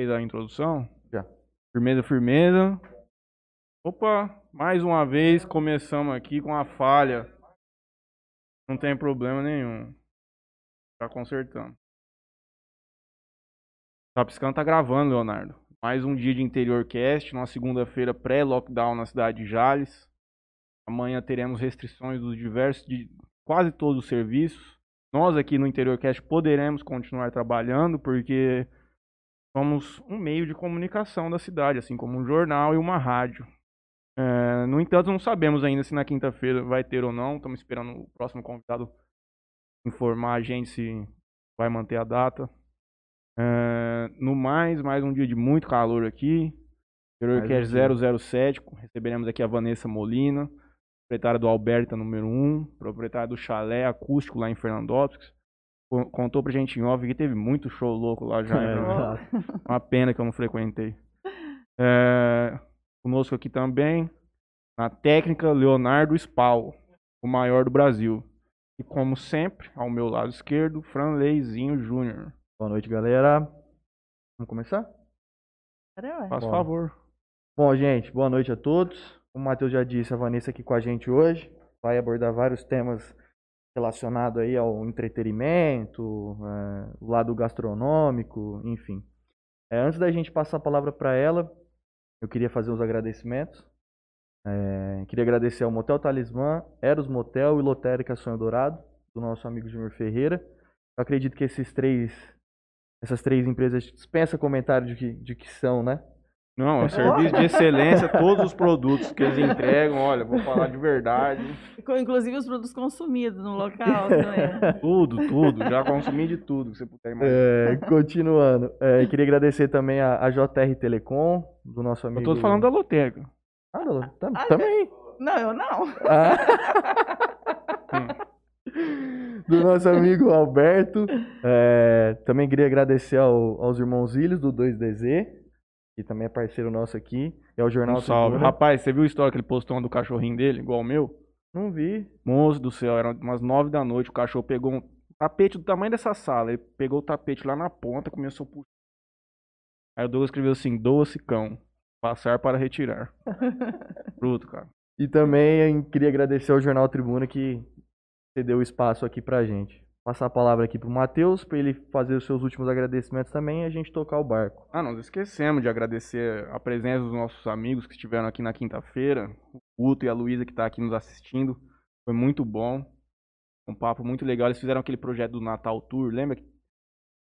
fez a introdução? Já. Firmeza, firmeza. Opa, mais uma vez começamos aqui com a falha. Não tem problema nenhum. Tá consertando. Tá piscando, tá gravando, Leonardo. Mais um dia de Interior Cast, numa segunda-feira pré-lockdown na cidade de Jales. Amanhã teremos restrições dos diversos, de quase todos os serviços. Nós aqui no Interior Cast poderemos continuar trabalhando porque somos um meio de comunicação da cidade, assim como um jornal e uma rádio. É, no entanto, não sabemos ainda se na quinta-feira vai ter ou não. Estamos esperando o próximo convidado informar a gente se vai manter a data. É, no mais, mais um dia de muito calor aqui. Interior Mais um Cast 007. Receberemos aqui a Vanessa Molina, proprietária do Alberta número 1, proprietária do Chalé Acústico lá em Fernandópolis. Co- Contou pra gente em off que teve muito show louco lá já. É, exato. Uma pena que eu não frequentei. É, conosco aqui também, na técnica, Leonardo Spal, o maior do Brasil. E como sempre, ao meu lado esquerdo, Franleizinho Júnior. Boa noite, galera. Vamos começar? Ué. Faz Bom. favor. Bom, gente, boa noite a todos. Como o Matheus já disse, a Vanessa aqui com a gente hoje vai abordar vários temas relacionados aí ao entretenimento, é, o lado gastronômico, enfim. É, antes da gente passar a palavra para ela, eu queria fazer uns agradecimentos. É, queria agradecer ao Motel Talismã, Eros Motel e Lotérica Sonho Dourado, do nosso amigo Júnior Ferreira. Eu acredito que esses três, essas três empresas dispensam comentário de que, de que são, né? Não, é um serviço de excelência, todos os produtos que eles entregam, olha, vou falar de verdade. Inclusive os produtos consumidos no local também. Tudo, tudo. Já consumi de tudo que você puder imaginar. É, continuando, é, queria agradecer também a, a JR Telecom, do nosso amigo. Eu tô falando da lotérica. Ah, tam- Ah, também. Não, eu não. Ah. do nosso amigo Alberto. É, também queria agradecer ao- aos irmãos Ilhos do 2DZ, que também é parceiro nosso aqui. E ao Jornal Um salve. Tribuna. Rapaz, você viu a história que ele postou uma do cachorrinho dele, igual o meu? Não vi. Moço do céu, era umas nove da noite, o cachorro pegou um tapete do tamanho dessa sala. Ele pegou o tapete lá na ponta, começou a puxar. Aí o Douglas escreveu assim, doce cão, passar para retirar. Bruto, cara. E também queria agradecer ao Jornal Tribuna que cedeu o espaço aqui pra gente. Passar a palavra aqui pro Matheus, pra ele fazer os seus últimos agradecimentos também e a gente tocar o barco. Ah, nós esquecemos de agradecer a presença dos nossos amigos que estiveram aqui na quinta-feira. O Guto e a Luísa que tá aqui nos assistindo. Foi muito bom. Um papo muito legal. Eles fizeram aquele projeto do Natal Tour. Lembra que no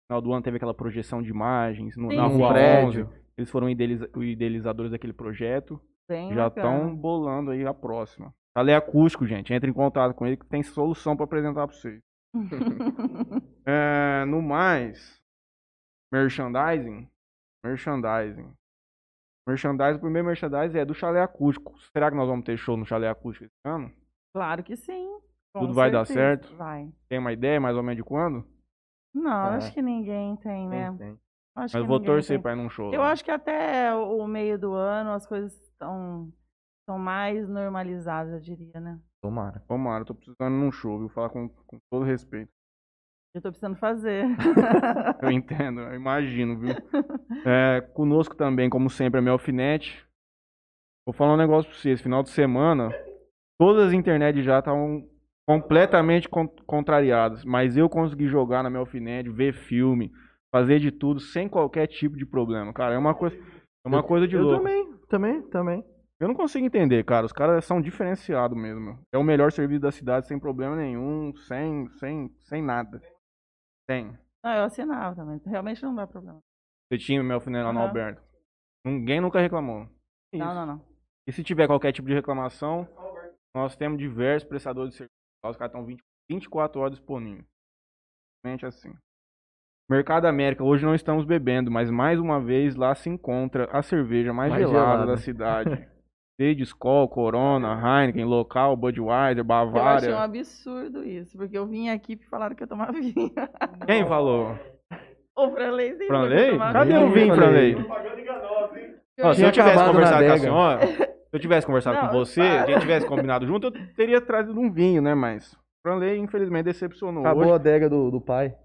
final do ano teve aquela projeção de imagens no, Sim, na. Rua prédio. 11? Eles foram ideliza- idealizadores daquele projeto. Bem Já estão bolando aí a próxima. Chalé Acústico, gente. Entre em contato com ele que tem solução para apresentar para vocês. É, no mais, merchandising. Merchandising. Merchandising, o primeiro merchandising é do Chalé Acústico. Será que nós vamos ter show no Chalé Acústico esse ano? Claro que sim. Tudo vai dar certo? Vai. Tem uma ideia mais ou menos de quando? Não, É. acho que ninguém tem, né? Tem, tem. Acho Mas vou torcer pra ir num show. Eu lá. acho que até o meio do ano as coisas estão estão mais normalizadas, eu diria, né? Tomara. Tomara, eu tô precisando num show, viu? Falar com, com todo respeito. Eu tô precisando fazer. Eu entendo, eu imagino, viu? É, conosco também, como sempre, a minha alfinete. Vou falar um negócio pra vocês. Final de semana, todas as internet já estavam completamente con- contrariadas. Mas eu consegui jogar na minha alfinete, ver filme, fazer de tudo sem qualquer tipo de problema. Cara, é uma coisa, é uma Eu- coisa de eu louco. também, também, também. Eu não consigo entender, cara. Os caras são diferenciados mesmo. É o melhor serviço da cidade sem problema nenhum, sem, sem, sem nada. Sem. Não, eu assinava também. Realmente não dá problema. Você tinha meu alfinete lá no. Alberto. Ninguém nunca reclamou. Não, Isso. não, não. E se tiver qualquer tipo de reclamação, nós temos diversos prestadores de serviço. Os caras estão 20 24 horas disponíveis. Somente assim. Mercado América, hoje não estamos bebendo, mas mais uma vez lá se encontra a cerveja mais, Mais gelada, gelada. da cidade. Desde Skol, Corona, Heineken, Local, Budweiser, Eu achei um Bavária. absurdo isso, porque eu vim aqui e falaram que eu tomava vinho. Quem falou? O Franley sim Franley? Cadê vinho. o vinho, Franley? Ó, se eu tivesse conversado com a senhora, se eu tivesse conversado Não, com você, para. a gente tivesse combinado junto, eu teria trazido um vinho, né? Mas Franley, infelizmente, decepcionou. Acabou Hoje, a adega do, do pai.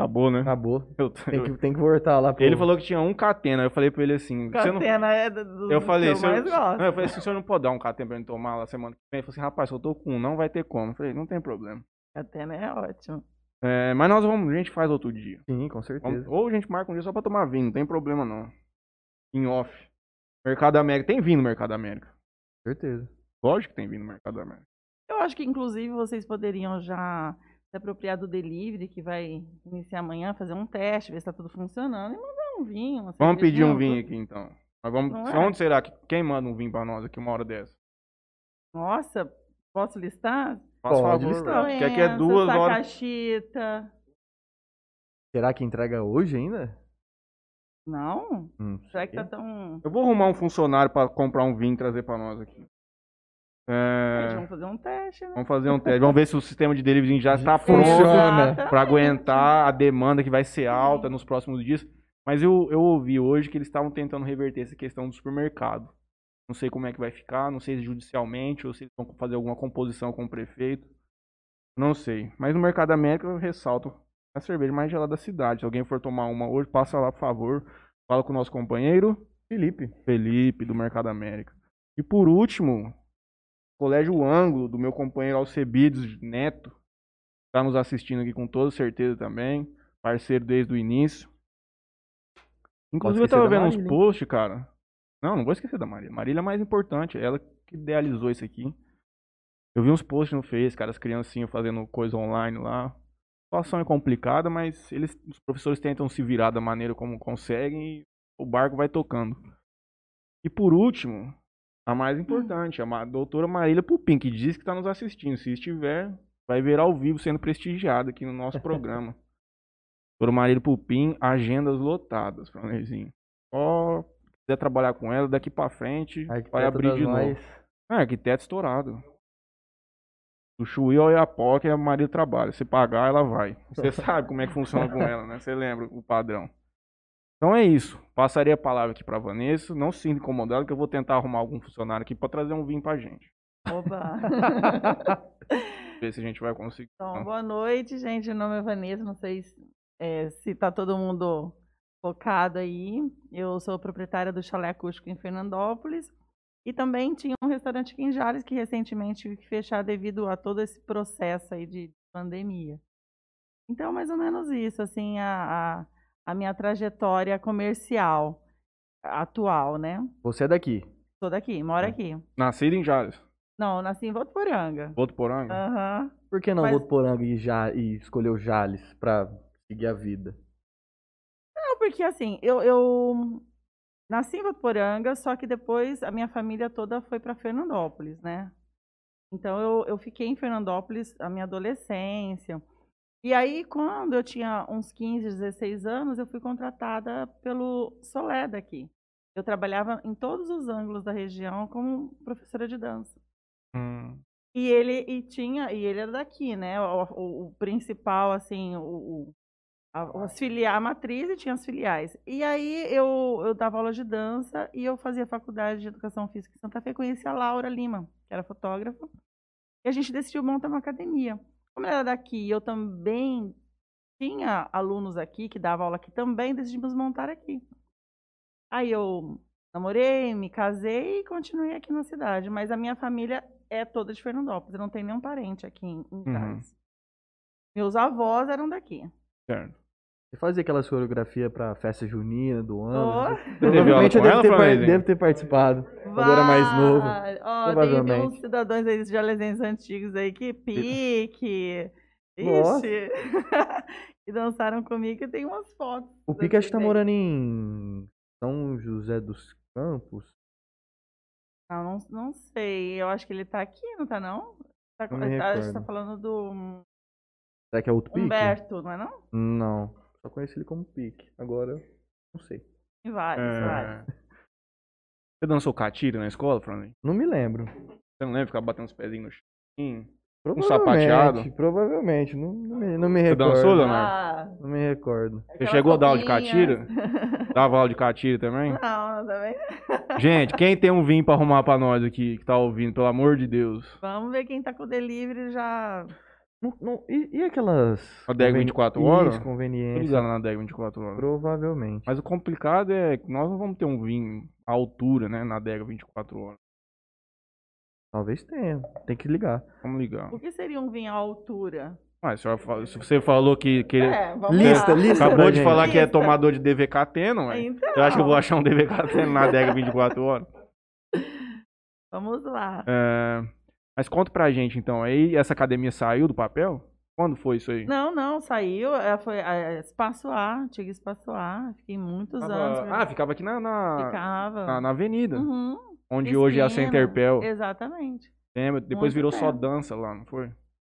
Acabou, né? Acabou. Eu- Tem que, tem que voltar lá pro... Ele falou que tinha um catena. Eu falei pra ele assim. Você não... Catena é do, do Eu falei, que se eu eu... mais gosto. Não, eu falei assim, o senhor não pode dar um catena pra ele tomar lá semana que vem? Ele falou assim, rapaz, se eu tô com um, não vai ter como. Eu falei, não tem problema. Catena é ótimo. É, mas nós vamos, a gente faz outro dia. Sim, com Vamos- certeza. ou a gente marca um dia só pra tomar vinho, não tem problema não. Em off. Mercado América. Tem vinho no Mercado América. Com certeza. Lógico que tem vinho no Mercado América. Eu acho que, inclusive, vocês poderiam já se apropriar do delivery, que vai iniciar amanhã, fazer um teste, ver se tá tudo funcionando, e mandar um vinho. uma Vamos pedir um vinho aqui então. Mas vamos, Não é? Onde será que. Quem manda um vinho pra nós aqui uma hora dessa? Nossa, posso listar? Faz Pode favor, listar. Que aqui é duas horas. Será que entrega hoje ainda? Não? Hum, Será que tá tão... Eu vou arrumar um funcionário pra comprar um vinho e trazer pra nós aqui. É, Gente, vamos fazer um teste, né? Vamos fazer um teste. Vamos ver se o sistema de delivery já está pronto para aguentar a demanda que vai ser alta nos próximos dias. Mas eu, eu ouvi hoje que eles estavam tentando reverter essa questão do supermercado. Não sei como é que vai ficar, não sei se judicialmente ou se eles vão fazer alguma composição com o prefeito. Não sei. Mas no Mercado América eu ressalto a cerveja mais gelada da cidade. Se alguém for tomar uma hoje, passa lá, por favor. Fala com o nosso companheiro Felipe. Felipe, do Mercado América. E por último, Colégio Ângulo, do meu companheiro Alcebides Neto, está nos assistindo aqui com toda certeza também, parceiro desde o início. Inclusive eu tava vendo uns Marília, hein? posts, cara. Não, não vou esquecer da Marília. Marília é mais importante, ela que idealizou isso aqui. Eu vi uns posts no Face, cara, as criancinhas fazendo coisa online lá. A situação é complicada, mas eles, os professores tentam se virar da maneira como conseguem e o barco vai tocando. E por último, a mais importante, a doutora Marília Pupim, que diz que está nos assistindo. Se estiver, vai ver ao vivo sendo prestigiada aqui no nosso programa. doutora Marília Pupim, agendas lotadas, Franezinho. Ó, se quiser trabalhar com ela, daqui pra frente, vai Arquiteta abrir de novo. mais- É, arquiteto estourado. Do Chuí ao Iapoca, a Maria trabalha. Se pagar, ela vai. Você sabe como é que funciona com ela, né? Você lembra o padrão. Então é isso. Passaria a palavra aqui pra Vanessa. Não se sinta incomodado que eu vou tentar arrumar algum funcionário aqui pra trazer um vinho pra gente. Oba! Ver se a gente vai conseguir. Então, boa noite, gente. Meu nome é Vanessa. Não sei se, é, se tá todo mundo focado aí. Eu sou proprietária do Chalé Acústico em Fernandópolis. E também tinha um restaurante aqui em Jales que recentemente tive que fechar devido a todo esse processo aí de pandemia. Então, mais ou menos isso, assim, a, a, a minha trajetória comercial atual, né? Você é daqui. Sou daqui, moro aqui. Nascido em Jales. Não, nasci em Votuporanga. Votuporanga? Aham. Por que não Mas- Votuporanga e, ja... e escolheu Jales pra seguir a vida? Não, porque assim, eu, eu nasci em Votuporanga, só que depois a minha família toda foi para Fernandópolis, né? Então eu, eu fiquei em Fernandópolis a minha adolescência. E aí, quando eu tinha uns 15, 16 anos, eu fui contratada pelo Solé daqui. Eu trabalhava em todos os ângulos da região como professora de dança. Hum. E ele e tinha, e ele era daqui, né? O, o- o principal, assim, o, a, as filia, a matriz e tinha as filiais. E aí eu, eu dava aula de dança e eu fazia faculdade de educação física em Santa Fé, conheci a Laura Lima, que era fotógrafa. E a gente decidiu montar uma academia. Como era daqui e eu também tinha alunos aqui que davam aula aqui também, decidimos montar aqui. Aí eu namorei, me casei e continuei aqui na cidade. Mas a minha família é toda de Fernandópolis. Eu não tenho nenhum parente aqui em, em Jales. Meus avós eram daqui. Certo. Você fazia aquelas coreografias pra festa junina do Oh, ano? Aula Provavelmente eu devo ter, par- devo ter participado. Quando era mais novo. Vai! Ó, tem, tem uns provavelmente. cidadãos aí de jalesenses antigos aí que pique. Nossa. Ixi. que dançaram comigo e tem umas fotos. O Pique acho que tá morando em São José dos Campos. Não, não, não sei. Eu acho que ele tá aqui, não tá não? Tá, Não tá- a gente tá falando do Será que é outro Pique? Humberto, não é não? Não. Só conheci ele como Pique. Agora, não sei. Tem vários, É. vários. Você dançou catira na escola, Franley? Não me lembro. Você não lembra ficar batendo os pezinhos no chão? Provavelmente. sapateado? Provavelmente. Não, não me, não me Você recordo. dançou, Leonardo? Ah, Não me recordo. Você chegou a dar aula de catira? Dava aula de catira também? Não, também. Gente, quem tem um vinho pra arrumar pra nós aqui, que tá ouvindo, pelo amor de Deus. Vamos ver quem tá com o delivery já. Não- não- e, e aquelas. A DEG conveni- 24 horas? Isso, conveniência. ligado na DEG 24 horas. Provavelmente. Mas o complicado é que nós não vamos ter um vinho à altura, né, na adega 24 horas. Talvez tenha. Tem que ligar. Vamos ligar. O que seria um vinho à altura? Ah, se você falou que, que É, vamos Lista, lá. lista. acabou de gente. falar que é Lista. tomador de DVK teno, ué. Então, Eu acho que eu vou achar um DVK teno na adega 24 horas. Vamos lá. É, Mas conta pra gente então, aí essa academia saiu do papel? Quando foi isso aí? Não, não, saiu. é, Foi é, Espaço A, antigo Espaço A. Fiquei muitos Tava- anos. Ah, ficava aqui na, na, Ficava. na- na avenida, Uhum, onde hoje é a. Centerpel. Exatamente. Lembra? Depois Muito virou só dança lá, não foi?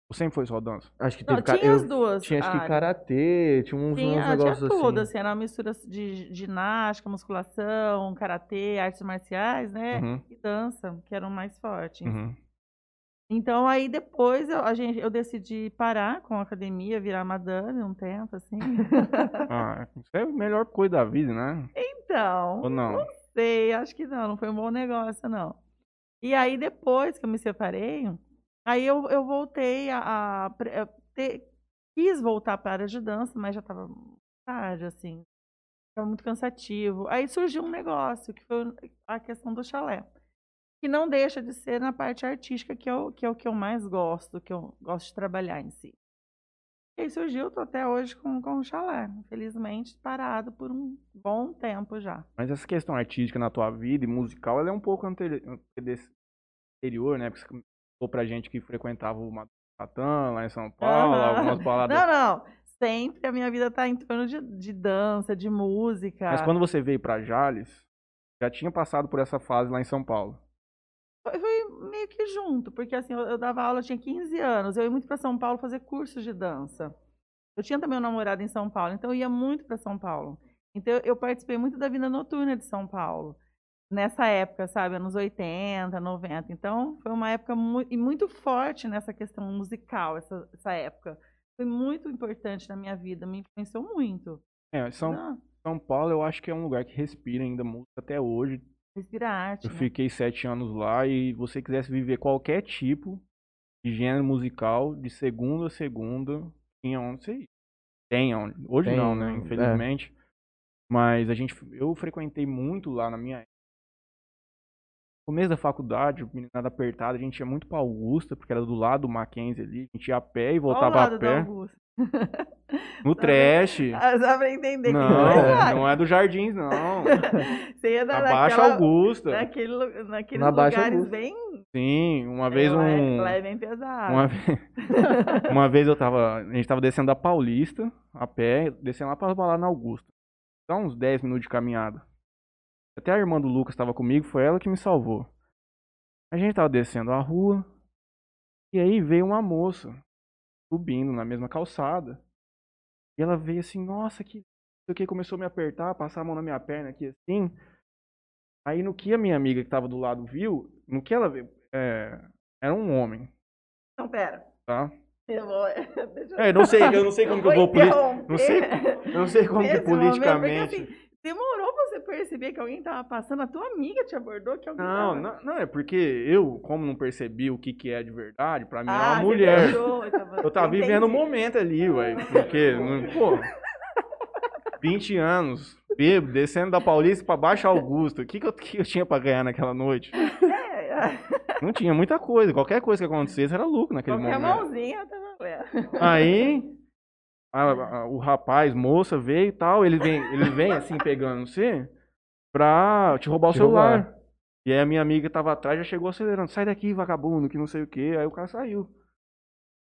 Ou sempre foi só dança? Acho que Não, teve. ca- tinha eu- as duas. Tinha acho que karatê, tinha uns, Tinha, uns tinha negócios tudo, assim. assim, era uma mistura de ginástica, musculação, karatê, artes marciais, né? Uhum, E dança, que eram mais fortes. uhum. Então, aí depois eu, a gente, eu decidi parar com a academia, virar madame um tempo, assim. Ah, isso é a melhor coisa da vida, né? então, Ou não? sei, acho que não, não foi um bom negócio, não. E aí, depois que eu me separei, aí eu, eu voltei a. a ter- quis voltar para a área de dança, mas já estava tarde, assim. Estava muito cansativo. Aí surgiu um negócio, que foi a questão do chalé. Que não deixa de ser na parte artística, que é o que, é o que eu mais gosto, que eu gosto de trabalhar em si. E aí surgiu, tô até hoje com, com o chalé. Infelizmente, parado por um bom tempo já. Mas essa questão artística na tua vida e musical, ela é um pouco anteri- desse anterior, né? Porque você falou pra gente que frequentava o Matatã lá em São Paulo, Aham. algumas baladas. Não, não. Sempre a minha vida tá em torno de, de dança, de música. Mas quando você veio pra Jales, já tinha passado por essa fase lá em São Paulo. Foi, meio que junto, porque assim, eu, eu dava aula, eu tinha 15 anos, eu ia muito para São Paulo fazer cursos de dança. Eu tinha também um namorado em São Paulo, então eu ia muito para São Paulo. Então eu, participei muito da vida noturna de São Paulo. Nessa época, sabe, anos 80, 90. Então, foi uma época mu e muito forte nessa questão musical, essa, essa época. Foi muito importante na minha vida, me influenciou muito. É, São, São Paulo eu acho que é um lugar que respira ainda música até hoje. Respira arte. Eu né? fiquei sete anos lá e você quisesse viver qualquer tipo de gênero musical, de segunda a segunda, tinha onde você. Tem onde. Hoje Tem, não, né? é. Infelizmente. Mas a gente, eu frequentei muito lá na minha época. No começo da faculdade, meninada apertada, a gente ia muito pra Augusta, porque era do lado do Mackenzie ali. A gente ia a pé e o voltava a pé. No trash. Ah, Só pra entender que Não, vai. não é do Jardins, não. Você ia dar Abaixo naquela, Augusta. naquele, naqueles Na Baixa lugares Augusta. bem... Sim, uma vez lá, é, um. lá é bem pesado. Uma vez, uma vez eu tava. A gente tava descendo da Paulista, a pé, descendo lá pra lá na Augusta. Dá uns 10 minutos de caminhada. Até a irmã do Lucas tava comigo, foi ela que me salvou. A gente tava descendo a rua. E aí veio uma moça subindo na mesma calçada. E ela veio assim, nossa, que. Aqui começou a me apertar, passar a mão na minha perna aqui assim. Aí no que a minha amiga que tava do lado viu, no que ela viu, é, era um homem, Então, pera. tá? Eu vou... Deixa É, eu não sei, eu não sei como que eu vou não sei- Eu não sei como que esse momento, politicamente. porque, assim, demorou pra você perceber que alguém tava passando, a tua amiga te abordou, que alguém Não, tava... não, não, é porque eu, como não percebi o que, que é de verdade, pra mim é Ah, uma você mulher. deixou, Eu tava entendi. vivendo o momento ali, ué. Porque, pô, 20 anos, bêbado, descendo da Paulista pra Baixa Augusta. O que, que, eu, que eu tinha pra ganhar naquela noite? É, Não tinha muita coisa. Qualquer coisa que acontecesse era lucro naquele qualquer momento. mãozinha tá valendo. Aí, a- a- o rapaz, moça, veio e tal. Ele vem, ele vem assim pegando você pra te roubar o Te celular. roubar. E aí a minha amiga tava atrás já chegou acelerando. Sai daqui, vagabundo, que não sei o que. Aí o cara saiu.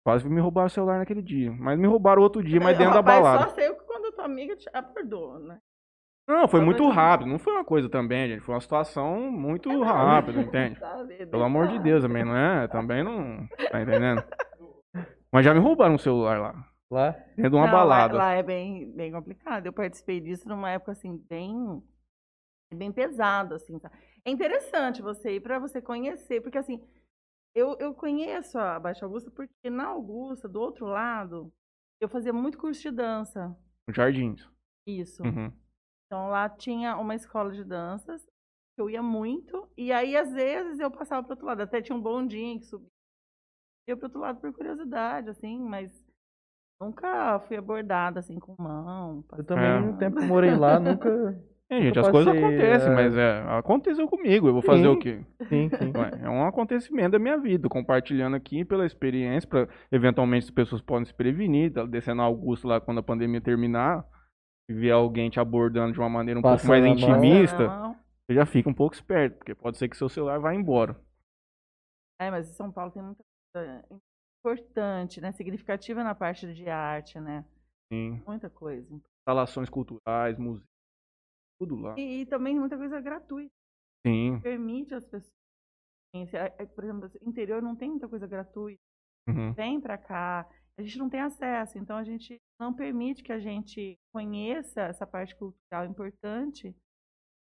Quase me roubaram o celular naquele dia. Mas me roubaram outro dia, mas O dentro da balada. só saiu quando a tua amiga te abordou, né? Não, foi muito rápido. Não foi uma coisa também, gente. Foi uma situação muito rápida, entende? Pelo amor de Deus, também, não é? Também não. Tá entendendo? Mas já me roubaram um celular lá. Lá? Dentro de uma Não, lá- balada. Lá, é bem, bem complicado. Eu participei disso numa época assim bem bem pesado assim. sabe? É interessante você ir para você conhecer, porque assim eu, eu conheço a Baixa Augusta porque na Augusta do outro lado eu fazia muito curso de dança. Jardins. Isso. Uhum. Então lá tinha uma escola de danças que eu ia muito e aí às vezes eu passava para outro lado. Até tinha um bondinho que subia ia pro outro lado por curiosidade, assim, mas nunca fui abordada, assim, com mão. Eu também, É. no tempo que eu morei lá, nunca. É, gente, as coisas acontecem, é. mas é, aconteceu comigo. Eu vou fazer Sim. o quê? Sim, sim. É um acontecimento da minha vida, compartilhando aqui pela experiência, para eventualmente as pessoas podem se prevenir, tá descendo a Augusto lá quando a pandemia terminar, e ver alguém te abordando de uma maneira um Passando pouco mais mão. intimista, Não. você já fica um pouco esperto, porque pode ser que seu celular vá embora. É, mas em São Paulo tem muita coisa importante, né? Significativa na parte de arte, né? Sim. Muita coisa. Instalações culturais, museus, tudo lá. E, e também muita coisa gratuita. Sim. Permite as pessoas. Assim, é, Por exemplo, o interior não tem muita coisa gratuita. Uhum. Vem pra cá. A gente não tem acesso, então a gente não permite que a gente conheça essa parte cultural importante,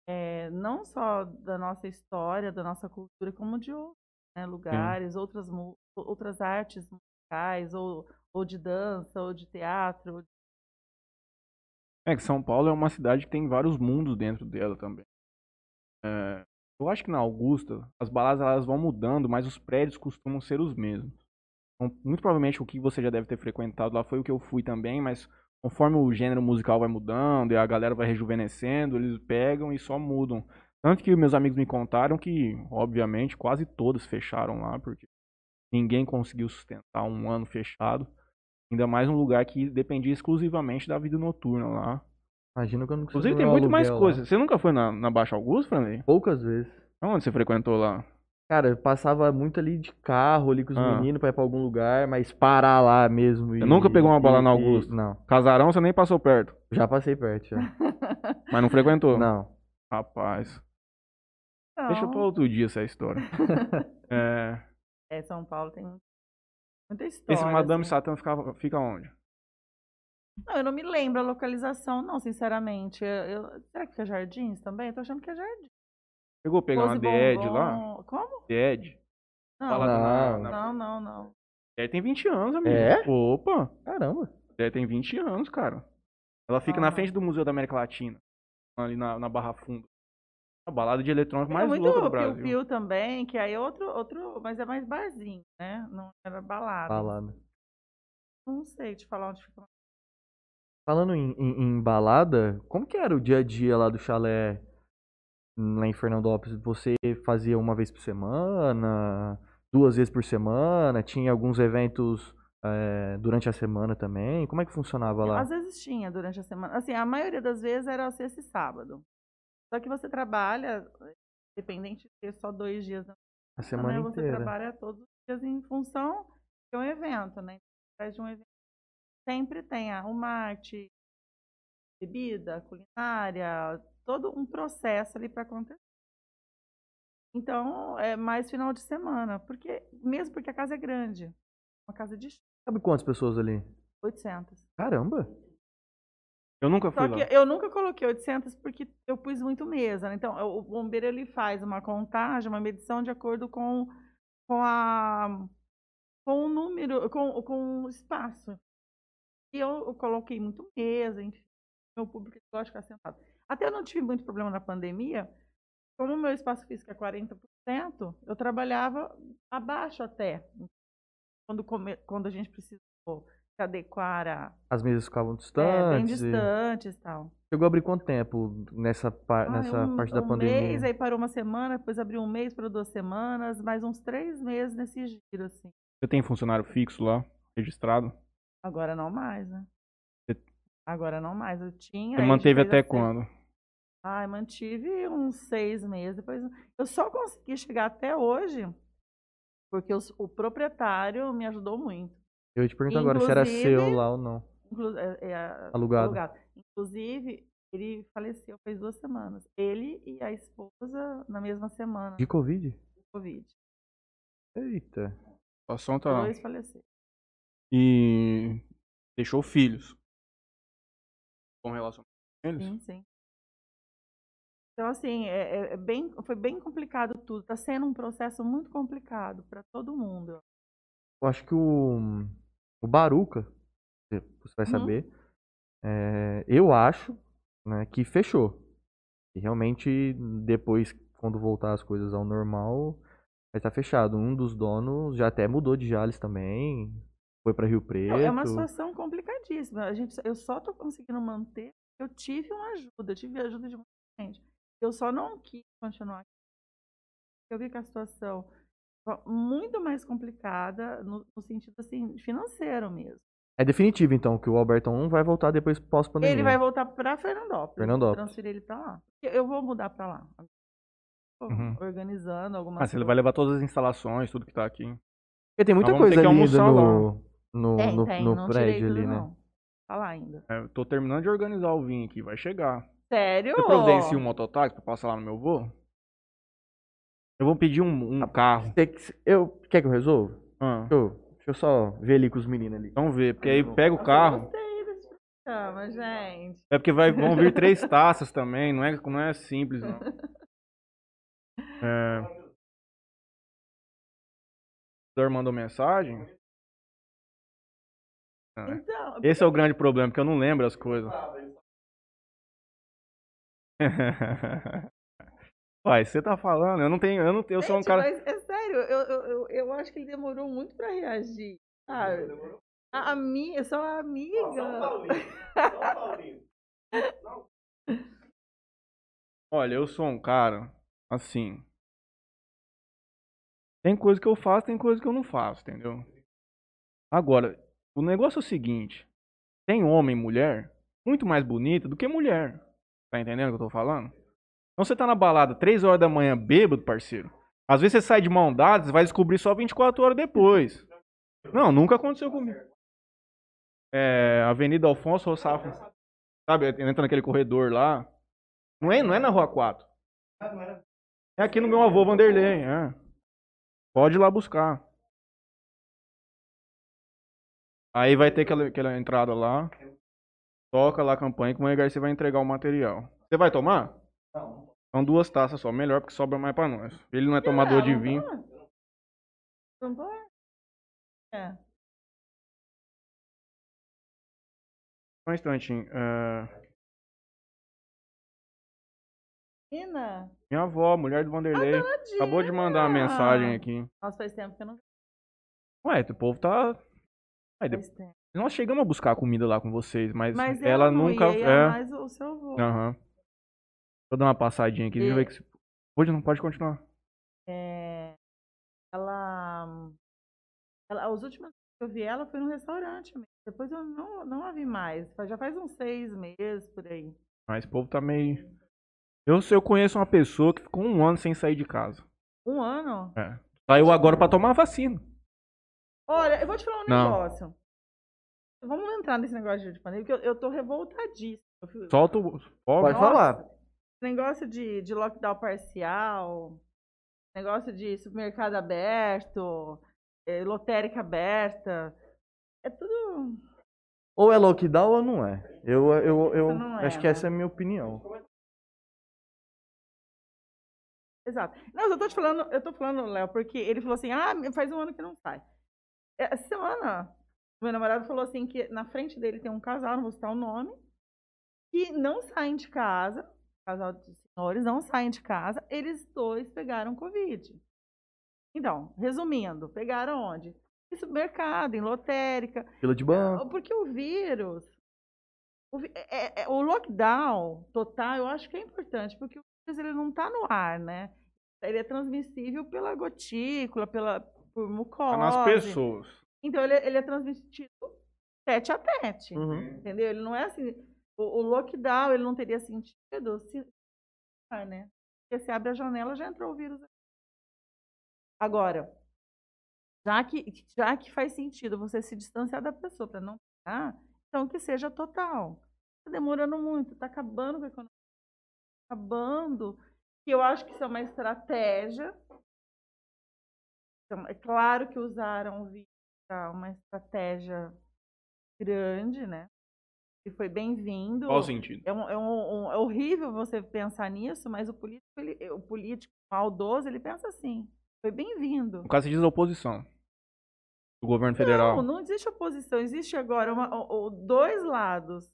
é, não só da nossa história, da nossa cultura, como de outros né, lugares, outras, outras artes musicais, ou, ou de dança, ou de teatro. É que São Paulo é uma cidade que tem vários mundos dentro dela também. É, eu acho que na Augusta, as baladas elas vão mudando, mas os prédios costumam ser os mesmos. Então, muito provavelmente o que você já deve ter frequentado lá foi o que eu fui também, mas conforme o gênero musical vai mudando e a galera vai rejuvenescendo, eles pegam e só mudam. Tanto que meus amigos me contaram que, obviamente, quase todos fecharam lá, porque ninguém conseguiu sustentar um ano fechado. Ainda mais um lugar que dependia exclusivamente da vida noturna lá. Imagina que eu não consigo Inclusive tem muito mais aluguel lá. coisas. Você nunca foi na, na Baixa Augusta, Franley? Poucas vezes. Onde você frequentou lá? Cara, eu passava muito ali de carro, ali com os Ah. meninos pra ir pra algum lugar, mas parar lá mesmo. E, nunca pegou uma bola e- na e- Augusta? Não, Casarão você nem passou perto, já passei perto, já. mas não frequentou? não. Rapaz, Então, deixa pra outro dia essa história. é, é, São Paulo tem muita história. esse Madame assim. Satã ficava, fica onde? Não, eu não me lembro a localização, não, sinceramente. Eu, eu- será que fica Jardins também? Eu tô achando que é Jardim. Chegou a pegar uma Rose The Ed Bombom. lá? Como? The Ed? Não, Fala Não. na- na- não, não, não. The Ed tem 20 anos, amigo. É? Opa, Caramba. The Ed tem 20 anos, cara. Ela fica Ah. na frente do Museu da América Latina, ali na, na Barra Funda. A balada de eletrônico Tem mais muito louca do Piu Brasil. Piu também, que aí é outro, outro, mas é mais barzinho, né? Não era balada. Balada. Não sei te falar onde fica. Falando em, em- em balada, como que era o dia a dia lá do chalé lá em Fernandópolis? Você fazia uma vez por semana, duas vezes por semana? Tinha alguns eventos é, durante a semana também? Como é que funcionava lá? Às vezes tinha durante a semana. Assim, a maioria das vezes era sexta e sábado. Só que você trabalha, independente de ter só dois dias na A semana, né? você inteira. trabalha todos os dias em função de um evento, né? Atrás de um evento sempre tem a- uma arte, bebida, culinária, todo um processo ali para acontecer. Então, é mais final de semana, porque mesmo porque a casa é grande, uma casa de Sabe quantas pessoas ali? 800. Caramba! Eu nunca fui Só lá. eu nunca coloquei 800 porque eu pus muito mesa. né? Então, o bombeiro ele faz uma contagem, uma medição de acordo com, com a com o número, com, com o espaço. E eu, eu coloquei muito mesa, enfim. Meu público gosta de ficar sentado. Até eu não tive muito problema na pandemia. Como o meu espaço físico é 40%, eu trabalhava abaixo até. Quando, come- quando a gente precisou se adequar a, As mesas ficavam é, bem distantes. e- distantes e tal. Chegou a abrir quanto tempo nessa, par- Ah, nessa um, parte da um pandemia? mês, aí parou uma semana, depois abriu um mês, parou duas semanas, mais uns três meses nesse giro, assim. Você tem funcionário fixo lá, registrado? Agora não mais, né? Você- Agora não mais. Eu tinha. Você manteve até assim. quando? Ai, mantive uns seis meses. Depois eu só consegui chegar até hoje porque os- o proprietário me ajudou muito. Eu ia te perguntar agora se era seu lá ou não. Inclu- é- é, Alugado. Inclusive, ele faleceu faz duas semanas. Ele e a esposa na mesma semana De Covid? do Covid. Eita. A situação tá. Dois faleceram. E deixou filhos. Com relação com eles? Sim, sim. Então, assim, é, é- é bem, foi bem complicado tudo. Está sendo um processo muito complicado para todo mundo. Eu acho que o, o Baruca, você vai Uhum. saber, é, eu acho né, que fechou. E realmente, depois, quando voltar as coisas ao normal, Mas tá fechado. Um dos donos já até mudou de Jales também. Foi pra Rio Preto. É uma situação complicadíssima. A gente, eu só tô conseguindo manter. Eu tive uma ajuda, eu tive ajuda de muita gente. Eu só não quis continuar. Eu vi que a situação muito mais complicada no, no sentido assim financeiro mesmo. É definitivo, então, que o Alberton vai voltar depois pós-pandemia. Ele vai voltar para Fernandópolis. Fernandópolis. Transferir ele para lá. Eu vou mudar para lá. Uhum. Organizando algumas Ah, se ele vai levar todas as instalações, tudo que tá aqui. Porque tem muita Nós coisa ali no, no, Tem, no, tem, no não tirei prédio tudo, ali, né? não. Tá lá ainda. É, tô terminando de organizar o vinho aqui, vai chegar. Sério? Você providencia um mototáxi pra passar lá no meu voo? Eu vou pedir um, um carro. Você que- eu, quer que eu resolva? Ah, Deixa eu, deixa eu só ver ali com os meninos ali. vamos ver, porque aí pega o carro. Gostei desse programa, gente. É porque vai, vão vir três taças também, não é, não é simples, não. É... O senhor mandou mensagem? Ah, é. Então, Esse é o grande problema, porque eu não lembro as coisas. Uai, você tá falando, eu não tenho, eu não eu sou um cara. mas é sério, eu, eu, eu, eu acho que ele demorou muito pra reagir. Sabe? A, a minha, eu sou a amiga. Olha, eu sou um cara, assim. Tem coisa que eu faço, tem coisa que eu não faço, entendeu? Agora, o negócio é o seguinte: tem homem e mulher muito mais bonita do que mulher. Tá entendendo o que eu tô falando? Então você tá na balada 3 horas da manhã bêbado, parceiro. Às vezes você sai de mão dada, você vai descobrir só 24 horas depois. Não, nunca aconteceu comigo. É, Avenida Alfonso Rossafo. Sabe, entra naquele corredor lá. Não é, não é na Rua 4. É aqui no meu avô Vanderlei, é. Pode ir lá buscar. Aí vai ter aquela, aquela entrada lá. Toca lá a campanha que o Mãe Garcia vai entregar o material. Você vai tomar? São duas taças só, melhor porque sobra mais pra nós. Ele não é tomador de vinho. Não tô. É. Só um instantinho. Menina, Minha avó, mulher do Vanderlei, tadinha. acabou de mandar uma mensagem aqui. Nossa, faz tempo que eu não Ué, o povo tá. Aí, de- faz tempo. Nós chegamos a buscar comida lá com vocês, mas, Mas ela, nunca. ia, é. mais o seu avô. Aham. Deixa eu dar uma passadinha aqui. Deixa eu ver que se... Pode, não pode continuar. É, ela, ela. Os últimos que eu vi ela foi no restaurante mesmo. Depois eu não, não a vi mais. Já faz uns seis meses por aí. Mas o povo tá meio. Eu, eu conheço uma pessoa que ficou um ano sem sair de casa. Um ano? É. Saiu agora pra tomar a vacina. Olha, eu vou te falar um Não. negócio. Vamos entrar nesse negócio de pandemia, porque eu, eu tô revoltadíssima. Fico- Solta o. Pode. Pode falar. Negócio de, de lockdown parcial, negócio de supermercado aberto, eh, lotérica aberta. É tudo. Ou é lockdown ou não é. Eu, eu, eu é, acho que né? essa é a minha opinião. Exato. Não, eu tô te falando, eu tô falando, Léo, porque ele falou assim: ah, faz um ano que não sai. É, Essa semana, meu namorado falou assim que na frente dele tem um casal, não vou citar o nome, que não saem de casa, casal de senhores não saem de casa, eles dois pegaram Covid. Então, resumindo, pegaram onde? Em supermercado, em lotérica, Fila de banco. porque o vírus, o, vi- é- é- o lockdown total, eu acho que é importante, porque o vírus ele não está no ar, né? Ele é transmissível pela gotícula, pela, por mucosa. Tá nas pessoas. Então, ele, ele é transmitido tete a tete, Uhum. entendeu? Ele não é assim... O, o lockdown, ele não teria sentido se... ah, né? Porque se abre a janela, já entrou o vírus. Agora, já que, já que faz sentido você se distanciar da pessoa para não pegar, então que seja total. Está demorando muito, está acabando com a economia. Acabando. Eu acho que isso é uma estratégia. Então, é claro que usaram o vírus para uma estratégia grande, né? E foi bem-vindo. Qual o sentido? É, um- é um- um- é horrível você pensar nisso, mas o político, ele- o político maldoso, ele pensa assim. Foi bem-vindo. No caso, você diz a oposição. Do governo federal. Não, não existe oposição. Existe agora uma- o- o- dois lados.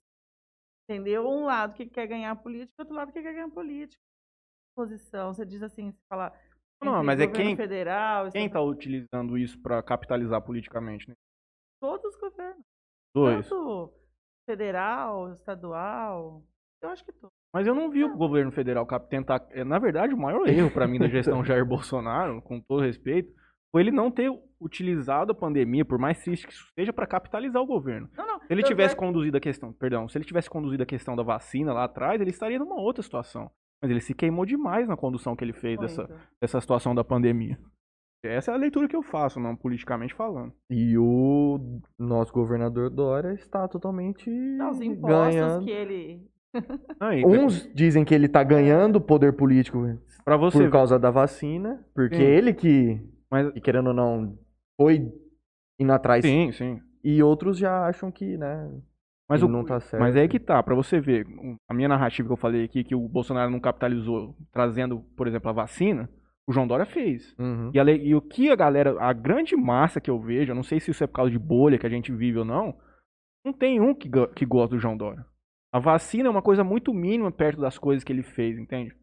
Entendeu? Um lado que quer ganhar política, outro lado que quer ganhar política. Oposição. Você diz assim, você fala, Não, mas é quem- federal, Quem estadual, tá utilizando isso pra capitalizar politicamente, né? todos os governos. Dois. Tanto federal, estadual. Eu acho que todos. Mas eu não vi o governo federal tentar. é, Na verdade, o maior erro pra mim da gestão Jair Bolsonaro, com todo respeito, foi ele não ter utilizado a pandemia, por mais triste que isso seja, pra capitalizar o governo. Não, não. Se ele tivesse é- conduzido a questão, perdão, se ele tivesse conduzido a questão da vacina lá atrás, ele estaria numa outra situação. Mas ele se queimou demais na condução que ele fez dessa, dessa situação da pandemia. Essa é a leitura que eu faço, não politicamente falando. E o nosso governador Dória está totalmente Não, os impostos ganhando. que ele. E- Uns dizem que ele tá ganhando poder político pra você por ver, causa da vacina, porque Sim. ele que, mas que, querendo ou não, foi indo atrás. sim, sim. E outros já acham que, né, Mas, o, não tá certo. mas é aí que tá, pra você ver, a minha narrativa que eu falei aqui, que o Bolsonaro não capitalizou trazendo, por exemplo, a vacina, o João Dória fez. Uhum. E, a e o que a galera, a grande massa que eu vejo, eu não sei se isso é por causa de bolha que a gente vive ou não, não tem um que, que gosta do João Dória. A vacina é uma coisa muito mínima perto das coisas que ele fez, entende?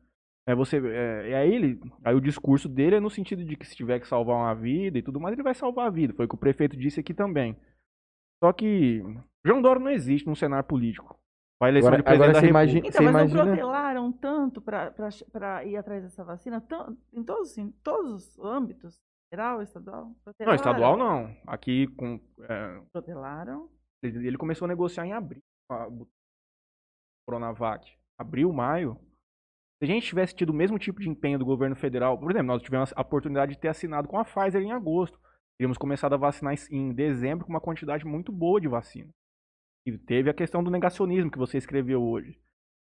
É você, é, e aí ele, aí o discurso dele é no sentido de que se tiver que salvar uma vida e tudo mais, ele vai salvar a vida. Foi o que o prefeito disse aqui também. Só que João Dória não existe num cenário político. A eleição Agora- de presidente agora da República. imagina- Então, mas imagina- não protelaram tanto para ir atrás dessa vacina? Tão, em, todos, em todos os âmbitos? Federal, estadual? Não, Protelaram. estadual não. Aqui com é, Protelaram. Ele ele começou a negociar em abril a Coronavac. Abril, maio. Se a gente tivesse tido o mesmo tipo de empenho do governo federal, por exemplo, nós tivemos a oportunidade de ter assinado com a Pfizer em agosto. Teríamos começado a vacinar em dezembro com uma quantidade muito boa de vacina. E teve a questão do negacionismo que você escreveu hoje.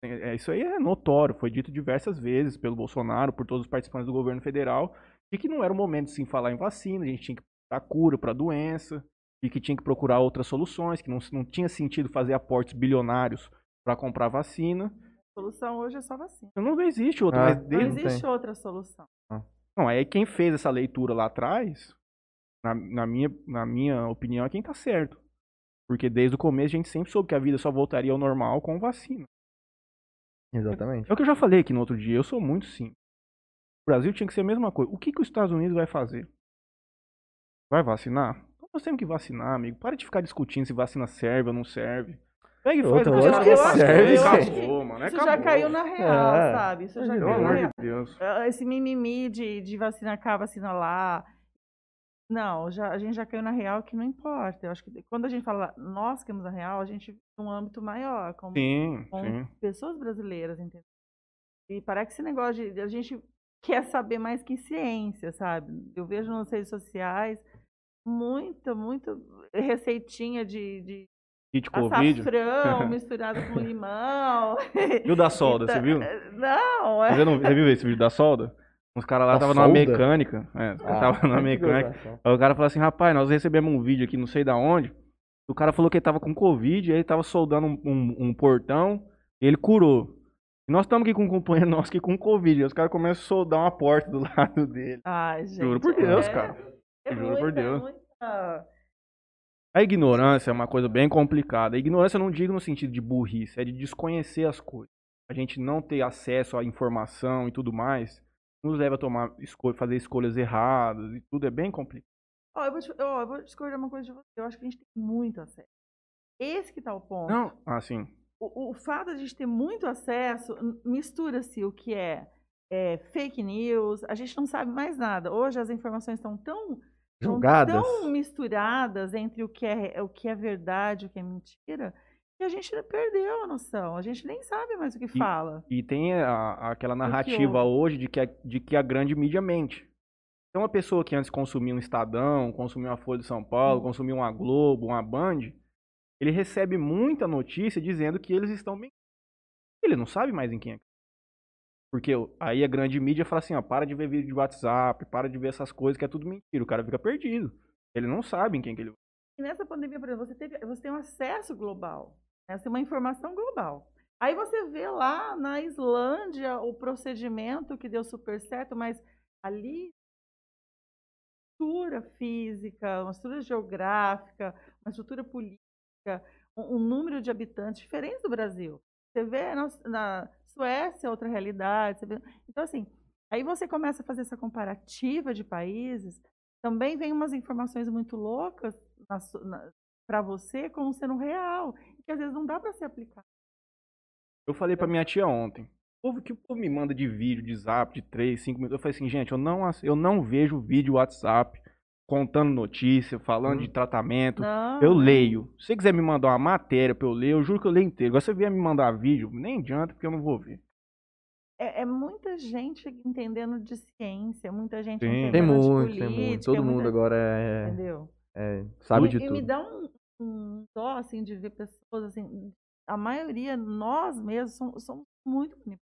É, é, Isso aí é notório, foi dito diversas vezes pelo Bolsonaro, por todos os participantes do governo federal, de que não era o momento de se falar em vacina, a gente tinha que dar cura para a doença, e que tinha que procurar outras soluções, que não, não tinha sentido fazer aportes bilionários para comprar vacina. A solução hoje é só vacina. Não existe outra, Ah, mas Não existe tem. outra solução. Não, aí quem fez essa leitura lá atrás, na, na minha, na minha opinião, é quem tá certo. Porque desde o começo a gente sempre soube que a vida só voltaria ao normal com vacina. Exatamente. É o que eu já falei aqui no outro dia, eu sou muito simples. O Brasil tinha que ser a mesma coisa. O que, que os Estados Unidos vai fazer? Vai vacinar? Então nós temos que vacinar, amigo. Para de ficar discutindo se vacina serve ou não serve. Pega e faz Outra, o que os lógico caras que. Acabou, mano. Isso acabou. já caiu na real, É. sabe? Isso já Pelo caiu na amor real. de Deus. Ah, Esse mimimi de, de vacina cá, vacina lá. Não, já, a gente já caiu na real que não importa. Eu acho que quando a gente fala nós queremos a real, a gente num âmbito maior, como Sim, com sim. pessoas brasileiras, entendeu? E parece que esse negócio de a gente quer saber mais que ciência, sabe? Eu vejo nas redes sociais muita, muita receitinha de, de Kit Covid. açafrão misturado com limão. E o da solda, você viu? Não, é. Você, não, você viu esse vídeo da solda? Uns caras lá estavam numa mecânica. É, os caras Ah, estavam numa que mecânica. Aí o cara falou assim, rapaz, nós recebemos um vídeo aqui, não sei da onde. O cara falou que ele tava com Covid, aí ele tava soldando um, um- um portão, e ele curou. E nós estamos aqui com um companheiro nosso aqui com Covid. Aí os caras começam a soldar uma porta do lado dele. Ai, gente. Juro por Deus, é- cara. É Juro muita, por Deus. muita- A ignorância é uma coisa bem complicada. A ignorância eu não digo no sentido de burrice, é de desconhecer as coisas. A gente não ter acesso à informação e tudo mais nos leva a tomar escolha, fazer escolhas erradas e tudo é bem complicado. Ó, eu, vou te- ó, eu vou discordar uma coisa de você. Eu acho que a gente tem muito acesso. Esse que tá o ponto. Não, assim, O, o fato de a gente ter muito acesso, mistura-se o que é, é, fake news, a gente não sabe mais nada. Hoje as informações estão tão, Julgadas. tão misturadas entre o que, é, o que é verdade e o que é mentira, que a gente perdeu a noção. A gente nem sabe mais o que fala. E tem a- aquela narrativa hoje de que, a, de que a grande mídia mente. Então, uma pessoa que antes consumia um Estadão, consumia uma Folha de São Paulo, Hum. consumia uma Globo, uma Band, ele recebe muita notícia dizendo que eles estão mentindo. Ele não sabe mais em quem é. Porque aí a grande mídia fala assim, ó, para de ver vídeo de WhatsApp, para de ver essas coisas que é tudo mentira. O cara fica perdido. Ele não sabe em quem que ele E nessa pandemia, por exemplo, você, teve, você tem um acesso global, você tem uma informação global. Aí você vê lá na Islândia o procedimento que deu super certo, mas ali estrutura física, uma estrutura geográfica, uma estrutura política, um, um número de habitantes diferentes do Brasil. Você vê na, na Suécia outra realidade. vê- Então, assim, Aí você começa a fazer essa comparativa de países, também vem umas informações muito loucas para você como sendo real, que às vezes não dá para se aplicar. Eu falei para minha tia ontem, o povo que o povo me manda de vídeo, de zap, de 3, 5 minutos, eu falei assim, gente, eu não, eu não vejo vídeo WhatsApp contando notícia, falando hum. de tratamento. Não. Eu leio. Se você quiser me mandar uma matéria pra eu ler, eu juro que eu leio inteiro. Agora você vier me mandar vídeo, nem adianta, porque eu não vou ver. É, é, muita gente entendendo de ciência, muita gente Sim. entendendo tem muito, de política. Tem muito, todo mundo muita... agora é, Entendeu? é sabe e, de e tudo. me dá um, um dó, assim, de ver pessoas, assim, a maioria, nós mesmos, somos, somos muito manipulados.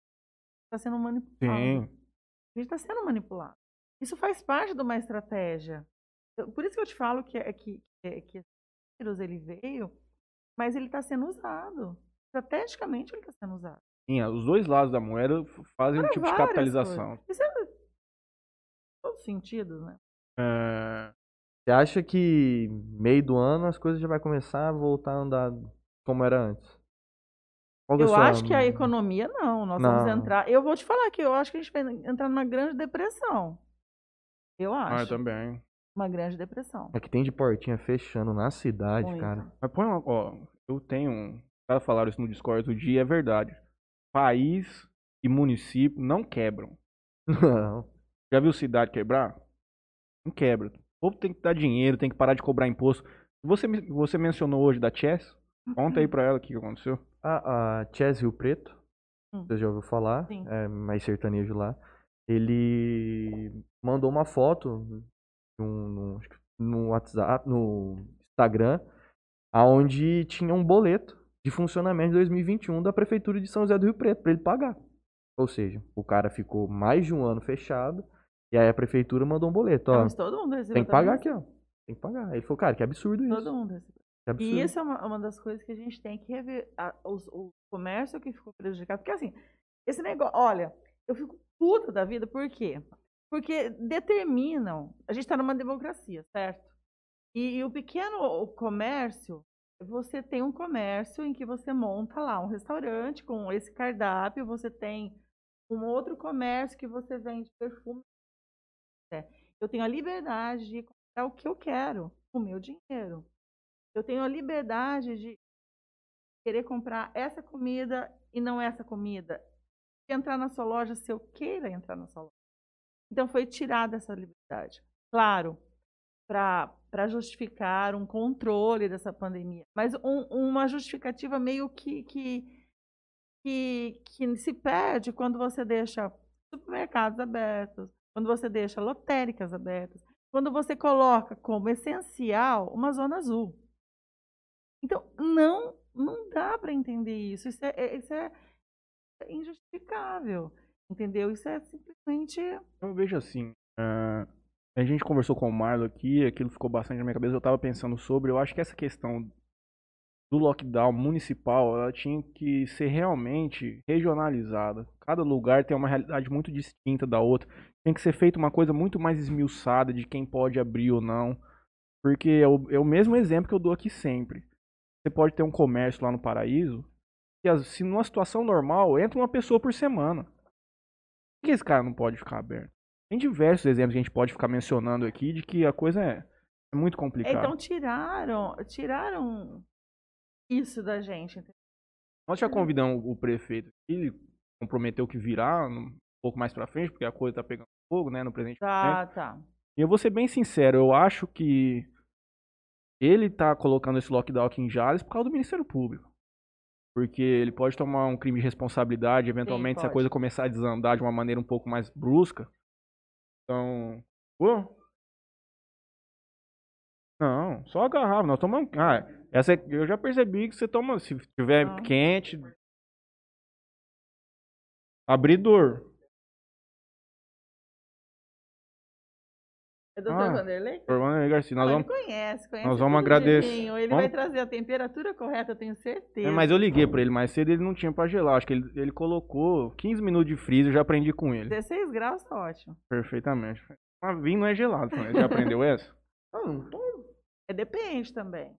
Está sendo manipulado. Sim. A gente está sendo manipulado. Isso faz parte de uma estratégia. Por isso que eu te falo que, é, que, é, que esse vírus ele veio, mas ele está sendo usado. Estrategicamente ele está sendo usado. Sim, os dois lados da moeda fazem Para um tipo de capitalização. Coisas. Isso é todos os sentidos, né? É... Você acha que meio do ano as coisas já vai começar a voltar a andar como era antes? Qual eu acho que a economia não. Nós não. vamos entrar. Eu vou te falar que eu acho que a gente vai entrar numa grande depressão. Eu acho. Ah, eu também. Uma grande depressão. É que tem de portinha fechando na cidade, Muito. cara. Mas põe uma, ó, eu tenho um. Os caras falaram isso no Discord do dia, é verdade. País e município não quebram. Não. Já viu cidade quebrar? Não quebra. O povo tem que dar dinheiro, tem que parar de cobrar imposto. Você, você mencionou hoje da Chess? Conta aí pra ela o que aconteceu. A, a Chess Rio Preto, hum. você já ouviu falar, Sim. é mais sertanejo lá. Ele mandou uma foto no, no, no WhatsApp, no Instagram, aonde tinha um boleto de funcionamento de 2021 da Prefeitura de São José do Rio Preto para ele pagar. Ou seja, o cara ficou mais de um ano fechado e aí a prefeitura mandou um boleto. Ó, Mas todo mundo recebeu. Tem que pagar aqui, ó. Tem que pagar. Ele falou, cara, que absurdo isso. Todo mundo recebeu. E isso é uma, uma, das coisas que a gente tem que rever. A, os, o comércio que ficou prejudicado. Porque assim, esse negócio. Olha, eu fico puta da vida, por quê? Porque determinam. A gente está numa democracia, certo? E, e, o pequeno comércio, você tem um comércio em que você monta lá um restaurante com esse cardápio, você tem um outro comércio que você vende perfume. Eu tenho a liberdade de comprar o que eu quero, o meu dinheiro. Eu tenho a liberdade de querer comprar essa comida e não essa comida. Entrar na sua loja se eu queira entrar na sua loja. Então foi tirada essa liberdade. Claro, para justificar um controle dessa pandemia, mas um, uma justificativa meio que, que, que, que se perde quando você deixa supermercados abertos, quando você deixa lotéricas abertas, quando você coloca como essencial uma zona azul. Então, não, não dá para entender isso. Isso é, é isso é injustificável. Entendeu? Isso é simplesmente. Eu vejo assim. Uh, a gente conversou com o Marlon aqui, aquilo ficou bastante na minha cabeça. Eu estava pensando sobre. Eu acho que essa questão do lockdown municipal, ela tinha que ser realmente regionalizada. Cada lugar tem uma realidade muito distinta da outra. Tem que ser feita uma coisa muito mais esmiuçada de quem pode abrir ou não. Porque é o, é o mesmo exemplo que eu dou aqui sempre. Você pode ter um comércio lá no Paraíso, que se numa situação normal, entra uma pessoa por semana. Por que esse cara não pode ficar aberto? Tem diversos exemplos que a gente pode ficar mencionando aqui de que a coisa é, é muito complicada. Então tiraram, tiraram isso da gente. Nós já convidamos o prefeito aqui, comprometeu que virá um pouco mais pra frente, porque a coisa tá pegando fogo, né, no presente Tá, momento. tá. E eu vou ser bem sincero, eu acho que ele tá colocando esse lockdown aqui em Jales por causa do Ministério Público. Porque ele pode tomar um crime de responsabilidade, eventualmente, Sim, se a coisa começar a desandar de uma maneira um pouco mais brusca. Então. Pô. Não, só agarrar. Nós tomamos. Ah, essa é... eu já percebi que você toma. Se tiver ah. quente. Abridor. É doutor ah, Vanderlei? Doutor Vanderlei Garcia. Nós vamos, conhece, conhece. Nós vamos agradecer. Ele vamos... vai trazer a temperatura correta, eu tenho certeza. É, mas eu liguei pra ele mais cedo ele não tinha pra gelar. Acho que ele, ele colocou 15 minutos de freezer, eu já aprendi com ele. 16 graus tá ótimo. Perfeitamente. Mas vinho não é gelado, Ele já aprendeu essa? Não, não. É, depende também.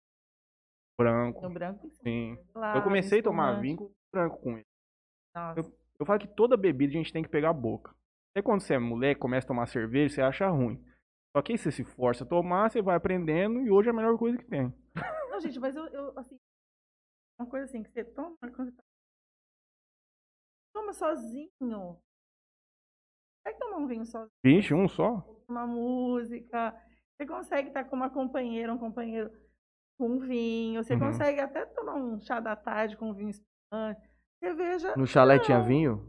Branco. No branco, sim. Claro, eu comecei a tomar vinho branco com ele. Nossa. Eu, eu falo que toda bebida a gente tem que pegar a boca. Até quando você é moleque, começa a tomar cerveja, você acha ruim. Só que aí você se força a tomar, você vai aprendendo e hoje é a melhor coisa que tem. Não, gente, mas eu, eu, assim, uma coisa assim, que você toma, quando você tá- toma sozinho. Consegue tomar um vinho sozinho, 21 só? uma música. Você consegue estar com uma companheira, um companheiro com um vinho. Você Uhum. consegue até tomar um chá da tarde com um vinho espumante. Cerveja, No chalé tinha não. vinho?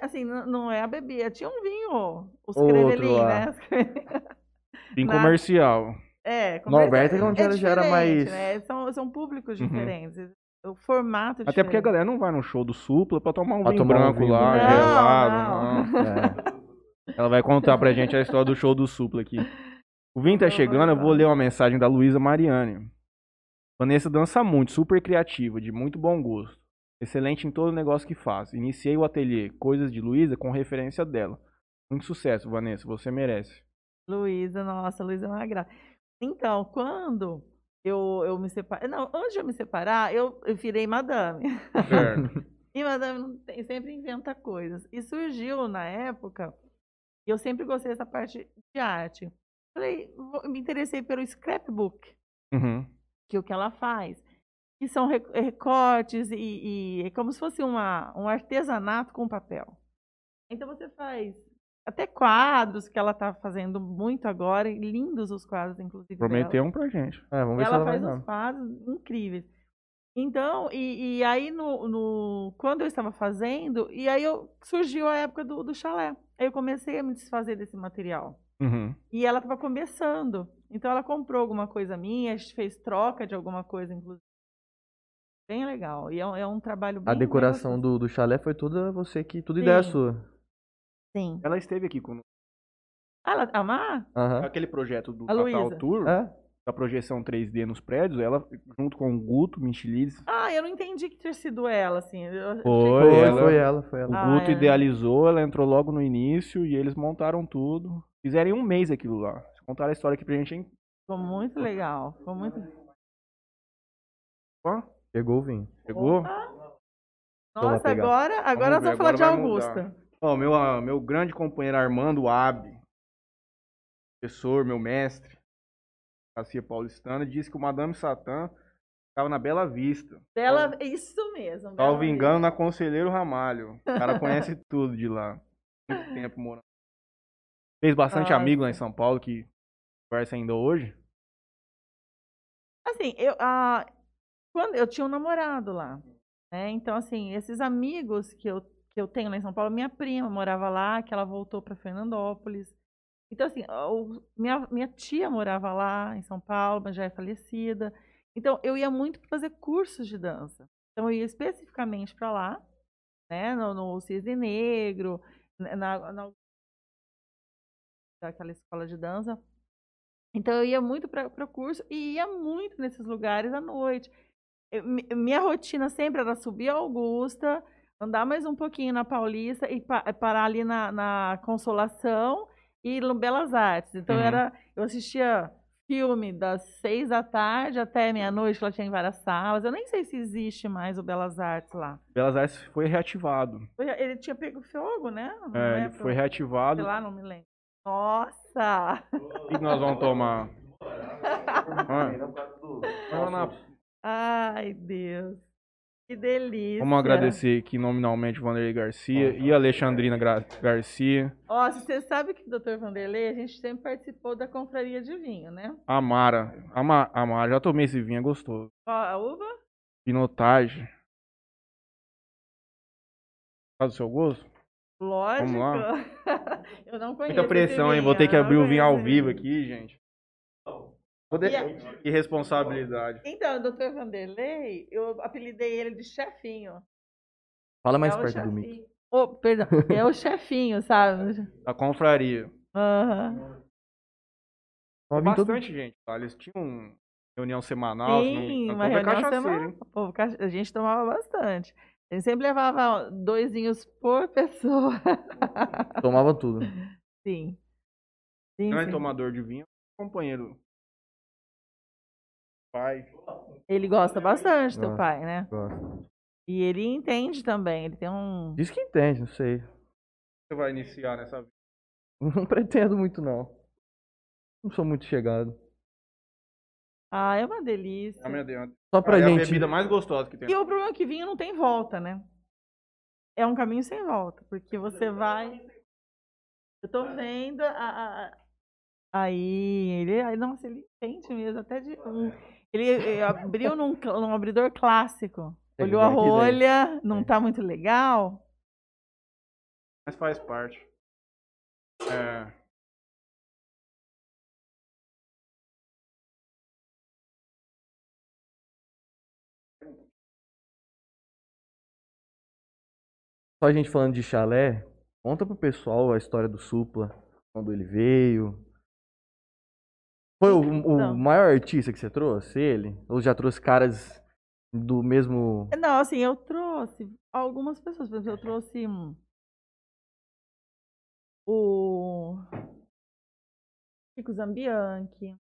assim, não, não é a bebida. Tinha um vinho, os Outro crevelinhos, lá. né? Vinho Na- comercial. É, No Alberta é, não já- já era mais- Né? São, são públicos Uhum. diferentes. O formato Até porque a galera não vai no show do Supla pra tomar um Pra vinho tomar um branco vinho lá, branco. gelado. Não, não. É. Ela vai contar pra gente a história do show do Supla aqui. O vinho tá Não, chegando, eu vou ler uma mensagem da Luísa Mariani. Vanessa dança muito, super criativa, de muito bom gosto. Excelente em todo o negócio que faz. Iniciei o ateliê Coisas de Luísa com referência dela. Muito sucesso, Vanessa, você merece. Luísa, nossa, Luísa é uma graça. Então, quando eu, eu me separei. Não, antes de eu me separar, eu, eu virei madame. Certo. E madame tem- sempre inventa coisas. E surgiu na época, e eu sempre gostei dessa parte de arte. Falei, me interessei pelo scrapbook, Uhum. que é o que ela faz. Que são re- recortes e, e é como se fosse uma, um artesanato com papel. Então você faz até quadros que ela está fazendo muito agora, e lindos os quadros, inclusive. dela. Prometeu um pra gente. É, vamos ver se Ela ela vai faz uns quadros incríveis. Então, e, e aí no, no- quando eu estava fazendo, e aí eu, surgiu a época do, do chalé. Aí eu comecei a me desfazer desse material. Uhum. E ela estava começando. Então ela comprou alguma coisa minha, a gente fez troca de alguma coisa, inclusive. Bem legal. E é, um- é um trabalho bem A decoração do, do chalé foi toda você que. Tudo ideia Sim. sua. Sim. Ela esteve aqui com Ah, ela, a Mar? Aham. aquele projeto do A Luísa. Tour, É? da projeção 3D nos prédios, ela, junto com o Guto Michelides, Ah, eu não entendi que ter sido ela, assim. Eu achei Foi, que- Foi, ela- foi ela, foi o ela. Ah, Guto é. idealizou, ela entrou logo no início e eles montaram tudo. Fizeram em um mês aquilo lá. Contaram a história aqui pra gente, hein? Ficou muito legal. Ficou muito. Ó, Pegou o vinho. Pegou? Opa! Toma, Nossa, pegar. agora, agora nós ver, vamos falar de. Augusta. Ó, meu, ah, meu grande companheiro Armando Ab, professor, meu mestre, Garcia Paulistana, disse que o Madame Satã estava na Bela Vista. Bela, isso mesmo. Tava Bela vingando na Conselheiro Ramalho. O cara conhece tudo de lá. Muito tempo morando. Fez bastante Nossa. amigo lá em São Paulo que conversa ainda hoje. Assim, eu, ah, quando eu tinha um namorado lá, né? Então, assim, esses amigos que eu, que eu tenho lá em São Paulo, minha prima morava lá, que ela voltou para Fernandópolis. Então, assim, o- minha, minha tia morava lá em São Paulo, mas já é falecida. Então, eu ia muito pra fazer cursos de dança. Então, eu ia especificamente para lá, né? No, no Cisne Negro, na, na, na daquela escola de dança. Então eu ia muito para o curso e ia muito nesses lugares à noite. Eu- mi- minha rotina sempre era subir a Augusta, andar mais um pouquinho na Paulista e pa- parar ali na, na Consolação e no Belas Artes. Então Uhum. era, eu assistia filme das seis da tarde até meia-noite, que ela tinha em várias salas. Eu nem sei se existe mais o Belas Artes lá. Belas Artes foi reativado. Foi- Ele tinha pego fogo, né? Não É, é ele foi reativado. Sei lá, não me lembro. Nossa! O que nós vamos tomar? Vamos lá. Ai, Deus. Que delícia. Vamos agradecer aqui nominalmente o Vanderlei Garcia e a Alexandrina Gra- Garcia, Ó, você sabe que o Dr. Vanderlei, a gente sempre participou da confraria de vinho, né? a Mara. A, Ma- a Mara, já tomei esse vinho, é gostoso. Ó, a uva? Pinotage. Tá do seu gosto? Lógico. Vamos lá. eu não conheço. Muita pressão, hein? Vou ter que abrir o vinho ao vivo aqui, gente. De- E a- Que responsabilidade. Então, o Dr. Vanderlei, eu apelidei ele de chefinho. Fala mais é perto do chefinho. Oh, perdão. É o chefinho, sabe? Da confraria. Aham. Toma vinho todo- Bastante gente. Tá? Eles tinham reunião semanal. não Sim, uma Povo é reunião semanal. ca- a gente tomava bastante. A gente sempre levava dois vinhos por pessoa. Tomava tudo. Sim. Sim, Grande sim. tomador de vinho. Companheiro. Pai. Ele gosta bastante do Gosta. pai, né? Gosto. E ele entende também. Ele tem um. Diz que entende, não sei. Você vai iniciar nessa vida? Não pretendo muito, não. Não sou muito chegado. Ah, é uma delícia. É, meu Deus. Só pra é a gente. bebida mais gostosa que tem. E o problema é que vinho não tem volta, né? É um caminho sem volta, porque você vai. Eu tô vendo a. a- a- Aí, ele. Aí, nossa, ele entende mesmo, até de. um- Ele eh, abriu num, num abridor clássico. Tem Olhou a rolha, não É. tá muito legal. Mas faz parte. É. Só a gente falando de chalé, conta pro pessoal a história do Supla, quando ele veio. Foi o, o maior artista que você trouxe, ele? Ou já trouxe caras do mesmo. Não, assim, eu trouxe algumas pessoas. Por exemplo, eu trouxe hum, o Chico Zambianchi,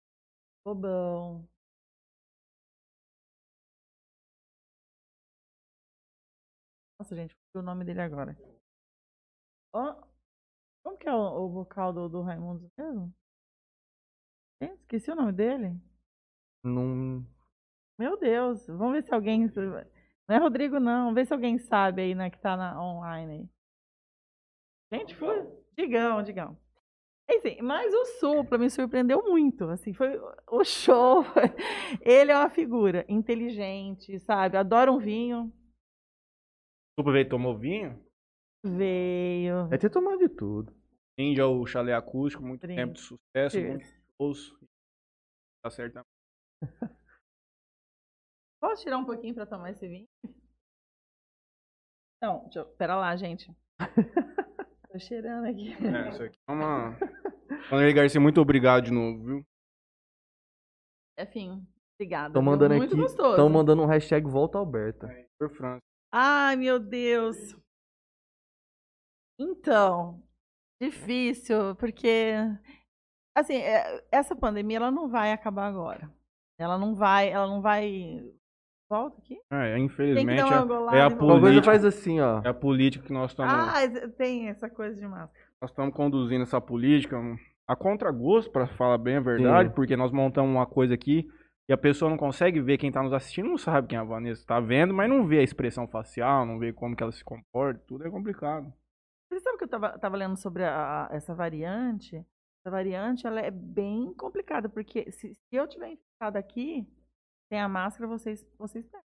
Bobão. Nossa, gente, o nome dele agora. Ó, como que é o, o vocal do, do Raimundos mesmo? Gente, esqueci o nome dele. Num... Meu Deus, vamos ver se alguém. Não é Rodrigo, não. Vamos ver se alguém sabe aí, né, que tá na, online aí. Gente, foi. Digão, digão. Enfim, mas o Supla me surpreendeu muito. Assim, foi o show. Ele é uma figura inteligente, sabe? Adora um vinho. Desculpa, veio tomou vinho. Veio. É ter tomado de tudo. Índia, o chalé acústico, muito Brinde. tempo de sucesso, Cheers. muito shows. Tá certo. né? Posso tirar um pouquinho pra tomar esse vinho? Não, deixa eu... pera lá, gente. Tô cheirando aqui. É, isso aqui é uma. Vanderlei Garcia, muito obrigado de novo, viu? Enfim, obrigada. Estão viu? mandando Muito aqui. gostoso. Estão mandando um hashtag Volta Alberta. Por França. Ai, meu Deus. Então, difícil, porque assim, é- essa pandemia ela não vai acabar agora. Ela não vai, ela não vai volta aqui? É, Tem que infelizmente dar uma é, golada é a coisa política, faz assim, ó. é a política que nós estamos Ah, tem essa coisa de máscara. nós estamos conduzindo essa política um, a contragosto, para falar bem a verdade, Sim. porque nós montamos uma coisa aqui e a pessoa não consegue ver quem está nos assistindo, não sabe quem é a Vanessa está vendo, mas não vê a expressão facial, não vê como que ela se comporta, tudo é complicado. Você sabe que eu tava, tava lendo sobre a- a- essa variante? Essa variante, ela é bem complicada, porque se, se eu tiver infectado aqui, sem a máscara, vocês, vocês pegam.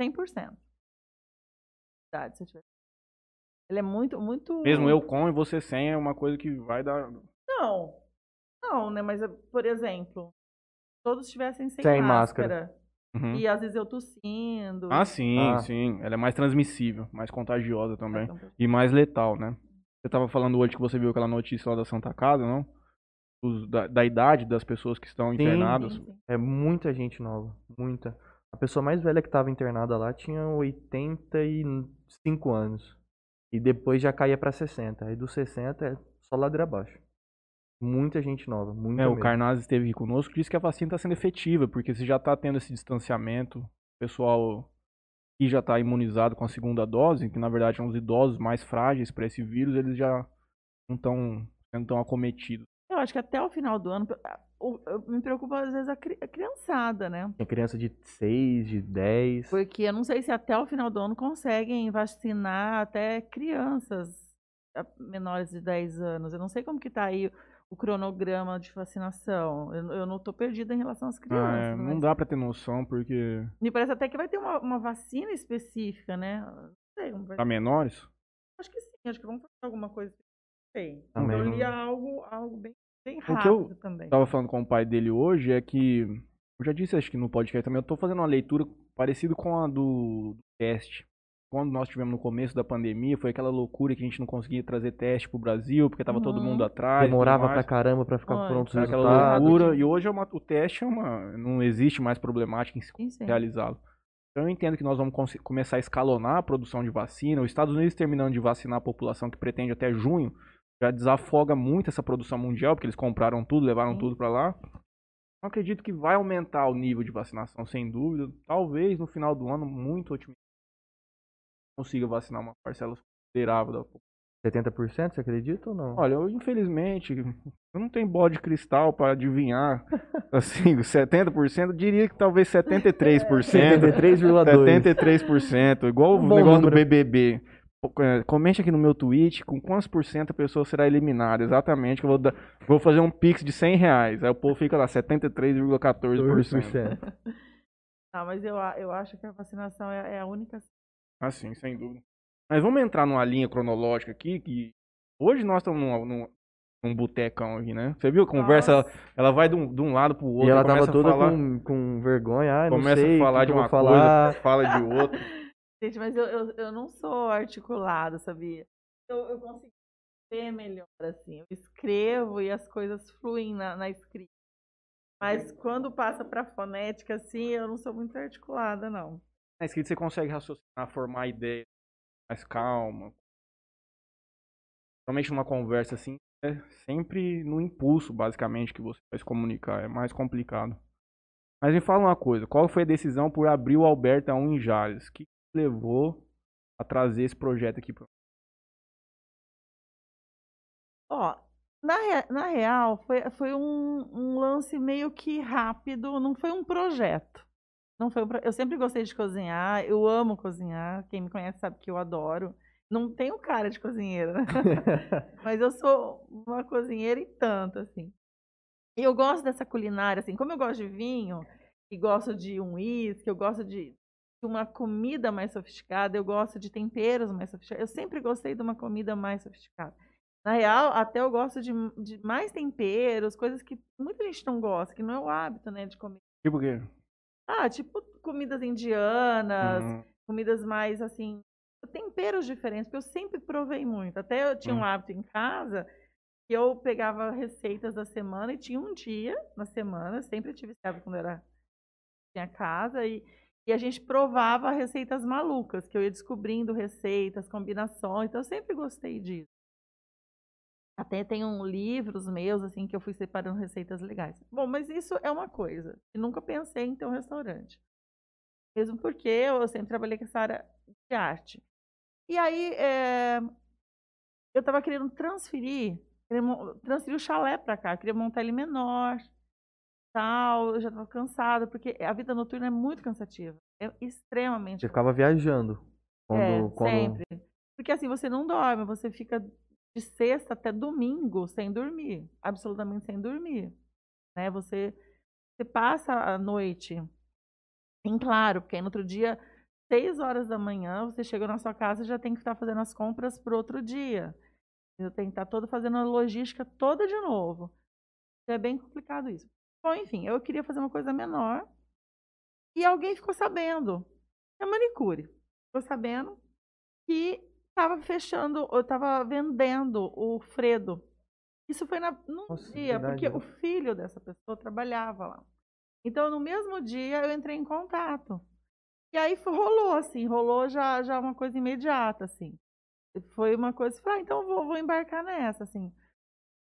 100%. Verdade, se eu tiver. Ele é muito, muito... Mesmo eu com e você sem é uma coisa que vai dar. Não. Não, né? Mas, por exemplo, todos estivessem sem, Sem máscara. Uhum. E às vezes eu tossindo. Ah, sim, Ah. sim. Ela é mais transmissível, mais contagiosa também. Então, E mais letal, né? Você tava falando hoje que você viu aquela notícia lá da Santa Casa, não? Os- da, da idade das pessoas que estão Sim. internadas. sim. É muita gente nova. Muita. A pessoa mais velha que tava internada lá tinha 85 anos. E depois já caía pra 60. Aí dos 60 é só ladeira abaixo. Muita gente nova. Muita É, o mesmo. Carnaz esteve aqui conosco disse que a vacina está sendo efetiva, porque se já está tendo esse distanciamento, o pessoal que já está imunizado com a segunda dose, que na verdade são os idosos mais frágeis para esse vírus, eles já não estão sendo tão acometidos. Eu acho que até o final do ano, me preocupa às vezes a, cri- a criançada, né? Tinha criança de 6, de 10. Porque eu não sei se até o final do ano conseguem vacinar até crianças a- menores de 10 anos. Eu não sei como que tá aí o cronograma de vacinação. Eu, eu não tô perdida em relação às Ah, crianças. é, não mas dá para ter noção, porque Me parece até que vai ter uma, uma vacina específica, né? Não sei vai para menores, Acho que sim, acho que vamos fazer alguma coisa. Não sei. Também Eu li algo, algo bem, bem que eu rápido também. estava falando com o pai dele hoje é que eu já disse acho que no podcast também, eu tô fazendo uma leitura parecida com a do, do teste. Quando nós tivemos no começo da pandemia, foi aquela loucura que a gente não conseguia trazer teste pro Brasil, porque tava todo Uhum. mundo atrás. e tudo Demorava pra caramba pra ficar pronto os Era aquela resultados. loucura. E hoje é uma- o teste é uma. Não existe mais problemática em se realizá-lo. Então eu entendo que nós vamos começar a escalonar a produção de vacina. Os Estados Unidos terminando de vacinar a população que pretende até junho, já desafoga muito essa produção mundial, porque eles compraram tudo, levaram Sim. tudo para lá. Eu acredito que vai aumentar o nível de vacinação, sem dúvida. Talvez no final do ano, muito otimista, consiga vacinar uma parcela considerável da população. 70%, você acredita ou não? Olha, eu, infelizmente, eu não tenho bola de cristal para adivinhar. Assim, 70%, eu diria que talvez 73%. 73,2%. 73%, igual Um o negócio do número. BBB. É, Comente aqui no meu tweet com quantos por cento a pessoa será eliminada. Exatamente, que eu vou, dar- vou fazer um pix de 100 reais. Aí o povo fica lá, 73,14%. 2%. Não, mas eu, eu acho que a vacinação é, é a única. Assim, sem dúvida. Mas vamos entrar numa linha cronológica aqui, que hoje nós estamos num, num, num botecão aqui, né? Você viu a conversa, ela, ela vai de um, de um lado pro outro. E ela tava toda falar, com, com vergonha. Ah, Começa sei a falar de uma falar. coisa, fala de outra. Gente, mas eu, eu, eu não sou articulada, sabia? Eu, eu consigo ver melhor, assim. Eu escrevo e as coisas fluem na, na escrita. Mas quando passa pra fonética, assim, eu não sou muito articulada, não. Na escrita você consegue raciocinar, formar ideia mais calma. Somente numa conversa assim, é sempre no impulso, basicamente, que você vai se comunicar. É mais complicado. Mas me fala uma coisa, qual foi a decisão por abrir o Alberta 1 em Jales? O que levou a trazer esse projeto aqui para Ó, na, na real, foi, foi um, um lance meio que rápido, não foi um projeto. Não foi pro- Eu sempre gostei de cozinhar, eu amo cozinhar. Quem me conhece sabe que eu adoro. Não tenho cara de cozinheira? Mas eu sou uma cozinheira e tanto, assim. E eu gosto dessa culinária, assim, como eu gosto de vinho e gosto de um uísque, eu gosto de de uma comida mais sofisticada, eu gosto de temperos mais sofisticados. Eu sempre gostei de uma comida mais sofisticada. Na real, até eu gosto de, de mais temperos, coisas que muita gente não gosta, que não é o hábito, né, de comer. Tipo o quê? Ah, tipo comidas indianas, Uhum. comidas mais assim, temperos diferentes, porque eu sempre provei muito. Até eu tinha um Hum. hábito em casa que eu pegava receitas da semana e tinha um dia na semana, sempre tive esse hábito quando era tinha casa e, e a gente provava receitas malucas, que eu ia descobrindo receitas, combinações, então eu sempre gostei disso. Até tem um livros meus assim que eu fui separando receitas legais. Bom, mas isso é uma coisa. Eu nunca pensei em ter um restaurante. Mesmo porque eu sempre trabalhei com essa área de arte. E aí, é, eu estava querendo transferir, queria mo- transferir o chalé para cá, eu queria montar ele menor, tal, eu já estava cansada, porque a vida noturna é muito cansativa, é extremamente Você ficava viajando. Quando, é, quando... sempre. Porque assim, você não dorme, você fica de sexta até domingo sem dormir, absolutamente sem dormir. Né? Você, você passa a noite em claro, porque aí no outro dia, seis horas da manhã, você chega na sua casa e já tem que estar fazendo as compras para outro dia. Eu tenho que estar todo fazendo a logística toda de novo. É bem complicado isso. Bom, enfim, eu queria fazer uma coisa menor e alguém ficou sabendo. É manicure. Ficou sabendo que estava fechando, eu estava vendendo o Fredo. Isso foi na, num Nossa, dia, verdade, porque né? o filho dessa pessoa trabalhava lá. Então, no mesmo dia, eu entrei em contato. E aí rolou, assim, rolou já, já uma coisa imediata, assim. Foi uma coisa, falei, ah, então vou, vou embarcar nessa, assim.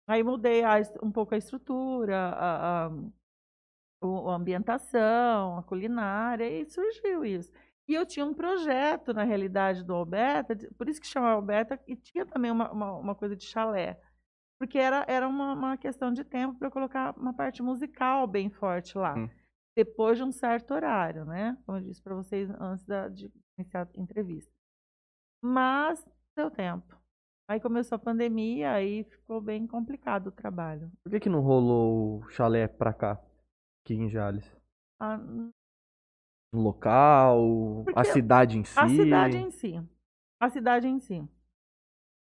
Aí mudei a um pouco a estrutura, a, a, a ambientação, a culinária, e surgiu isso. E eu tinha um projeto, na realidade, do Alberta, por isso que chama Alberta, e tinha também uma, uma, uma coisa de chalé. Porque era, era uma, uma questão de tempo para eu colocar uma parte musical bem forte lá. Hum. Depois de um certo horário, né? Como eu disse para vocês antes da, de iniciar a entrevista. Mas deu tempo. Aí começou a pandemia, aí ficou bem complicado o trabalho. Por que, que não rolou o chalé pra cá? Aqui em Jales? A, O local, a Porque cidade em si. a cidade em si. A cidade em si.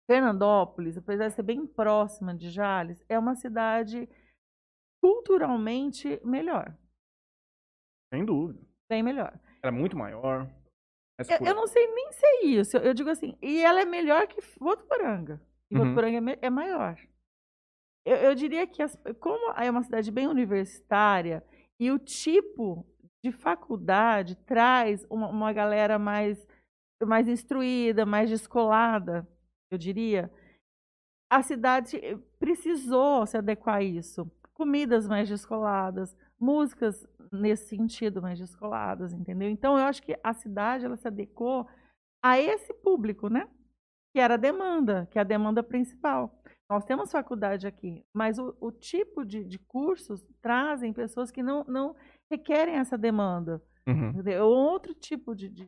Fernandópolis, apesar de ser bem próxima de Jales, é uma cidade culturalmente melhor. Sem dúvida. Bem melhor. Era muito maior. mais Eu, eu não sei nem se é isso. Eu digo assim, e ela é melhor que Votuporanga. E Uhum. Votuporanga é, é maior. Eu, eu diria que, as- como é uma cidade bem universitária, e o tipo de faculdade traz uma, uma galera mais, mais instruída, mais descolada, eu diria, a cidade precisou se adequar a isso. Comidas mais descoladas, músicas nesse sentido mais descoladas, entendeu? Então eu acho que a cidade ela se adequou a esse público, né? que era a demanda, que é a demanda principal. Nós temos faculdade aqui, mas o, o tipo de, de, cursos trazem pessoas que não, não requerem essa demanda. Uhum. É outro tipo de, de,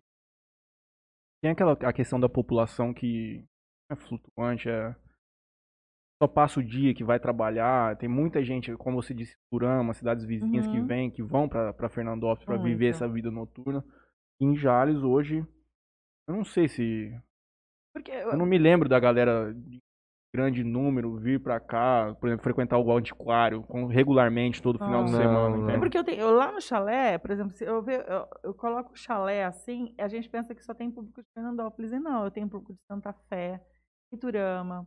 Tem aquela a questão da população que é flutuante, é só passa o dia que vai trabalhar. Tem muita gente, como você disse, Turama, cidades vizinhas uhum. que vêm, que vão para Fernandópolis para viver essa vida noturna. em Jales hoje, eu não sei se porque eu... eu não me lembro da galera de grande número vir para cá, por exemplo, frequentar o antiquário com, regularmente todo final de semana. Não. É porque eu tenho, eu, lá no chalé, por exemplo, se eu, ver, eu, eu, coloco o chalé assim, a gente pensa que só tem público de Fernandópolis e não, eu tenho público de Santa Fé, Iturama,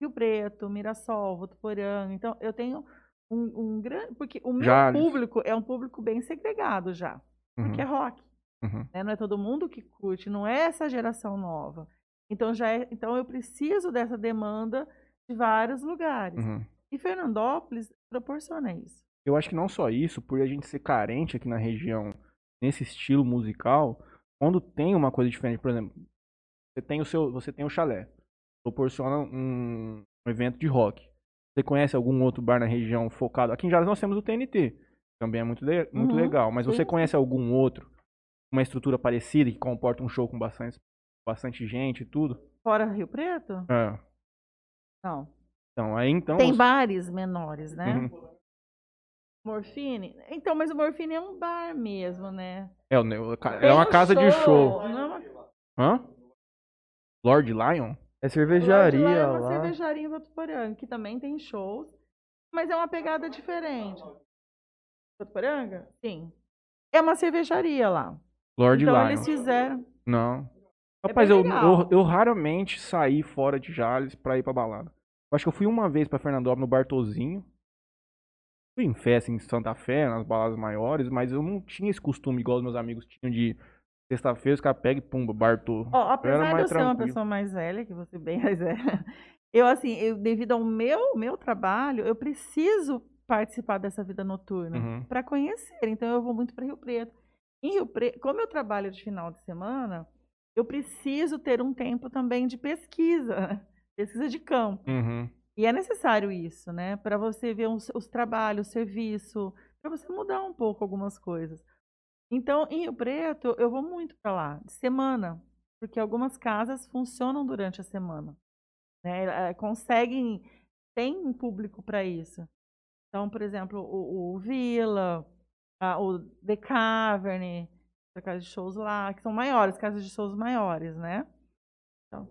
Rio Preto, Mirassol, Votuporanga. Então, eu tenho um, um grande. Porque o meu Jales. público é um público bem segregado já. Uhum. Porque é rock. Uhum. Né? Não é todo mundo que curte, não é essa geração nova. Então, já é, então eu preciso dessa demanda de vários lugares. Uhum. E Fernandópolis proporciona isso. Eu acho que não só isso, por a gente ser carente aqui na região nesse estilo musical, quando tem uma coisa diferente, por exemplo, você tem o seu, você tem o chalé proporciona um, um evento de rock. Você conhece algum outro bar na região focado? Aqui em Jales nós temos o TNT, também é muito, le muito uhum, legal. Mas sim. você conhece algum outro, uma estrutura parecida que comporta um show com bastante, bastante gente e tudo? Fora Rio Preto? É. Não. Então, aí então. Tem os... bares menores, né? Uhum. Morfine? Então, mas o Morfine é um bar mesmo, né? É, é uma casa show. de show. Não é uma... Hã? Lord Lion? É cervejaria lá. É uma lá. cervejaria em Votuporanga, que também tem shows, mas é uma pegada diferente. Votuporanga? Sim. É uma cervejaria lá. Lord então Lion. eles fizeram. Não. É Rapaz, eu, eu, eu, raramente saí fora de Jales pra ir pra balada. Eu acho que eu fui uma vez pra Fernandópolis no Bartozinho. Fui em festa em Santa Fé, nas baladas maiores, mas eu não tinha esse costume igual os meus amigos tinham de Sexta-feira os caras pegam e pumba, Bartô. Ó, apesar de eu ser uma pessoa mais velha, que você bem mais velha, eu assim, eu, devido ao meu, meu trabalho, eu preciso participar dessa vida noturna uhum. para conhecer. Então eu vou muito para Rio Preto. Em Rio Preto, como eu trabalho de final de semana, eu preciso ter um tempo também de pesquisa, pesquisa de campo. Uhum. E é necessário isso, né? Para você ver os, os trabalhos, o serviço, para você mudar um pouco algumas coisas. Então, em Rio Preto, eu vou muito para lá, de semana, porque algumas casas funcionam durante a semana. Né? Eh, conseguem, tem um público para isso. Então, por exemplo, o, o Vila, a, o The Cavern, a casa de shows lá, que são maiores, casas de shows maiores, né? Então,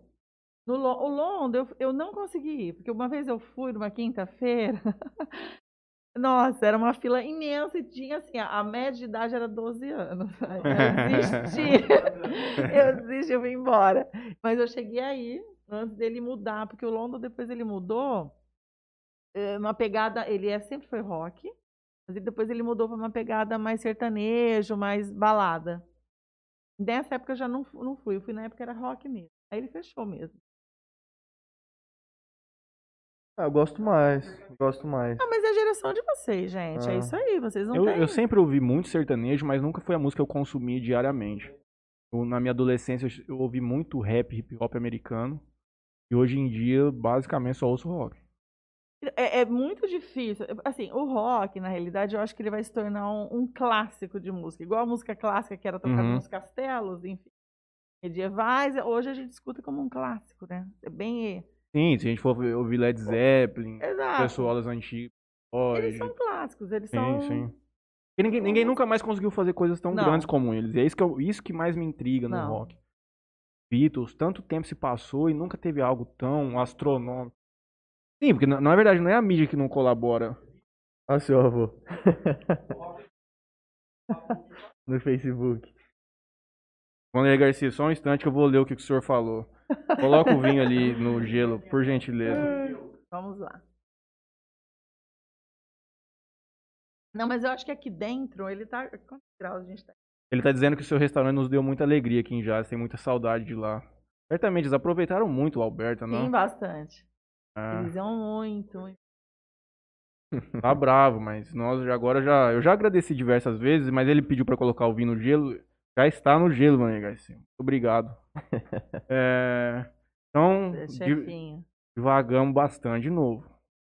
no, o Londres eu, eu não consegui ir, porque uma vez eu fui numa quinta-feira, Nossa, era uma fila imensa e tinha assim, a média de idade era 12 anos. Eu desisti. eu desisti, eu vim embora. Mas eu cheguei aí, antes dele mudar, porque o London depois ele mudou eh, uma pegada, ele é, sempre foi rock, mas depois ele mudou para uma pegada mais sertanejo, mais balada. Nessa época eu já não, não fui, eu fui na época era rock mesmo. Aí ele fechou mesmo. Ah, eu gosto mais, gosto mais. Ah, mas é a geração de vocês, gente. É ah. É isso aí, vocês não eu, têm... eu sempre ouvi muito sertanejo, mas nunca foi a música que eu consumi diariamente. Eu, na minha adolescência, eu ouvi muito rap, hip hop americano. E hoje em dia, basicamente, só ouço rock. É, é, muito difícil. Assim, o rock, na realidade, eu acho que ele vai se tornar um, um clássico de música. Igual a música clássica que era tocada uhum. nos castelos, enfim, medievais. Hoje a gente escuta como um clássico, né? É bem Sim, se a gente for ouvir Led Zeppelin, Exato. pessoal das antigas. Eles são clássicos, eles sim, são. Sim. Ninguém, ninguém, nunca mais conseguiu fazer coisas tão não. grandes como eles. E é isso que, eu, isso que mais me intriga no não. rock. Beatles, tanto tempo se passou e nunca teve algo tão astronômico. Sim, porque na, na verdade não é a mídia que não colabora. Olha seu avô. no Facebook. Wanderlei Garcia, só um instante que eu vou ler o que o senhor falou. Coloca o vinho ali no gelo, por gentileza. Vamos lá. Não, mas eu acho que aqui dentro ele tá. Quantos graus a gente tá? Ele tá dizendo que o seu restaurante nos deu muita alegria aqui em Jazz, tem muita saudade de lá. Certamente, eles aproveitaram muito o Alberta, não? Sim, bastante. Ah. Eles iam muito, muito. Tá bravo, mas nós agora já. Eu já agradeci diversas vezes, mas ele pediu para colocar o vinho no gelo. Já está no gelo, Mané Garcia. Muito obrigado. é... Então, divagamos bastante de novo.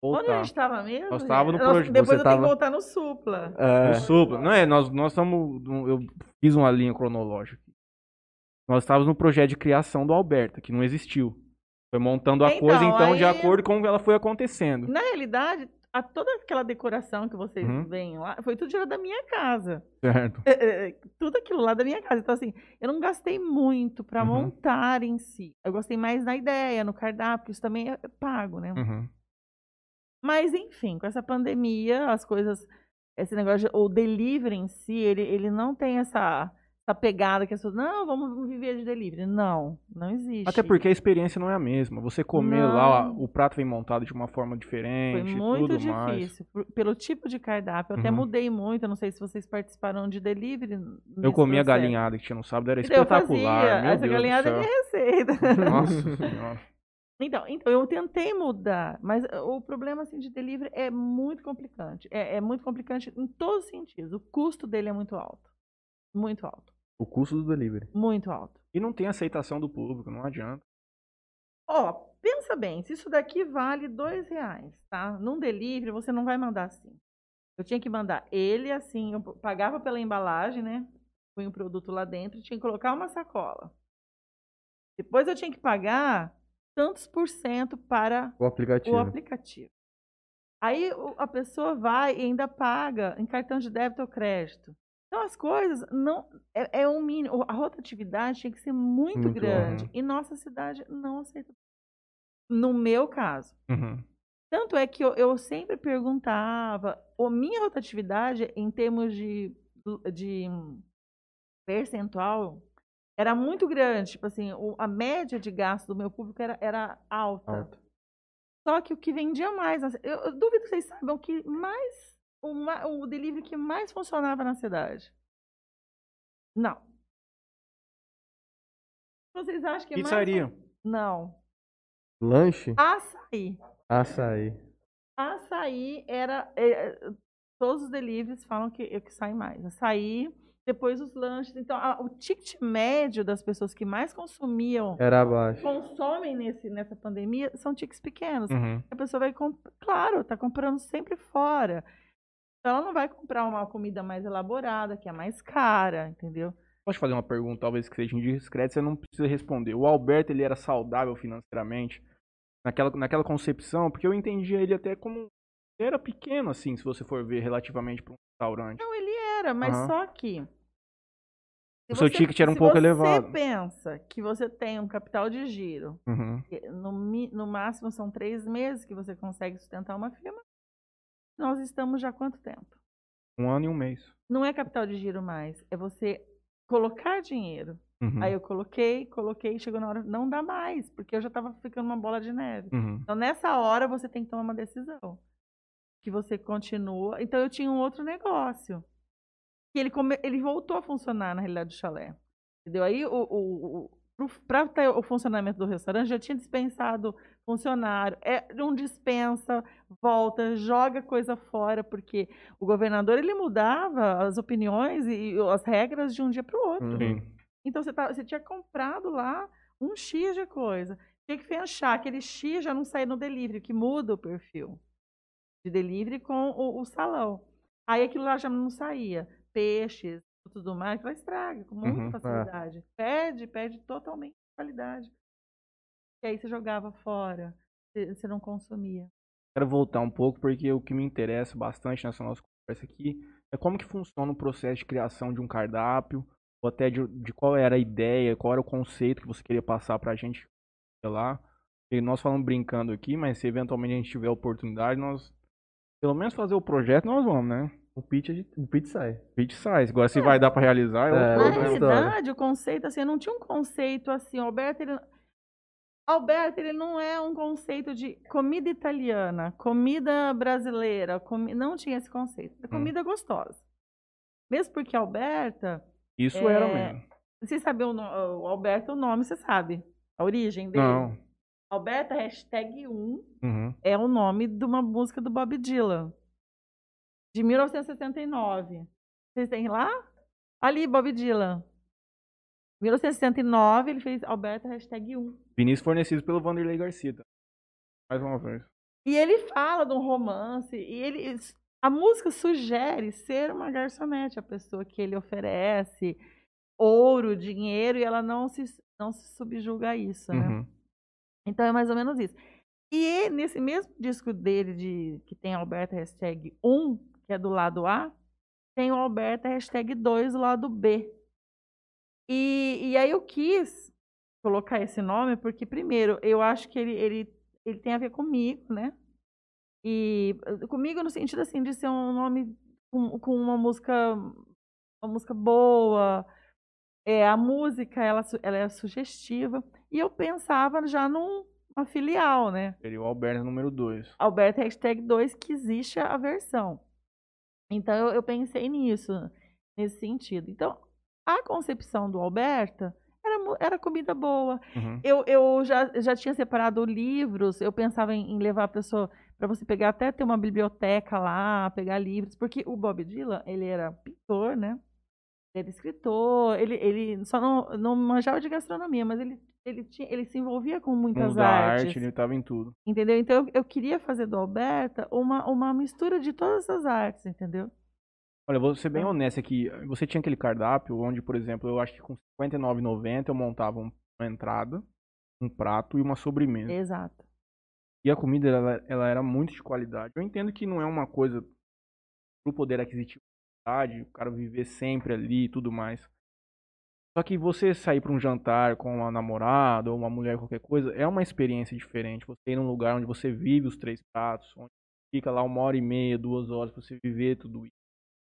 Onde a Voltar. gente estava mesmo? Nós tava no gente? Nossa, proje- Depois você eu tenho tava- que voltar no Supla. É, O Supla. Não é, nós nós estamos. Eu fiz uma linha cronológica. Nós estávamos no projeto de criação do Alberta, que não existiu. Foi montando a Então, coisa, então, de aí- acordo com como ela foi acontecendo. Na realidade, a, toda aquela decoração que vocês Uhum. veem lá, foi tudo tirado da minha casa. Certo. É, é, tudo aquilo lá da minha casa. Então, assim, eu não gastei muito para Uhum. montar em si. Eu gostei mais na ideia, no cardápio, isso também é pago, né? Uhum. Mas, enfim, com essa pandemia, as coisas. Esse negócio, de, o delivery em si, ele, ele não tem essa, essa pegada que as pessoas. Não, vamos viver de delivery. Não, não existe. Até porque a experiência não é a mesma. Você comer lá, Não. o prato vem montado de uma forma Foi diferente, muito tudo mais. difícil. por- Pelo tipo de cardápio. Eu até Uhum. mudei muito. Eu não sei se vocês participaram de delivery. Eu nesse comi a processo. galinhada que tinha no sábado, era Então, eu espetacular. fazia. Essa Deus galinhada é minha receita. Nossa senhora. Então, então, eu tentei mudar, mas o problema assim, de delivery é muito complicante. É, é muito complicante em todos os sentidos. O custo dele é muito alto. Muito alto. O custo do delivery. Muito alto. E não tem aceitação do público, não adianta. Ó, pensa bem, se isso daqui vale dois reais, tá? Num delivery você não vai mandar assim. Eu tinha que mandar ele assim, eu pagava pela embalagem, né? Põe o produto lá dentro, tinha que colocar uma sacola. Depois eu tinha que pagar tantos por cento para O aplicativo. o aplicativo. Aí a pessoa vai e ainda paga em cartão de débito ou crédito. Então as coisas não é, é um mínimo. A rotatividade tinha que ser muito, Muito, grande aham. e nossa cidade não aceita. No meu caso. Uhum. Tanto é que eu, eu sempre perguntava, a minha rotatividade em termos de, de percentual era muito grande. Tipo assim, o- a média de gasto do meu público era, era alta. Alto. Só que o que vendia mais, ci- eu, eu duvido que vocês saibam o que mais, o, delivery que mais funcionava na cidade. Não. Vocês acham que é Pizzaria. mais... Não. Lanche? Açaí. Açaí. Açaí era. é, é, todos os deliveries falam que, é que sai mais. Açaí, depois os lanches. Então, a- o ticket médio das pessoas que mais consumiam, Era abaixo. consomem nesse, nessa pandemia, são tickets pequenos. Uhum. A pessoa vai comprar. Claro, tá comprando sempre fora. Então, ela não vai comprar uma comida mais elaborada, que é mais cara, entendeu? Posso fazer uma pergunta, talvez que seja indiscreta, você não precisa responder. O Alberto, ele era saudável financeiramente? Naquela, naquela concepção? Porque eu entendia ele até como... Ele era pequeno, assim, se você for ver relativamente para um restaurante. Não, ele era, mas Aham. só que. O se seu ticket era um se pouco elevado. você pensa que você tem um capital de giro Uhum. no, no máximo são três meses que você consegue sustentar uma firma. Nós estamos já há quanto tempo? Um ano e um mês. Não é capital de giro mais, é você colocar dinheiro. Uhum. Aí eu coloquei, coloquei, chegou na hora, não dá mais, porque eu já estava ficando uma bola de neve. Uhum. Então nessa hora você tem que tomar uma decisão. Que você continua. Então eu tinha um outro negócio. Que ele, come... ele voltou a funcionar na realidade do chalé. Entendeu? Aí o, o, para ter o funcionamento do restaurante, já tinha dispensado funcionário. É um dispensa, volta, joga coisa fora, porque o governador ele mudava as opiniões e as regras de um dia para o outro. Uhum. Então você, tá, você tinha comprado lá um X de coisa. Tinha que fechar. Aquele X já não saía no delivery, que muda o perfil de delivery com o, o salão. Aí aquilo lá já não saía. Peixes, tudo mais, ela estraga com muita Uhum, é. facilidade. Perde, perde totalmente a qualidade. E aí você jogava fora, você, não consumia. Quero voltar um pouco, porque o que me interessa bastante nessa nossa conversa aqui é como que funciona o processo de criação de um cardápio, ou até de, de qual era a ideia, qual era o conceito que você queria passar pra gente sei lá. E nós falamos brincando aqui, mas se eventualmente a gente tiver a oportunidade, nós pelo menos fazer o projeto, nós vamos, né? O pitch, a o pitch sai. Pitch size. Agora se vai dar pra realizar, é, É, Na realidade, o conceito, assim, eu não tinha um conceito assim. O Alberto, ele, Alberto, ele não é um conceito de comida italiana, comida brasileira, comi... não tinha esse conceito. É comida gostosa. Mesmo porque Alberta, Isso É, era mesmo. você sabe o, no- o Alberto, o nome, você sabe. A origem dele. Não. Alberta, hashtag 1, Uhum. é o nome de uma música do Bob Dylan. De 1969. Vocês têm lá? Ali, Bob Dylan. Em 1969, ele fez Alberta hashtag 1. Vinícius fornecido pelo Vanderlei Garcia. tá? Mais uma vez. E ele fala de um romance, e ele, a música sugere ser uma garçonete, a pessoa que ele oferece ouro, dinheiro, e ela não se, não se subjuga a isso, né? Uhum. Então é mais ou menos isso. E nesse mesmo disco dele, de, que tem Alberta hashtag 1, que é do lado A, tem o Alberta hashtag 2 do lado B. E, e aí eu quis colocar esse nome porque, primeiro, eu acho que ele, ele, ele tem a ver comigo, né? E eh, comigo no sentido assim de ser um nome com, com uma música uma música boa, é, a música ela, ela é sugestiva e eu pensava já num- numa filial, né? Seria o Alberto número 2. Alberta hashtag 2 que existe a versão. Então eu, eu pensei nisso, nesse sentido. Então, a concepção do Alberta era, era comida boa. Uhum. Eu, eu já, já tinha separado livros, eu pensava em, em levar a pessoa para você pegar até ter uma biblioteca lá, pegar livros, porque o Bob Dylan, ele era pintor, né? Ele era escritor, ele, ele só não, não manjava de gastronomia, mas ele, ele, tinha, ele se envolvia com Com muitas da artes. arte, ele tava em tudo. Entendeu? Então eu, eu queria fazer do Alberta uma, uma mistura de todas essas artes, entendeu? Olha, eu vou ser bem Então- honesto aqui. Você tinha aquele cardápio onde, por exemplo, eu acho que com R$ 59,90 eu montava um- uma entrada, um prato e uma sobremesa. Exato. E a comida, ela, ela era muito de qualidade. Eu entendo que não é uma coisa pro poder aquisitivo da cidade, o cara viver sempre ali e tudo mais. Só que você sair para um jantar com uma namorada ou uma mulher, qualquer coisa, é uma experiência diferente. Você ir num lugar onde você vive os três pratos, onde fica lá uma hora e meia, duas horas pra você viver tudo isso.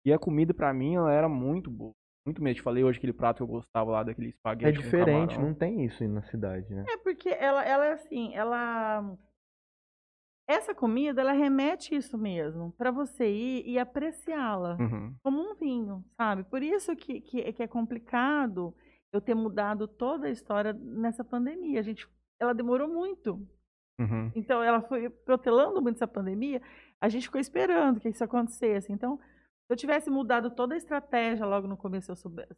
E a comida, pra mim, ela era muito boa. Muito mesmo. Te falei hoje aquele prato que eu gostava lá, daquele É espaguete com diferente, não tem isso na cidade, né? É porque ela, ela é assim, ela. Essa comida, ela remete isso mesmo, para você ir e apreciá-la Uhum. como um vinho, sabe? Por isso que, que, que é complicado eu ter mudado toda a história nessa pandemia. A gente, ela demorou muito. Uhum. Então, ela foi protelando muito essa pandemia. A gente ficou esperando que isso acontecesse. Então, se eu tivesse mudado toda a estratégia logo no começo, eu soubesse,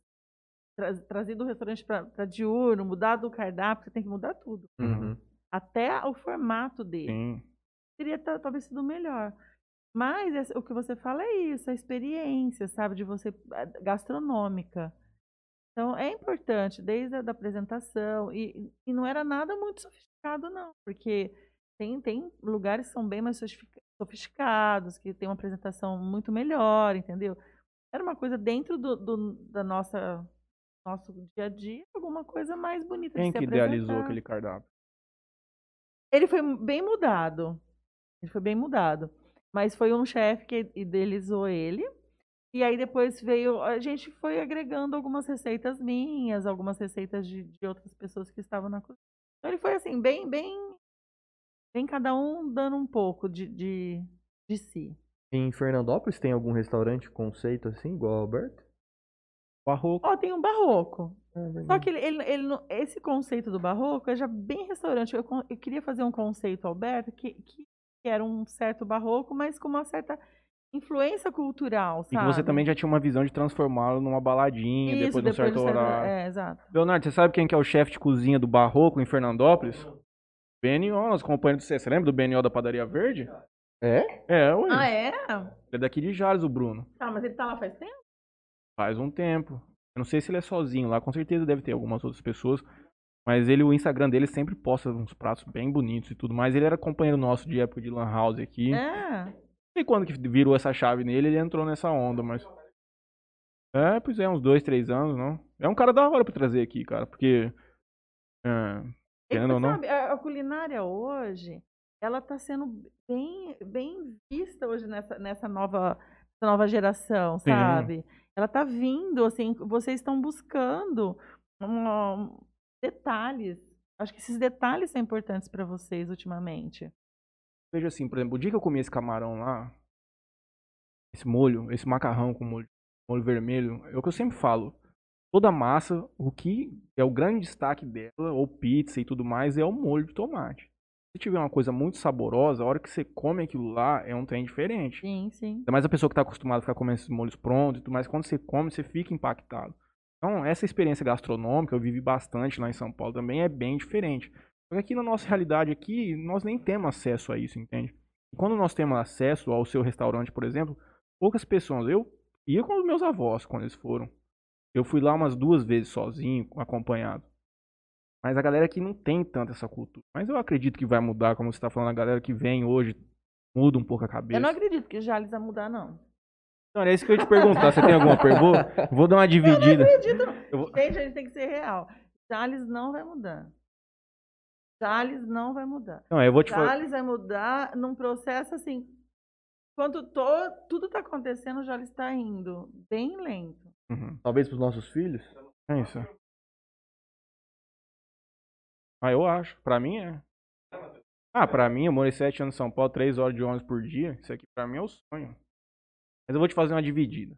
tra trazido o restaurante para diurno, mudado o cardápio, você tem que mudar tudo. Uhum. Até o formato dele. Sim. Teria ta- talvez sido melhor. Mas o que você fala é isso, a experiência, sabe, de você gastronômica. Então é importante, desde a da apresentação, e, e não era nada muito sofisticado, não, porque tem, tem lugares que são bem mais sofistica- sofisticados, que tem uma apresentação muito melhor, entendeu? Era uma coisa dentro do, do- da nossa nosso dia a dia, alguma coisa mais bonita Quem de se que idealizou apresentar. aquele cardápio? Ele foi bem mudado. Ele foi bem mudado. Mas foi um chefe que idealizou ele. E aí depois veio. A gente foi agregando algumas receitas minhas, algumas receitas de, de outras pessoas que estavam na cozinha. Então ele foi assim, bem, bem. Bem cada um dando um pouco de, de, de si. Em Fernandópolis tem algum restaurante conceito assim, igual ao Alberto? Barroco. Ó, tem um barroco. É Só que ele, ele, ele esse conceito do barroco é já bem restaurante. Eu, eu queria fazer um conceito, Alberto, que, que era um certo barroco, mas com uma certa influência cultural, E que sabe? você também já tinha uma visão de transformá-lo numa baladinha Isso, depois de um certo do horário. É, exato. Leonardo, você sabe quem que é o chefe de cozinha do Barroco em Fernandópolis? BNO, nosso companheiro do C. Você lembra do BNO da Padaria Verde? É? É, ué. Ah, é? Ele é daqui de Jales, o Bruno. Tá, mas ele tá lá faz tempo? Faz um tempo. Eu não sei se ele é sozinho lá, com certeza deve ter algumas outras pessoas. Mas ele, o Instagram dele sempre posta uns pratos bem bonitos e tudo mais. Ele era companheiro nosso de época de Lan House aqui. É. Não sei quando que virou essa chave nele, ele entrou nessa onda, mas. É, pois é, uns dois, três anos, não? É um cara da hora pra trazer aqui, cara, porque. É, Querendo ou não? sabe, a, a culinária hoje, ela tá sendo bem, bem vista hoje nessa, nessa nova, essa nova geração, Sim. sabe? Ela tá vindo, assim, vocês estão buscando um, detalhes. Acho que esses detalhes são importantes para vocês ultimamente. veja assim, por exemplo, o dia que eu comi esse camarão lá, esse molho, esse macarrão com molho, molho vermelho, é o que eu sempre falo. Toda massa, o que é o grande destaque dela, ou pizza e tudo mais, é o molho de tomate. Se tiver uma coisa muito saborosa, a hora que você come aquilo lá, é um trem diferente. Sim, sim. Ainda mais a pessoa que está acostumada a ficar comendo esses molhos prontos e tudo mais, quando você come, você fica impactado. Então, essa experiência gastronômica, eu vivi bastante lá em São Paulo também, é bem diferente. Porque aqui na nossa realidade aqui, nós nem temos acesso a isso, entende? E quando nós temos acesso ao seu restaurante, por exemplo, poucas pessoas. Eu ia com os meus avós quando eles foram. Eu fui lá umas duas vezes sozinho, acompanhado. Mas a galera aqui não tem tanta essa cultura. Mas eu acredito que vai mudar, como você está falando, a galera que vem hoje muda um pouco a cabeça. Eu não acredito que Jales vai mudar, não. Não, é isso que eu ia te perguntar. Você tem alguma pergunta? Vou dar uma dividida. Eu não acredito, não. Eu vou- Gente, a gente tem que ser real. Jales não vai mudar. Jales não vai mudar. Não, eu vou te. Jales vai mudar num processo assim. Quando to- tudo tá acontecendo, o Jales está indo bem lento. Uhum. Talvez pros nossos filhos? É isso. Ah, eu acho. Pra mim é. Ah, pra mim, eu morei sete anos em São Paulo, três horas de ônibus por dia. Isso aqui pra mim é o sonho. Mas eu vou te fazer uma dividida.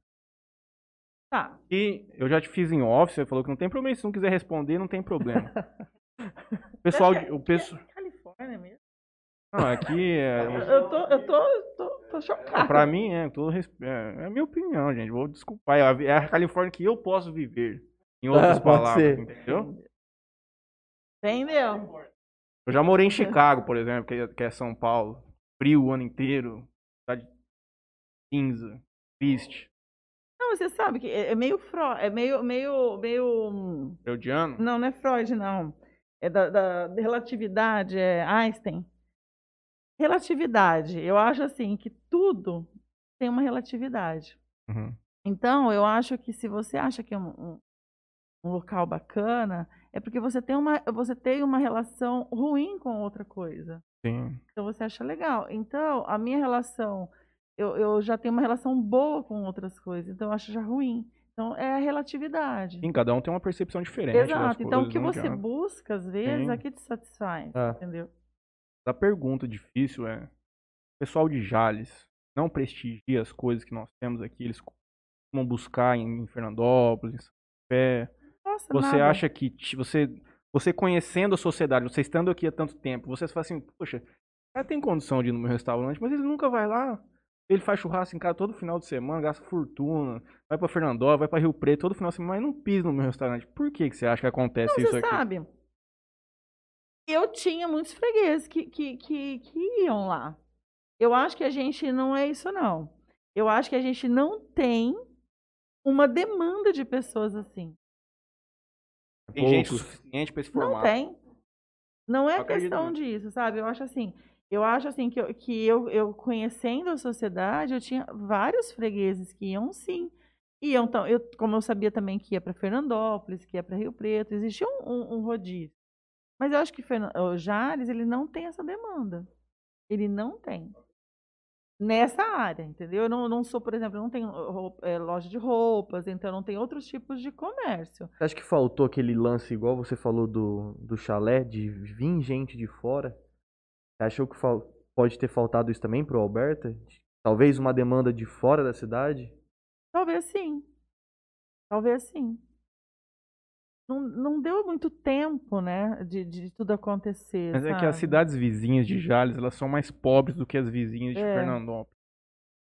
Tá. E eu já te fiz em off, você falou que não tem problema. Se não quiser responder, não tem problema. O pessoal, de- o pessoal. É Califórnia mesmo. Não, aqui é. Eu tô, eu tô, tô, tô chocada. Pra mim, é, todo é, é a minha opinião, gente. Vou desculpar. É a, é Califórnia que eu posso viver. Em outras Ah, palavras, entendeu? Entendeu? Eu já morei em Chicago, por exemplo, que é, que é São Paulo. Frio o ano inteiro. Cidade cinza, triste. Não, você sabe que é é meio Freud, é meio, meio, meio. hum, Freudiano. Não, não é Freud, não. É da- da relatividade, é Einstein. Relatividade. Eu acho assim que tudo tem uma relatividade. Uhum. Então, eu acho que se você acha que é um, um- um local bacana, é porque você tem, uma, você tem uma relação ruim com outra coisa. Sim. Então você acha legal. Então, a minha relação, eu, eu já tenho uma relação boa com outras coisas, então eu acho já ruim. Então é a relatividade. Sim, cada um tem uma percepção diferente. Exato. Então o que não você busca, às vezes, Sim. é que te satisfaz. Ah. Entendeu? A pergunta difícil é: o pessoal de Jales não prestigia as coisas que nós temos aqui? Eles costumam buscar em Fernandópolis, em São. Nossa, Você nada. acha que você, você conhecendo a sociedade, você estando aqui há tanto tempo, você fala assim, poxa, cara tem condição de ir no meu restaurante, mas ele nunca vai lá. Ele faz churrasco em casa todo final de semana, gasta fortuna, vai pra Fernandópolis, vai pra Rio Preto todo final de semana, mas não pisa no meu restaurante. Por que, que você acha que acontece Não, isso você aqui? sabe. Eu tinha muitos fregueses que, que, que, que iam lá. Eu acho que a gente não é isso, não. Eu acho que a gente não tem uma demanda de pessoas assim. Tem gente Poucos. suficiente pra esse Não formato. tem. Não é questão disso, sabe? Eu acho assim, eu acho assim que, eu, que eu, eu conhecendo a sociedade, eu tinha vários fregueses que iam sim. Iam, então, eu, como eu sabia também que ia para Fernandópolis, que ia para Rio Preto, existia um, um, um rodízio. Mas eu acho que o Jales, ele não tem essa demanda. Ele não tem. Nessa área, entendeu? Eu não, não sou, por exemplo, eu não tenho roupa- eh, loja de roupas, então não tenho outros tipos de comércio. Você acha que faltou aquele lance, igual você falou do, do chalé, de vir gente de fora? Você achou que pode ter faltado isso também pro Alberta? Talvez uma demanda de fora da cidade? Talvez sim. Talvez sim. Não, não deu muito tempo, né, de, de tudo acontecer. Mas é que as sabe? cidades vizinhas de Jales, elas são mais pobres do que as vizinhas de É. Fernandópolis.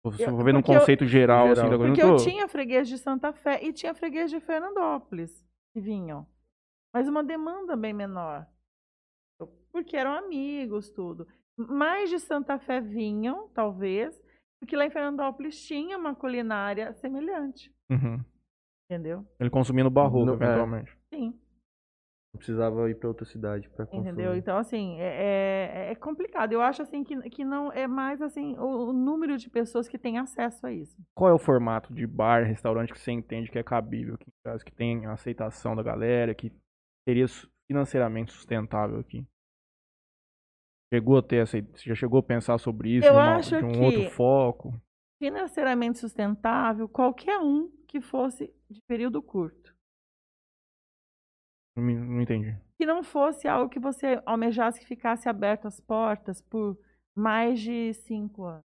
Eu for ver num porque eu- conceito geral, assim, Geral. da coisa. Porque eu tô- tinha freguês de Santa Fé e tinha freguês de Fernandópolis que vinham. Mas uma demanda bem menor. Porque eram amigos, tudo. Mais de Santa Fé vinham, talvez, porque lá em Fernandópolis tinha uma culinária semelhante. Uhum. Entendeu? Ele consumindo barroco, No- é. eventualmente. Sim. Não precisava ir pra outra cidade pra consumir. Entendeu? Então, assim, é, é- é complicado. Eu acho, assim, que, que não é mais, assim, o, o número de pessoas que têm acesso a isso. Qual é o formato de bar, restaurante que você entende que é cabível aqui em casa, que tem a aceitação da galera, que seria financeiramente sustentável aqui? Chegou a ter essa, você já chegou a pensar sobre isso Eu de, uma- acho de um que- outro foco? Financeiramente sustentável, qualquer um que fosse de período curto. Não, me- não entendi. Que não fosse algo que você almejasse que ficasse aberto as portas por mais de cinco anos.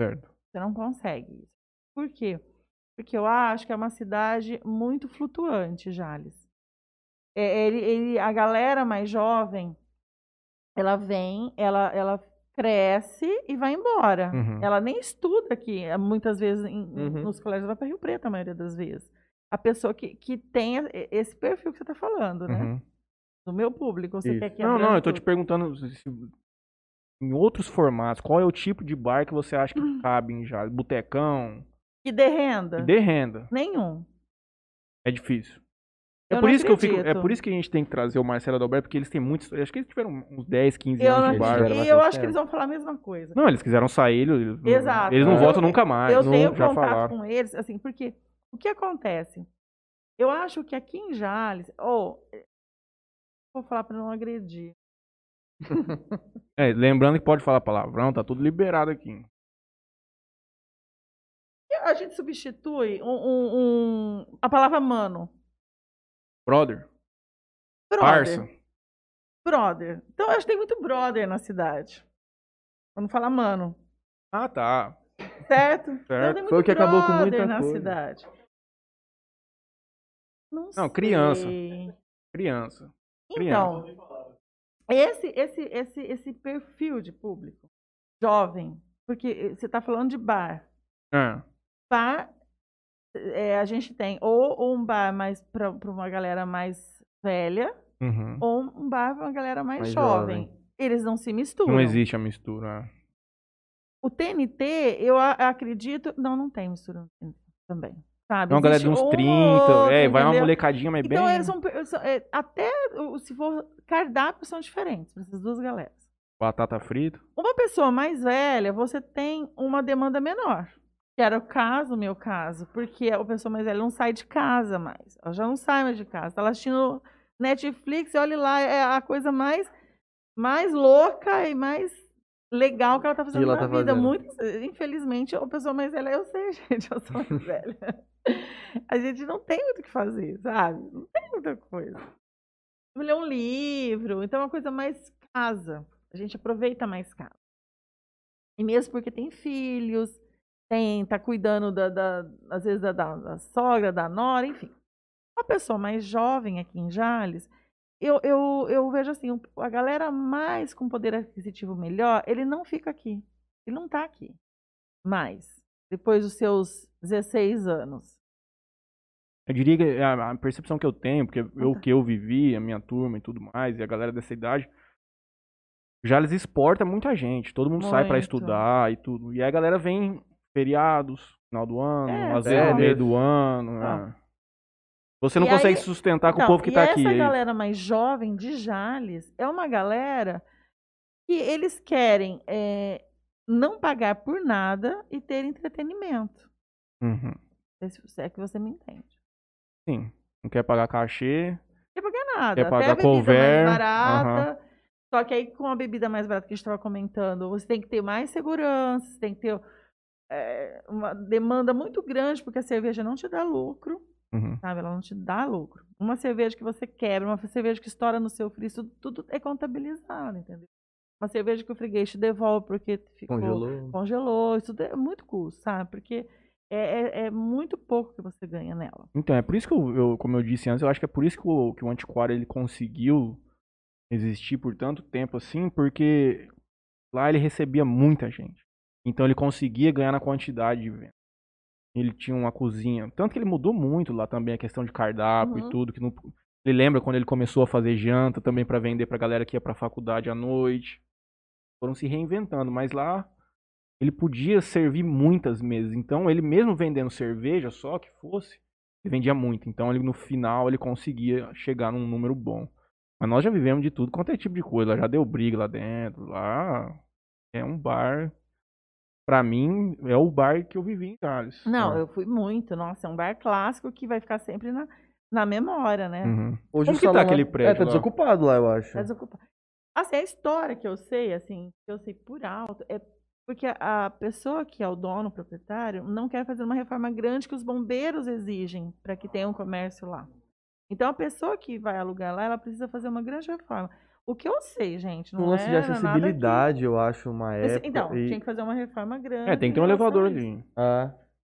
Certo. Você não consegue isso. Por quê? Porque eu acho que é uma cidade muito flutuante, Jales. É, ele, ele- a galera mais jovem, ela vem, ela, ela cresce e vai embora. Uhum. Ela nem estuda aqui, eh, muitas vezes em- Uhum. nos colégios, vai para Rio Preto a maioria das vezes. A pessoa que, que e- esse perfil que você está falando, né? Uhum. Do meu público. Você Isso. quer que Não, não, eu tô te perguntando se- em outros formatos, qual é o tipo de bar que você acha que cabe em Jales? Botecão? Que dê renda? Que dê renda. Nenhum. É difícil. É por isso que eu fico, é por isso que a gente tem que trazer o Marcelo Adalberto, porque eles têm muitos, acho que eles tiveram uns 10, 15 Eu, anos de bar. E eu acho que eles vão falar a mesma coisa. Não, eles quiseram sair, eles, Exato. eles não Eu- voltam nunca mais. eu não, tenho já contato falaram. com eles, assim, porque o que acontece? Eu acho que aqui em Jales, ou vou falar para não agredir. É, lembrando que pode falar palavrão, tá tudo liberado aqui. A gente substitui um, um- um- a palavra mano. Brother, Brother. parça. Brother. Então, eu acho que tem muito brother na cidade. Quando fala mano, Ah, tá. certo? Então, Certo. tem Foi o que acabou com muita na coisa. cidade. Não, Não, criança. Criança. Então, esse, esse, esse, esse perfil de público jovem, porque você está falando de bar. É. Bar, é, a gente tem ou, ou um bar mais para uma galera mais velha, Uhum. ou um bar para uma galera mais, Mais jovem. jovem. Eles não se misturam. Não existe a mistura. é. O TNT, eu acredito. Não, não tem mistura no TNT também. Sabe? É uma galera de uns um 30, ou é, outro, vai uma molecadinha, mas Então, bem eles são, é, até o- se for cardápio, são diferentes para essas duas galeras. batata frita. Uma pessoa mais velha, você tem uma demanda menor. Que era o caso, o meu caso, porque a pessoa mais velha não sai de casa mais. Ela já não sai mais de casa. Está assistindo Netflix e olha lá, é a coisa mais, mais louca e mais legal que ela está fazendo ela na tá vida. fazendo. Muito, infelizmente, a pessoa mais velha, eu sei, gente, eu sou mais velha. A gente não tem muito o que fazer, sabe? Não tem muita coisa. Ler um livro, então é uma coisa mais casa. A gente aproveita mais casa. E mesmo porque tem filhos, tem, tá cuidando da, da- às vezes da, da- da sogra, da nora, enfim. Uma pessoa mais jovem aqui em Jales, eu, eu, eu vejo assim, a galera mais com poder aquisitivo melhor, ele não fica aqui. Ele não tá aqui mais. Depois dos seus 16 anos. Eu diria que a, a percepção que eu tenho, porque eu tá. que eu vivi, a minha turma e tudo mais, e a galera dessa idade, já eles exporta muita gente. Todo mundo sai pra Muito. estudar e tudo. E aí a galera vem feriados, final do ano, É, às vezes no férias. meio do ano. Ah. é. Você não E consegue aí- sustentar com o Então, povo que e tá aqui. essa aí. galera mais jovem de Jales é uma galera que eles querem é, não pagar por nada e ter entretenimento. Uhum. Se é que você me entende. Sim. Não quer pagar cachê. Não quer pagar nada. Quer Até pagar a bebida mais barata. Só que aí com a bebida mais barata que a gente estava comentando, você tem que ter mais segurança, você tem que ter é, uma demanda muito grande, porque a cerveja não te dá lucro. Uhum. sabe? Ela não te dá lucro. Uma cerveja que você quebra, uma cerveja que estoura no seu freezer, tudo, tudo é contabilizado, entendeu? Uma cerveja que o freguês te devolve porque ficou, Congelou. congelou, isso tudo é muito custo, sabe? Porque é, é, é muito pouco que você ganha nela. Então, é por isso que eu, eu- como eu disse antes, eu acho que é por isso que o, que o antiquário ele conseguiu existir por tanto tempo assim, porque lá ele recebia muita gente. Então ele conseguia ganhar na quantidade de venda. Ele tinha uma cozinha, tanto que ele mudou muito lá também a questão de cardápio Uhum. e tudo, que não, ele lembra quando ele começou a fazer janta também pra vender pra galera que ia pra faculdade à noite. Foram se reinventando, mas lá ele podia servir muitas mesas. Então, ele mesmo vendendo cerveja só que fosse, ele vendia muito. Então, ele no final ele conseguia chegar num número bom. Mas nós já vivemos de tudo quanto é tipo de coisa. Já deu briga lá dentro. Lá é um bar. Pra mim, é o bar que eu vivi em Gales. Não, É. eu fui muito. Nossa, é um bar clássico que vai ficar sempre na, na memória, né? Uhum. Hoje Como o que tá lá- aquele prédio É, tá lá? desocupado lá, eu acho. Tá desocupado. Assim, a história que eu sei, assim, que eu sei por alto, é porque a pessoa que é o dono, o proprietário, não quer fazer uma reforma grande que os bombeiros exigem para que tenha um comércio lá. Então, a pessoa que vai alugar lá, ela precisa fazer uma grande reforma. O que eu sei, gente, Um não lance de que- acessibilidade, eu acho, uma época. Então, e- tinha que fazer uma reforma grande. É, tem que ter um elevador ali. Ah,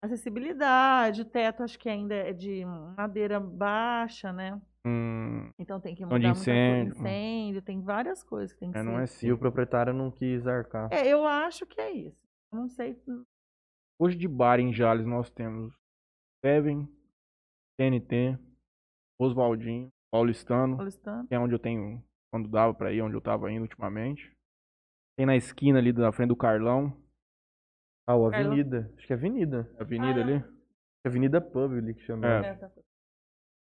Acessibilidade, o teto acho que ainda é de madeira baixa, né? Hum, Então tem que mudar de muita coisa. incêndio. incêndio, tem várias coisas que tem que é, ser. não é e assim. o proprietário não quis arcar. É, eu acho que é isso. Não sei. Hoje de bar em Jales nós temos Seven, TNT, Oswaldinho, Paulistano, Paulistano. que é onde eu tenho, quando dava pra ir, onde eu tava indo ultimamente. Tem na esquina ali da frente do Carlão, Ah, o Carlão. Avenida. Acho que é Avenida. a avenida Ah, é. ali. Avenida Pub ali que chama. É. É, tá.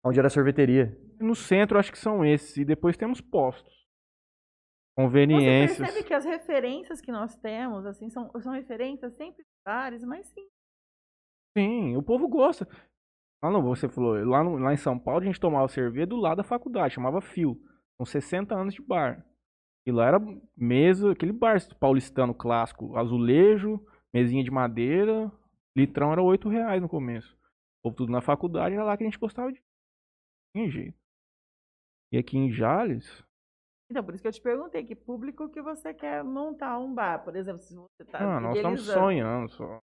Onde era a sorveteria. No centro, acho que são esses. E depois temos postos. Você Conveniências. percebe que as referências que nós temos, assim, são, são referências sempre lugares, mas sim. Sim, o povo gosta. Lá no, você falou, lá, no- lá em São Paulo a gente tomava cerveja do lado da faculdade, chamava Fio. Com 60 anos de bar. E lá era mesa, aquele bar paulistano clássico, azulejo, mesinha de madeira, litrão era 8 reais no começo. O povo tudo na faculdade, era lá que a gente gostava de. Tinha jeito. E aqui em Jales, Então, por isso que eu te perguntei, que público que você quer montar um bar, por exemplo, se você tá ah, nós estamos sonhando só.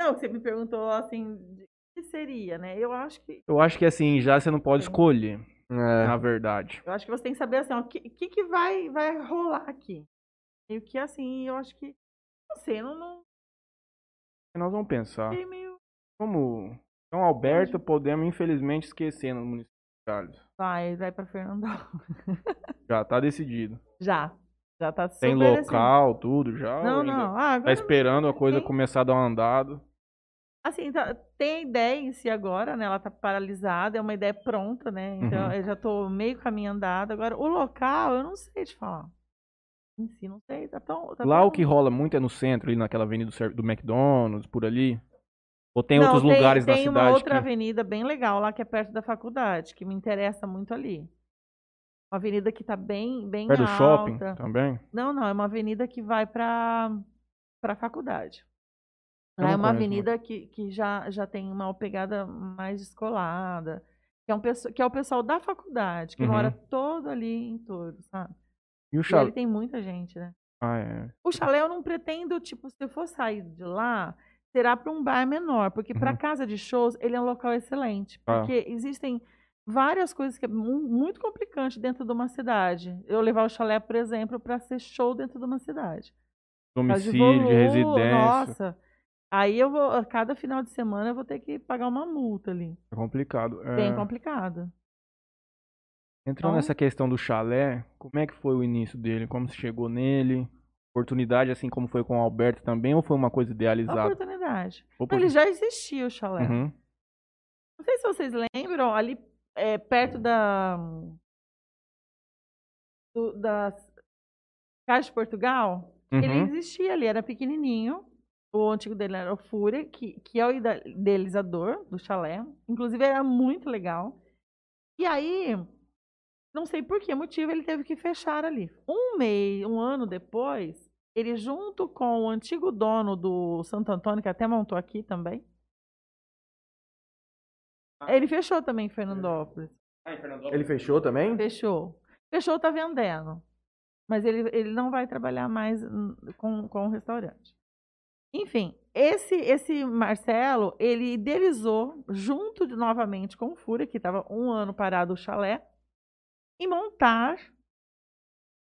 Não, você me perguntou, assim, de que seria, né? Eu acho que, Eu acho que assim, já você não pode Sim. escolher, É. na verdade. eu acho que você tem que saber, assim, ó, o que, que, que vai, vai rolar aqui. E o que, assim, eu acho que, não sei, não, não Nós vamos pensar. meio... Como São Alberto, podemos infelizmente esquecer no município Jales. Vai, vai pra Fernandão. Já tá decidido. Já, já tá super Tem assim. local, tudo já. Não, não, ah, Tá esperando a coisa tem- começar a dar uma andada. Assim, tá- tem a ideia em si agora, né? Ela tá paralisada, é uma ideia pronta, né? Então Uhum. eu já tô meio caminho andado. Agora, o local, eu não sei te falar. Em si, não sei. Tá tão, tá Lá tão- o que rola muito é no centro, ali naquela avenida do, do McDonald's, por ali. Ou tem Não, outros lugares tem na uma cidade outra que... avenida bem legal lá, que é perto da faculdade, que me interessa muito ali. Uma avenida que tá bem, bem Perto do shopping alta. também. Não, não, é uma avenida que vai para a faculdade. Lá é uma avenida que, que já, já tem uma pegada mais descolada, que é, um, que é o pessoal da faculdade, que Uhum. mora todo ali em torno, sabe? E o E chalé? ali tem muita gente, né? Ah, é. O chalé eu não pretendo, tipo, se eu for sair de lá, será para um bar menor, porque para Uhum. casa de shows ele é um local excelente, Ah. porque existem várias coisas que é mu- muito complicante dentro de uma cidade. Eu levar o chalé, por exemplo, para ser show dentro de uma cidade. Domicílio, de volu- residência. Nossa. Aí eu vou, a cada final de semana eu vou ter que pagar uma multa ali. É complicado. É, Bem complicado. Entrando Então- nessa questão do chalé, como é que foi o início dele? Como se chegou nele? Oportunidade, assim como foi com o Alberto também, ou foi uma coisa idealizada? Oportunidade. Opor- Ele já existia o chalé. Uhum. Não sei se vocês lembram, ali é, perto da. Do, da Caixa de Portugal, ele Uhum. existia ali, era pequenininho. O antigo dele era o Fúria, que, que é o idealizador do chalé. Inclusive, era muito legal. E aí, não sei por que motivo, ele teve que fechar ali. Um mês, um ano depois, ele, junto com o antigo dono do Santo Antônio, que até montou aqui também, ele fechou também em Fernandópolis. Ele fechou também? Fechou. Fechou, tá vendendo. Mas ele, ele não vai trabalhar mais com, com o restaurante. Enfim, esse esse Marcelo, ele idealizou, junto de- novamente com o Fúria, que estava um ano parado o chalé, e montar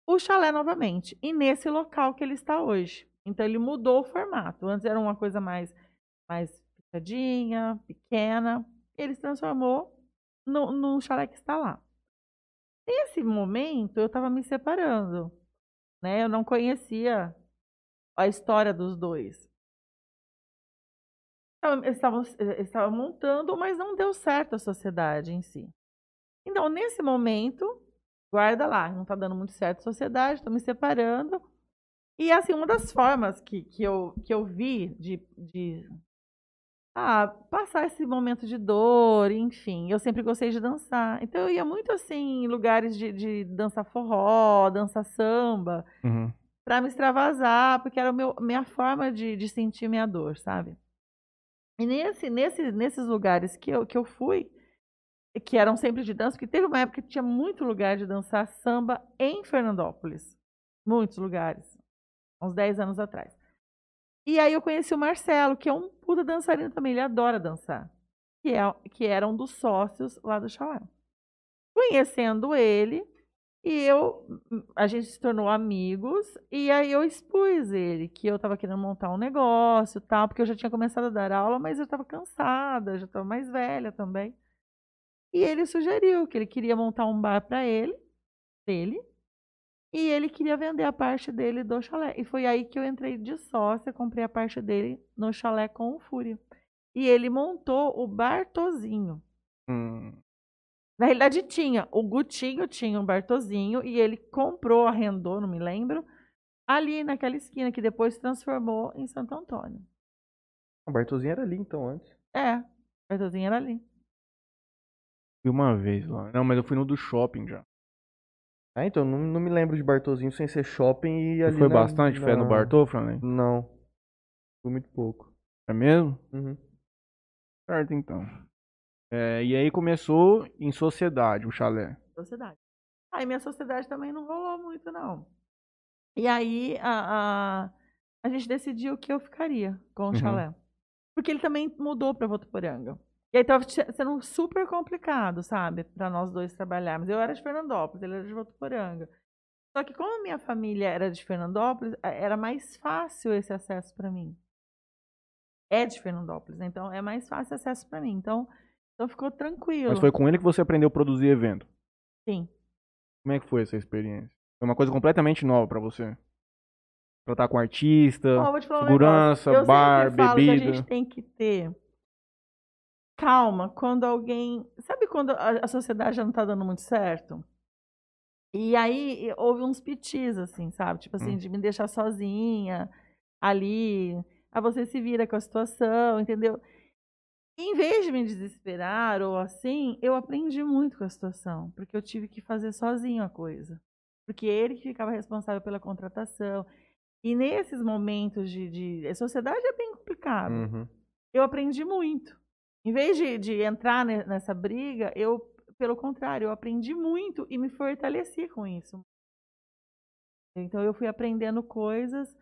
o chalé novamente. E nesse local que ele está hoje. Então ele mudou o formato. Antes era uma coisa mais, mais fechadinha, pequena. Ele se transformou no, no chalé que está lá. Nesse momento, eu estava me separando. Né? Eu não conhecia a história dos dois. Então, Eles estavam, eles estavam montando, mas não deu certo a sociedade em si. Então, nesse momento, guarda lá, não está dando muito certo a sociedade, estou me separando. E, assim, uma das formas que, que, eu, que eu vi de, de ah, passar esse momento de dor, enfim. Eu sempre gostei de dançar. Então eu ia muito assim em lugares de, de dança forró, dança samba, Uhum. para me extravasar, porque era a meu, minha forma de, de sentir minha dor, sabe? E nesse, nesse, nesses lugares que eu, que eu fui, que eram sempre de dança, porque teve uma época que tinha muito lugar de dançar samba em Fernandópolis. Muitos lugares. Uns 10 anos atrás. E aí eu conheci o Marcelo, que é um puta dançarino também, ele adora dançar. Que, é, que era um dos sócios lá do Chalé. Conhecendo ele, e eu, a gente se tornou amigos, e aí eu expus ele, que eu estava querendo montar um negócio tal, porque eu já tinha começado a dar aula, mas eu estava cansada, já estava mais velha também. E ele sugeriu que ele queria montar um bar para ele, dele, e ele queria vender a parte dele do chalé. E foi aí que eu entrei de sócia, comprei a parte dele no chalé com o Fúria. E ele montou o Bartozinho. Hum. Na realidade tinha, o Gutinho tinha um Bartozinho e ele comprou, arrendou, não me lembro, ali naquela esquina que depois se transformou em Santo Antônio. O Bartozinho era ali então antes. É, o Bartozinho era ali. Fui uma vez lá. Não, mas eu fui no do shopping já. Ah, então não, não me lembro de Bartozinho sem ser shopping e ali foi na- bastante fé no na- Bartô, Franley? Não. Fui muito pouco. É mesmo? Uhum. Certo, então. É, e aí começou em sociedade, o chalé. sociedade. Aí minha sociedade também não rolou muito, não. E aí a, a, a gente decidiu que eu ficaria com o Uhum. chalé. Porque ele também mudou para Votuporanga. E aí tava se- sendo super complicado, sabe? Para nós dois trabalharmos. Eu era de Fernandópolis, ele era de Votuporanga. Só que como a minha família era de Fernandópolis, a- era mais fácil esse acesso para mim. É de Fernandópolis, né? então é mais fácil acesso para mim. Então, então ficou tranquilo. Mas foi com ele que você aprendeu a produzir evento. Sim. Como é que foi essa experiência? Foi uma coisa completamente nova pra você? Tratar com artista, um segurança. Eu bar, sempre falo que bebida. a gente tem que ter calma quando alguém. Sabe quando a, a sociedade já não tá dando muito certo? E aí houve uns pitis, assim, sabe? Tipo assim, Hum. de me deixar sozinha ali. Aí você se vira com a situação, entendeu? Em vez de me desesperar ou assim, eu aprendi muito com a situação, porque eu tive que fazer sozinho a coisa. Porque ele que ficava responsável pela contratação. E nesses momentos de, de. A sociedade é bem complicado. Uhum. Eu aprendi muito. Em vez de, de entrar ne- nessa briga, eu, pelo contrário, eu aprendi muito e me fortaleci com isso. Então eu fui aprendendo coisas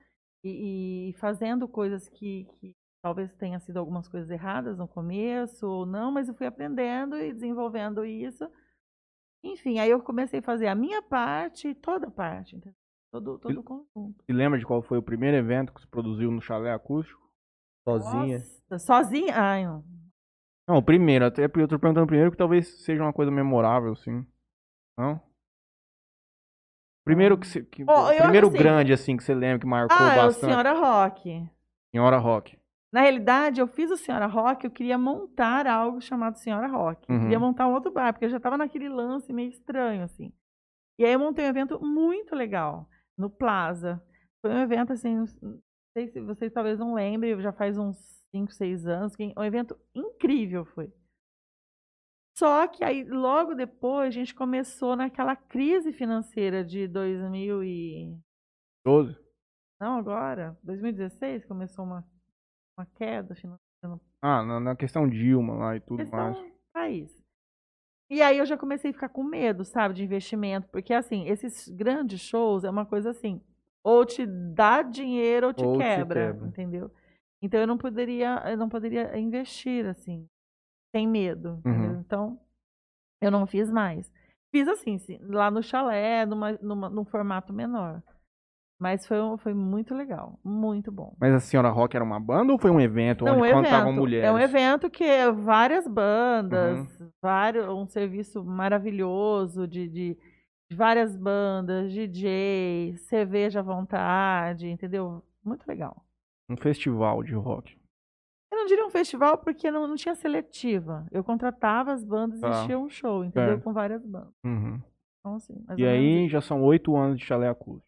e, e fazendo coisas que, que talvez tenha sido algumas coisas erradas no começo ou não, mas eu fui aprendendo e desenvolvendo isso. Enfim, aí eu comecei a fazer a minha parte e toda a parte, entendeu? todo, todo o conjunto. Se lembra de qual foi o primeiro evento que se produziu no chalé acústico? Sozinha. Nossa, sozinha? Ai, não. Não, o primeiro, até porque eu tô perguntando primeiro que talvez seja uma coisa memorável, sim. Não? Primeiro que, você, que eu primeiro assim- grande assim que você lembra que marcou Ah, é o bastante. Senhora Rock. Senhora Rock. Na realidade, eu fiz o Senhora Rock, eu queria montar algo chamado Senhora Rock. Eu Uhum. queria montar um outro bar, porque eu já estava naquele lance meio estranho, assim. E aí eu montei um evento muito legal, no Plaza. Foi um evento, assim, não sei se vocês talvez não lembrem, já faz uns 5, 6 anos, um evento incrível foi. Só que aí, logo depois, a gente começou naquela crise financeira de 2000 e... 12? Não, agora, 2016, começou uma, uma queda financeira Ah, na, na questão Dilma lá e tudo questão mais. país. E aí eu já comecei a ficar com medo, sabe, de investimento, porque assim, esses grandes shows é uma coisa assim, ou te dá dinheiro ou te, Ou te quebra, quebra. entendeu? Então eu não poderia, eu não poderia investir assim, sem medo? Uhum. Então eu não fiz mais. Fiz assim, sim, lá no chalé, numa, numa, num formato menor. Mas foi, foi muito legal, muito bom. Mas a Senhora Rock era uma banda ou foi um evento Não, onde um cantavam evento. mulheres? É um evento que é várias bandas, Uhum. vários, um serviço maravilhoso de, de, de várias bandas, DJ, cerveja à vontade, entendeu? Muito legal. Um festival de rock. Eu não diria um festival porque não, não tinha seletiva. Eu contratava as bandas e Tá. tinha um show, entendeu? Certo. Com várias bandas. Uhum. Então, assim, E aí já são oito anos de chalé acústico.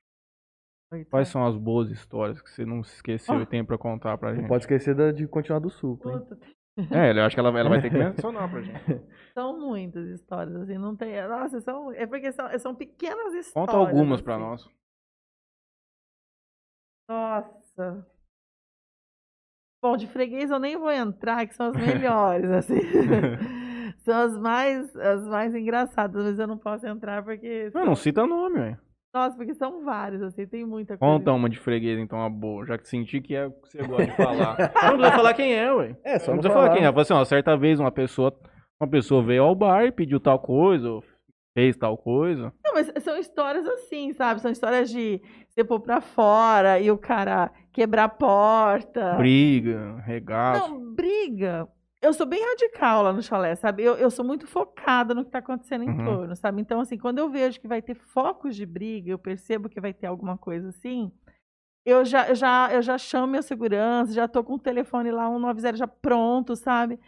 Oito, Quais é. são as boas histórias que você não se esqueceu Ah. e tem pra contar pra Não gente? pode esquecer da- de continuar do suco, hein? É, eu acho que ela, ela vai ter que mencionar pra gente. São muitas histórias, assim, não tem. Nossa, são. É porque são, são pequenas histórias. Conta algumas pra assim. nós. Nossa. Bom, de freguês eu nem vou entrar, que são as melhores, assim. são as mais, as mais engraçadas, mas eu não posso entrar porque. Não, não cita nome, velho. Nossa, porque são várias, assim, tem muita coisa. Conta uma de freguês, então, uma boa. Já que senti que é o que você gosta de falar. não precisa falar quem é, ué. É, só Não não precisa falar falar. quem é. Fala assim, ó, certa vez uma pessoa, uma pessoa veio ao bar e pediu tal coisa, ou fez tal coisa. Não, mas são histórias assim, sabe? São histórias de você pôr pra fora e o cara quebrar a porta. Briga, regaço. Não, briga. eu sou bem radical lá no chalé, sabe? Eu, eu sou muito focada no que está acontecendo em Uhum. torno, sabe? Então, assim, quando eu vejo que vai ter focos de briga, eu percebo que vai ter alguma coisa assim, eu já, eu já, eu já chamo minha segurança, já tô com o telefone lá, 190 já pronto, sabe?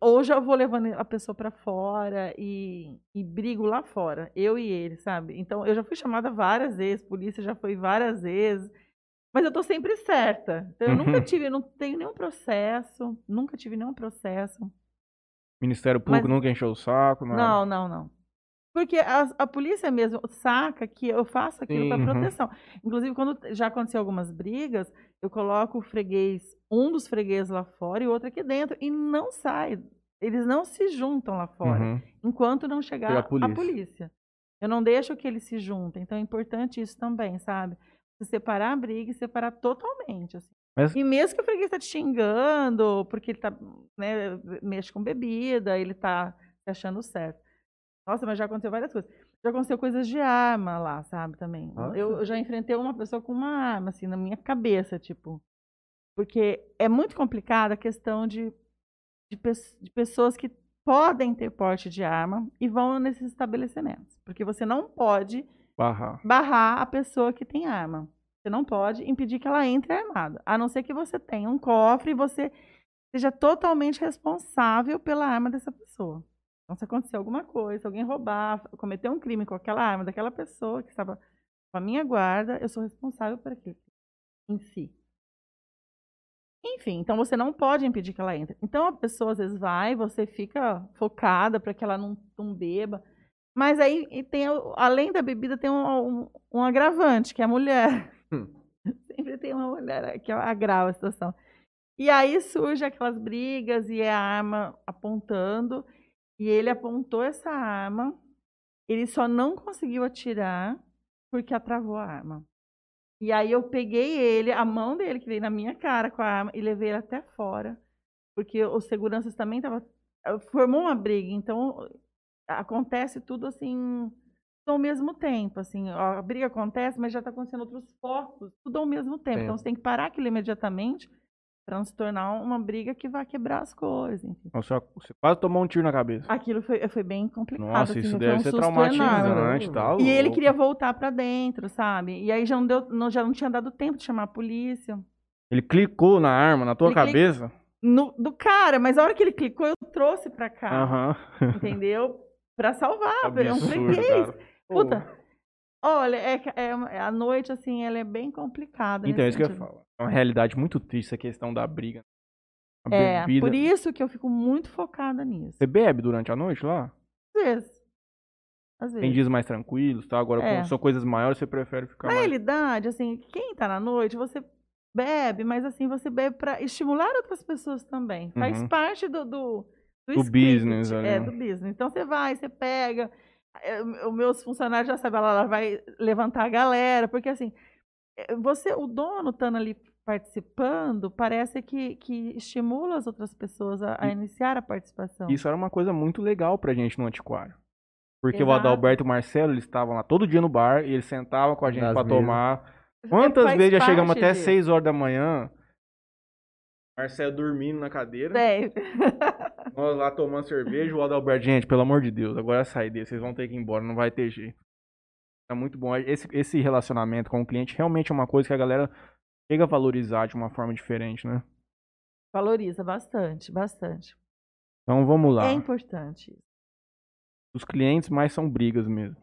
Ou já vou levando a pessoa para fora e, e brigo lá fora, eu e ele, sabe? Então, eu já fui chamada várias vezes, polícia já foi várias vezes, mas eu tô sempre certa. Então, eu nunca Uhum. tive, não tenho nenhum processo, nunca tive nenhum processo. Ministério Público Mas- nunca encheu o saco, nada. Não, não, não. Porque a, a polícia mesmo saca que eu faço aquilo para uhum. proteção. Inclusive, quando já aconteceu algumas brigas, eu coloco o freguês, um dos fregueses lá fora e outro aqui dentro, e não sai. Eles não se juntam lá fora, Uhum. enquanto não chegar Chega a a polícia. polícia. Eu não deixo que eles se juntem. Então é importante isso também, sabe? Você separar a briga e separar totalmente. assim. Mas- E mesmo que o freguês está te xingando, porque ele tá, né, mexe com bebida, ele tá se achando certo. Nossa, mas já aconteceu várias coisas. Já aconteceu coisas de arma lá, sabe, também. Eu, eu já enfrentei uma pessoa com uma arma, assim, na minha cabeça, tipo. Porque é muito complicada a questão de, de, de pessoas que podem ter porte de arma e vão nesses estabelecimentos. Porque você não pode Barrar. barrar a pessoa que tem arma. Você não pode impedir que ela entre armada. A não ser que você tenha um cofre e você seja totalmente responsável pela arma dessa pessoa. Então, se acontecer alguma coisa, se alguém roubar, cometer um crime com aquela arma daquela pessoa que estava com a minha guarda, eu sou responsável por aquilo em si. Enfim, então você não pode impedir que ela entre. Então a pessoa às vezes vai, você fica focada para que ela não, não beba. Mas aí e tem, além da bebida, tem um, um, um agravante, que é a mulher. Hum. Sempre tem uma mulher que agrava a situação. E aí surge aquelas brigas e é a arma apontando. E ele apontou essa arma. Ele só não conseguiu atirar porque atravou a arma. E aí eu peguei ele, a mão dele que veio na minha cara com a arma e levei ele até fora, porque os seguranças também estavam formou uma briga, então acontece tudo assim ao mesmo tempo, assim, a briga acontece, mas já está acontecendo outros focos, tudo ao mesmo tempo. Então Tempo. você tem que parar aquilo imediatamente para não se tornar uma briga que vai quebrar as coisas, enfim. Você, você quase tomou um tiro na cabeça. Aquilo foi, foi bem complicado. Nossa, assim, isso deve um ser traumatizante, enorme. tá E ele queria voltar pra dentro, sabe? E aí já não, deu, não, já não tinha dado tempo de chamar a polícia. Ele clicou na arma, na tua Ele cabeça? No- do cara, mas a hora que ele clicou, eu trouxe pra cá, entendeu? Pra salvar, é um freguês. Puta, olha, é, é, a noite, assim, ela é bem complicada. Então, é isso que eu sentido. falo. É uma realidade muito triste essa questão da briga. A É, bebida. por isso que eu fico muito focada nisso. Você bebe durante a noite lá? Às vezes. Às vezes. Tem dias mais tranquilos, tá? Agora, É. quando são coisas maiores, você prefere ficar Na mais... realidade, assim, quem tá na noite, você bebe, mas assim, você bebe pra estimular outras pessoas também. Faz Uhum. parte do, do, Do script, business ali, É, né? do business. Então você vai, você pega. é, Os meus funcionários já sabem, ela vai levantar a galera, porque assim, você, o dono estando ali participando, parece que, que estimula as outras pessoas a, a iniciar a participação. Isso era uma coisa muito legal pra gente no Antiquário. Porque o Exato. Adalberto e o Marcelo, eles estavam lá todo dia no bar e eles sentavam com a gente mesas. tomar. É, Quantas vezes já chegamos até disso. 6 horas da manhã, Marcelo dormindo na cadeira, nós lá tomando cerveja, o Adalberto, gente, pelo amor de Deus, agora é sair desse, vocês vão ter que ir embora, não vai ter jeito. É muito bom. Esse, esse relacionamento com o cliente realmente é uma coisa que a galera chega a valorizar de uma forma diferente, né? valoriza bastante, bastante. Então vamos lá. É importante. Os clientes mais são brigas mesmo.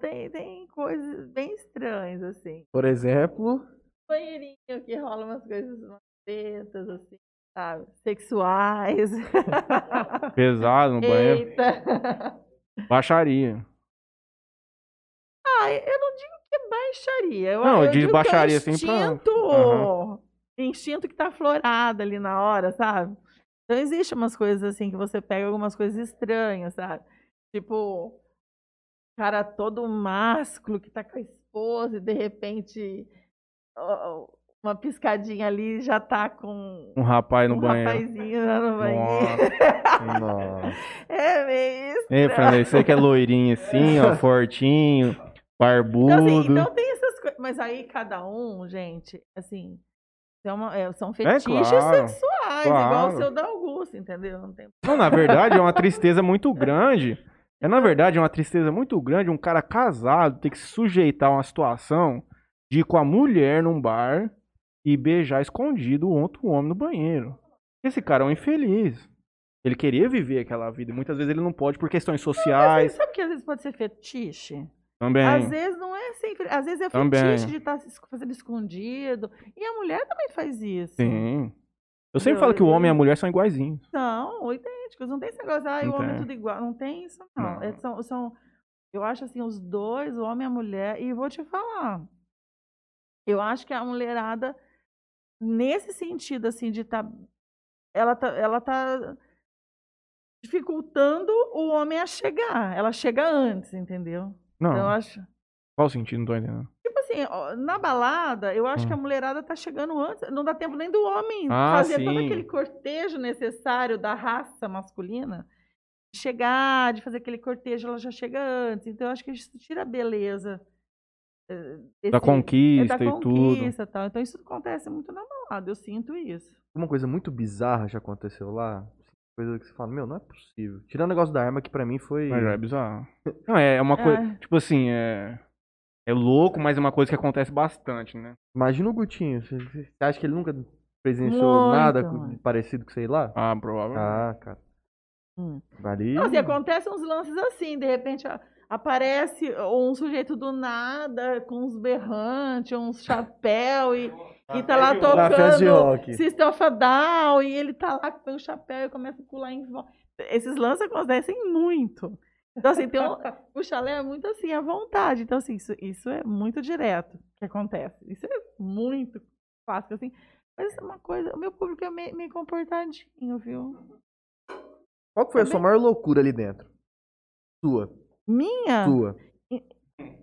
Tem, tem coisas bem estranhas, assim. Por exemplo, Banheirinho que rola umas coisas umas tetas, assim, sabe? Sexuais. Pesado no banheiro. Eita! Baixaria. Ah, eu não digo que é baixaria. Eu, Não, eu eu digo digo que é baixaria um assim instinto, Aham. instinto que tá aflorado ali na hora, sabe? Então existe umas coisas assim que você pega algumas coisas estranhas, sabe? Tipo, cara todo másculo que tá com a esposa e de repente uma piscadinha ali já tá com Um rapaz no um banheiro. rapazinho lá no banheiro. nossa. É meio isso. Ei, Fernanda, você que é loirinho assim, ó, fortinho, barbudo. Então, assim, então tem essas coisas. Mas aí cada um, gente, assim, é uma- é, são fetiches claro, sexuais, igual claro. o seu da Augusto, entendeu? Não tem... Não, na verdade é uma tristeza muito grande. É, na verdade, é uma tristeza muito grande um cara casado ter que se sujeitar a uma situação de ir com a mulher num bar e beijar escondido o outro homem no banheiro. Esse cara é um infeliz. Ele queria viver aquela vida muitas vezes ele não pode por questões Mas sociais sabe que às vezes pode ser fetiche? Também. Às vezes não é sempre. Às vezes é Também. fetiche de estar fazendo escondido. E a mulher também faz isso. Sim. Eu sempre Eu- falo que o eu- homem e a mulher são iguaizinhos. São idênticos. Não tem esse negócio, ah, o homem é tudo igual. Não tem isso, não. Não. É, são, são, eu acho assim, os dois, o homem e a mulher, e vou te falar. Eu acho que a mulherada, nesse sentido, assim, de estar. ela tá, ela tá dificultando o homem a chegar. Ela chega antes, entendeu? Não, Então, eu acho. qual sentido? Não tô entendendo. Tipo assim, na balada, eu acho Hum. que a mulherada tá chegando antes. Não dá tempo nem do homem Ah, fazer todo sim. aquele cortejo necessário da raça masculina. Chegar, de fazer aquele cortejo, ela já chega antes. Então, eu acho que isso tira a beleza. eh, Da conquista é da e tudo. conquista e tal. Então, isso acontece muito na balada. Eu sinto isso. Uma coisa muito bizarra já aconteceu lá. Coisa que você fala, meu, não é possível. Tirando o negócio da arma, que pra mim foi. Mas já é bizarro. Não, é uma coisa. É. Tipo assim, é. É louco, mas é uma coisa que acontece bastante, né? Imagina o Gutinho. Você você acha que ele nunca presenciou Muito, nada parecido com sei lá? Ah, provavelmente. Ah, cara. Hum. Ali. Não, assim, acontecem uns lances assim, de repente aparece um sujeito do nada, com uns berrantes, uns chapéu e, e tá lá de tocando. System of a Down e ele tá lá com o chapéu e começa a pular em volta. Esses lances acontecem muito. Então, assim, tem um, o chalé é muito assim, à vontade. Então, assim, isso, isso é muito direto que acontece. Isso é muito fácil, assim. Mas isso é uma coisa, o meu público é meio, meio comportadinho, viu? Qual que foi a Também- sua maior loucura ali dentro? Sua. Minha? Sua.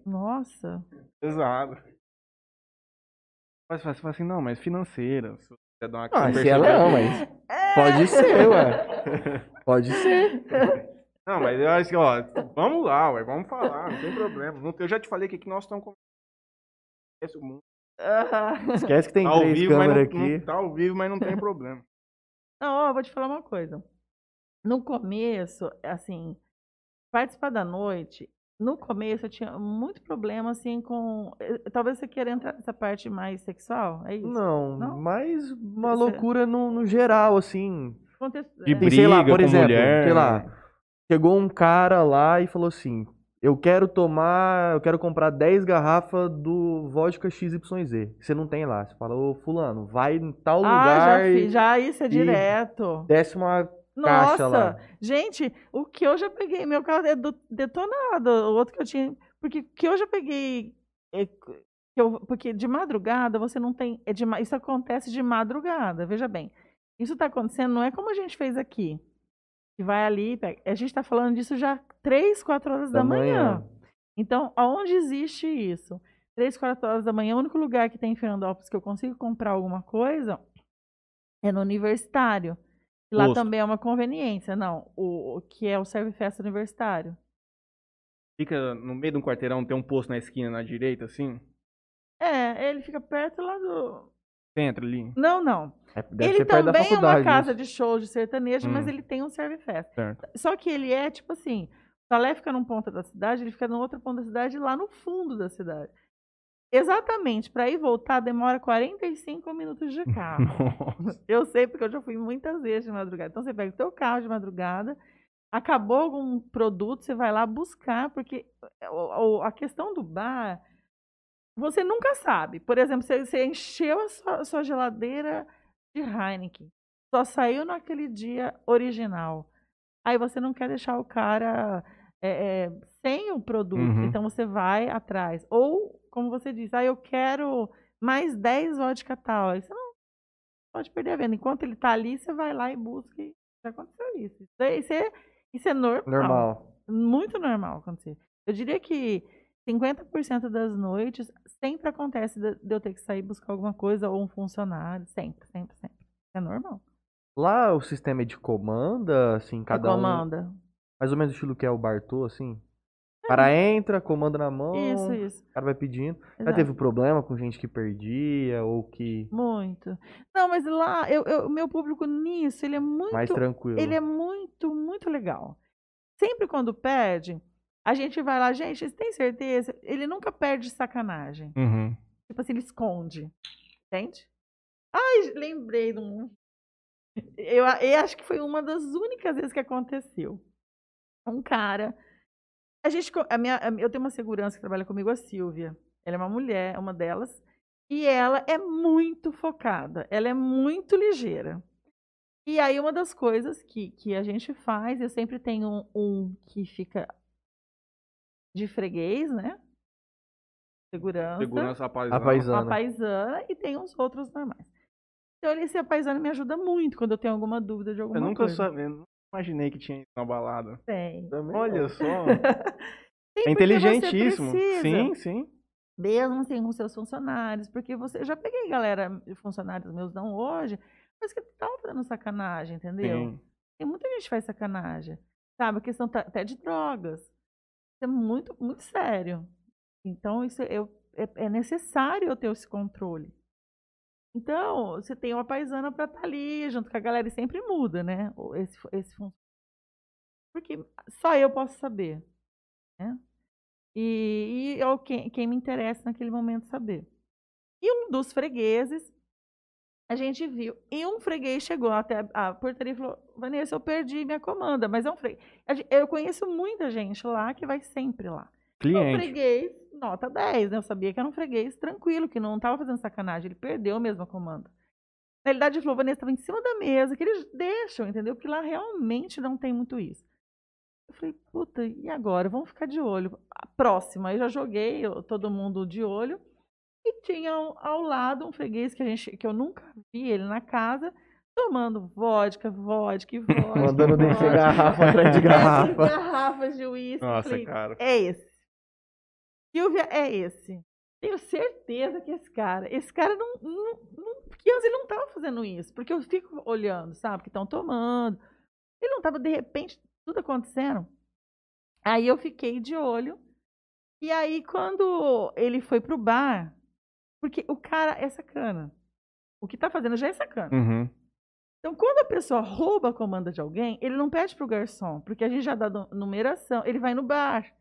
Nossa. Exato. Mas você fala assim, não, mas financeira. Se você dar uma Ah, se ela não, mas. Pode ser, ué. Pode ser. Não, mas eu acho que, ó, vamos lá, ué, vamos falar, não tem problema. Não- Eu já te falei que aqui nós estamos com. Esse mundo. Esquece que tem tá três vivo, mas não, câmeras aqui. não- tá ao vivo, mas não tem problema. Não, ó, eu vou te falar uma coisa. No começo, assim, participar da noite, no começo eu tinha muito problema, assim, com. eh, Talvez você queira entrar nessa parte mais sexual, é isso? Não, Não? mas uma Você- loucura no, no geral, assim. Context- De é, Tem, sei lá, briga por com exemplo, mulher. sei lá, chegou um cara lá e falou assim: Eu quero tomar, eu quero comprar 10 garrafas do vodka XYZ. Você não tem lá. Você fala, ô fulano, vai em tal Ah, lugar já e fiz, já isso é direto. desce uma Nossa, lá. gente, o que eu já peguei, meu carro é do- detonado, o outro que eu tinha, porque o que eu já peguei, é, eu- porque de madrugada você não tem, é de isso acontece de madrugada, veja bem, isso está acontecendo, não é como a gente fez aqui, que vai ali, pega, a gente está falando disso já três, quatro horas da, Da manhã. manhã. Então, aonde existe isso? Três, quatro horas da manhã, o único lugar que tem em Fernandópolis que eu consigo comprar alguma coisa é no universitário. E lá Posto. também é uma conveniência. Não, o, o que é o Serve Festa Universitário. Fica no meio de um quarteirão, tem um posto na esquina na direita, assim. É, ele fica perto lá do. Você entra ali, Não, não. É, deve ele ser perto da também é uma casa de show de sertanejo, mas Hum. ele tem um Serve Festa. certo? Só que ele é tipo assim: o Salé fica num ponto da cidade, ele fica no outro ponto da cidade, lá no fundo da cidade. Exatamente, para ir voltar demora 45 minutos de carro. Nossa. Eu sei porque eu já fui muitas vezes de madrugada. Então você pega o teu carro de madrugada, acabou algum produto, você vai lá buscar, porque o- a questão do bar, você nunca sabe. Por exemplo, você, você encheu a sua, a sua geladeira de Heineken, só saiu naquele dia original. Aí você não quer deixar o cara é, é, sem o produto, Uhum. então você vai atrás. Ou, como você disse, ah, eu quero mais 10 vodka tal. Aí você não pode perder a venda. Enquanto ele tá ali, você vai lá e busca e já aconteceu isso. Isso é, isso é, normal. Normal. Muito normal acontecer. Eu diria que 50% das noites sempre acontece de eu ter que sair buscar alguma coisa ou um funcionário. Sempre, sempre, sempre. É normal. Lá o sistema é de comanda, assim, cada um. Comanda. Mais ou menos o estilo que é o Bartô, assim. O cara entra, comanda na mão, Isso, isso. o cara vai pedindo. Já exato. teve problema com gente que perdia ou que Muito. Não, mas lá, eu, eu- o meu público nisso, ele é muito. mais tranquilo? Ele é muito, muito legal. Sempre quando perde, a gente vai lá, gente, vocês têm certeza? Ele nunca perde de sacanagem. Uhum. Tipo assim, ele esconde. Entende? Ai, lembrei de um. Eu, eu acho que foi uma das únicas vezes que aconteceu. Um cara. A gente, a minha, a- eu tenho uma segurança que trabalha comigo, a Silvia. Ela é uma mulher, é uma delas. E ela é muito focada. Ela é muito ligeira. E aí, uma das coisas que, que a gente faz, eu sempre tenho um, um que fica de freguês, né? Segurança Segurança paisana. A paisana. uma paisana e tem uns outros normais. Então, esse a paisana me ajuda muito quando eu tenho alguma dúvida de alguma Eu nunca coisa. sa- eu nunca imaginei que tinha isso na balada. Tem. Também Olha não. só. É inteligentíssimo. Sim, sim. Mesmo assim com seus funcionários, porque você eu já peguei galera, funcionários meus não hoje, mas que estavam fazendo sacanagem, entendeu? sim. Tem muita gente que faz sacanagem. Sabe? A questão tá- até de drogas. Isso é muito, muito sério. Então, isso eu, é, é necessário eu ter esse controle. Então, você tem uma paisana para estar ali, junto com a galera, e sempre muda, né? Esse, esse Porque só eu posso saber. Né? E, e é o quem, quem me interessa naquele momento saber. E um dos fregueses, a gente viu. E um freguês chegou até a a portaria e falou: Vanessa, eu perdi minha comanda, mas é um freguês. Eu conheço muita gente lá que vai sempre lá. Um Cliente. freguês, nota 10, né? Eu sabia que era um freguês tranquilo, que não estava fazendo sacanagem, ele perdeu mesmo a comanda. Na realidade, ele falou, Vanessa, estava em cima da mesa, que eles deixam, entendeu? Porque lá realmente não tem muito isso. Eu falei, puta, e agora? Vamos ficar de olho. A próxima, aí já joguei eu- todo mundo de olho. E tinha ao, ao lado um freguês que, a gente, que eu nunca vi ele na casa, tomando vodka, vodka, vodka. Mandando descer vodka. garrafa atrás de garrafa. garrafas de uísque. Nossa, Falei, cara. é esse. Silvia é esse. Tenho certeza que esse cara. Esse cara não. não, não porque antes ele não estava fazendo isso. Porque eu fico olhando, sabe? Que estão tomando. Ele não estava, de repente, tudo acontecendo. Aí eu fiquei de olho. E aí, quando ele foi pro bar. Porque o cara é sacana. O que tá fazendo já é sacana. Uhum. Então, quando a pessoa rouba a comanda de alguém, ele não pede pro garçom, porque a gente já dá nu- numeração. Ele vai no bar.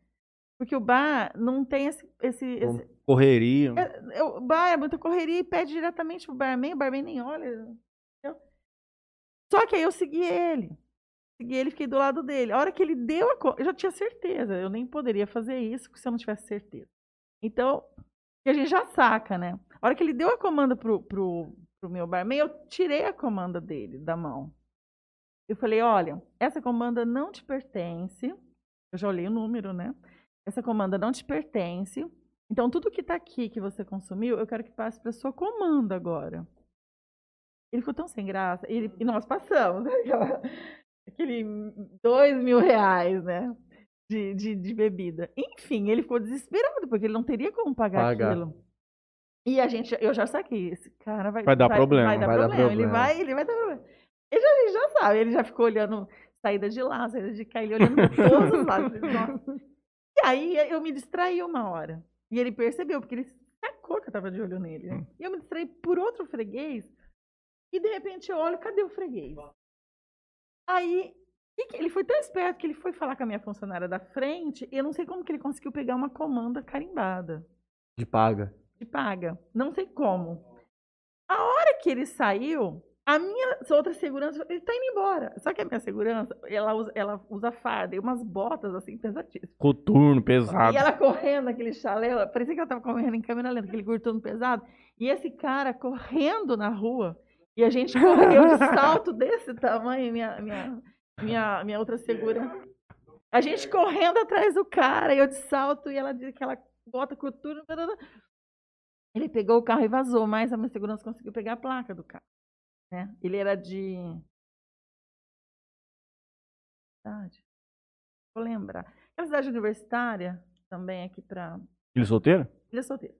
Porque o bar não tem esse. esse, esse- Correria. é, é, o bar é muita correria e pede diretamente pro barman, o barman nem olha. entendeu? Só que aí eu segui ele. Segui ele, fiquei do lado dele. A hora que ele deu a eu já tinha certeza. Eu nem poderia fazer isso se eu não tivesse certeza. Então, a gente já saca, né? A hora que ele deu a comanda pro, pro, pro meu barman, eu tirei a comanda dele da mão. Eu falei, olha, essa comanda não te pertence. Eu já olhei o número, né? Essa comanda não te pertence. Então, tudo que está aqui que você consumiu, eu quero que passe para sua comanda agora. Ele ficou tão sem graça. E, ele- e nós passamos. aquela- Aquele dois mil reais, né? De, de, de bebida. Enfim, ele ficou desesperado, porque ele não teria como pagar Pagar. aquilo. E a gente, eu já saquei, esse cara vai, Vai dar problema, Vai dar vai dar problema. Ele problema. vai, ele vai dar problema. Ele já, ele já sabe, ele já ficou olhando saída de lá, saída de cá, ele olhando para todos os lados. Nossa. Aí eu me distraí uma hora. E ele percebeu, porque ele sacou que eu tava de olho nele. né? E eu me distraí por outro freguês. E de repente eu olho, cadê o freguês? Aí, ele foi tão esperto que ele foi falar com a minha funcionária da frente. E eu não sei como que ele conseguiu pegar uma comanda carimbada De paga. de paga. Não sei como. A hora que ele saiu, a minha outra segurança, ele tá indo embora. Só que a minha segurança, ela usa, ela usa farda e umas botas assim pesadíssimas. Coturno, pesado. E ela correndo naquele chalé, ela- parecia que ela tava correndo em câmera lenta, aquele curtando pesado. E esse cara correndo na rua, e a gente correu de salto desse tamanho, minha, minha, minha, minha outra segurança. A gente correndo atrás do cara, e eu de salto, e ela de aquela bota coturno. Ele pegou o carro e vazou, mas a minha segurança conseguiu pegar a placa do carro. Né? Ele era de. Cidade. Vou lembrar. Aquela cidade universitária, também aqui para Ele solteiro? Ilha Solteira.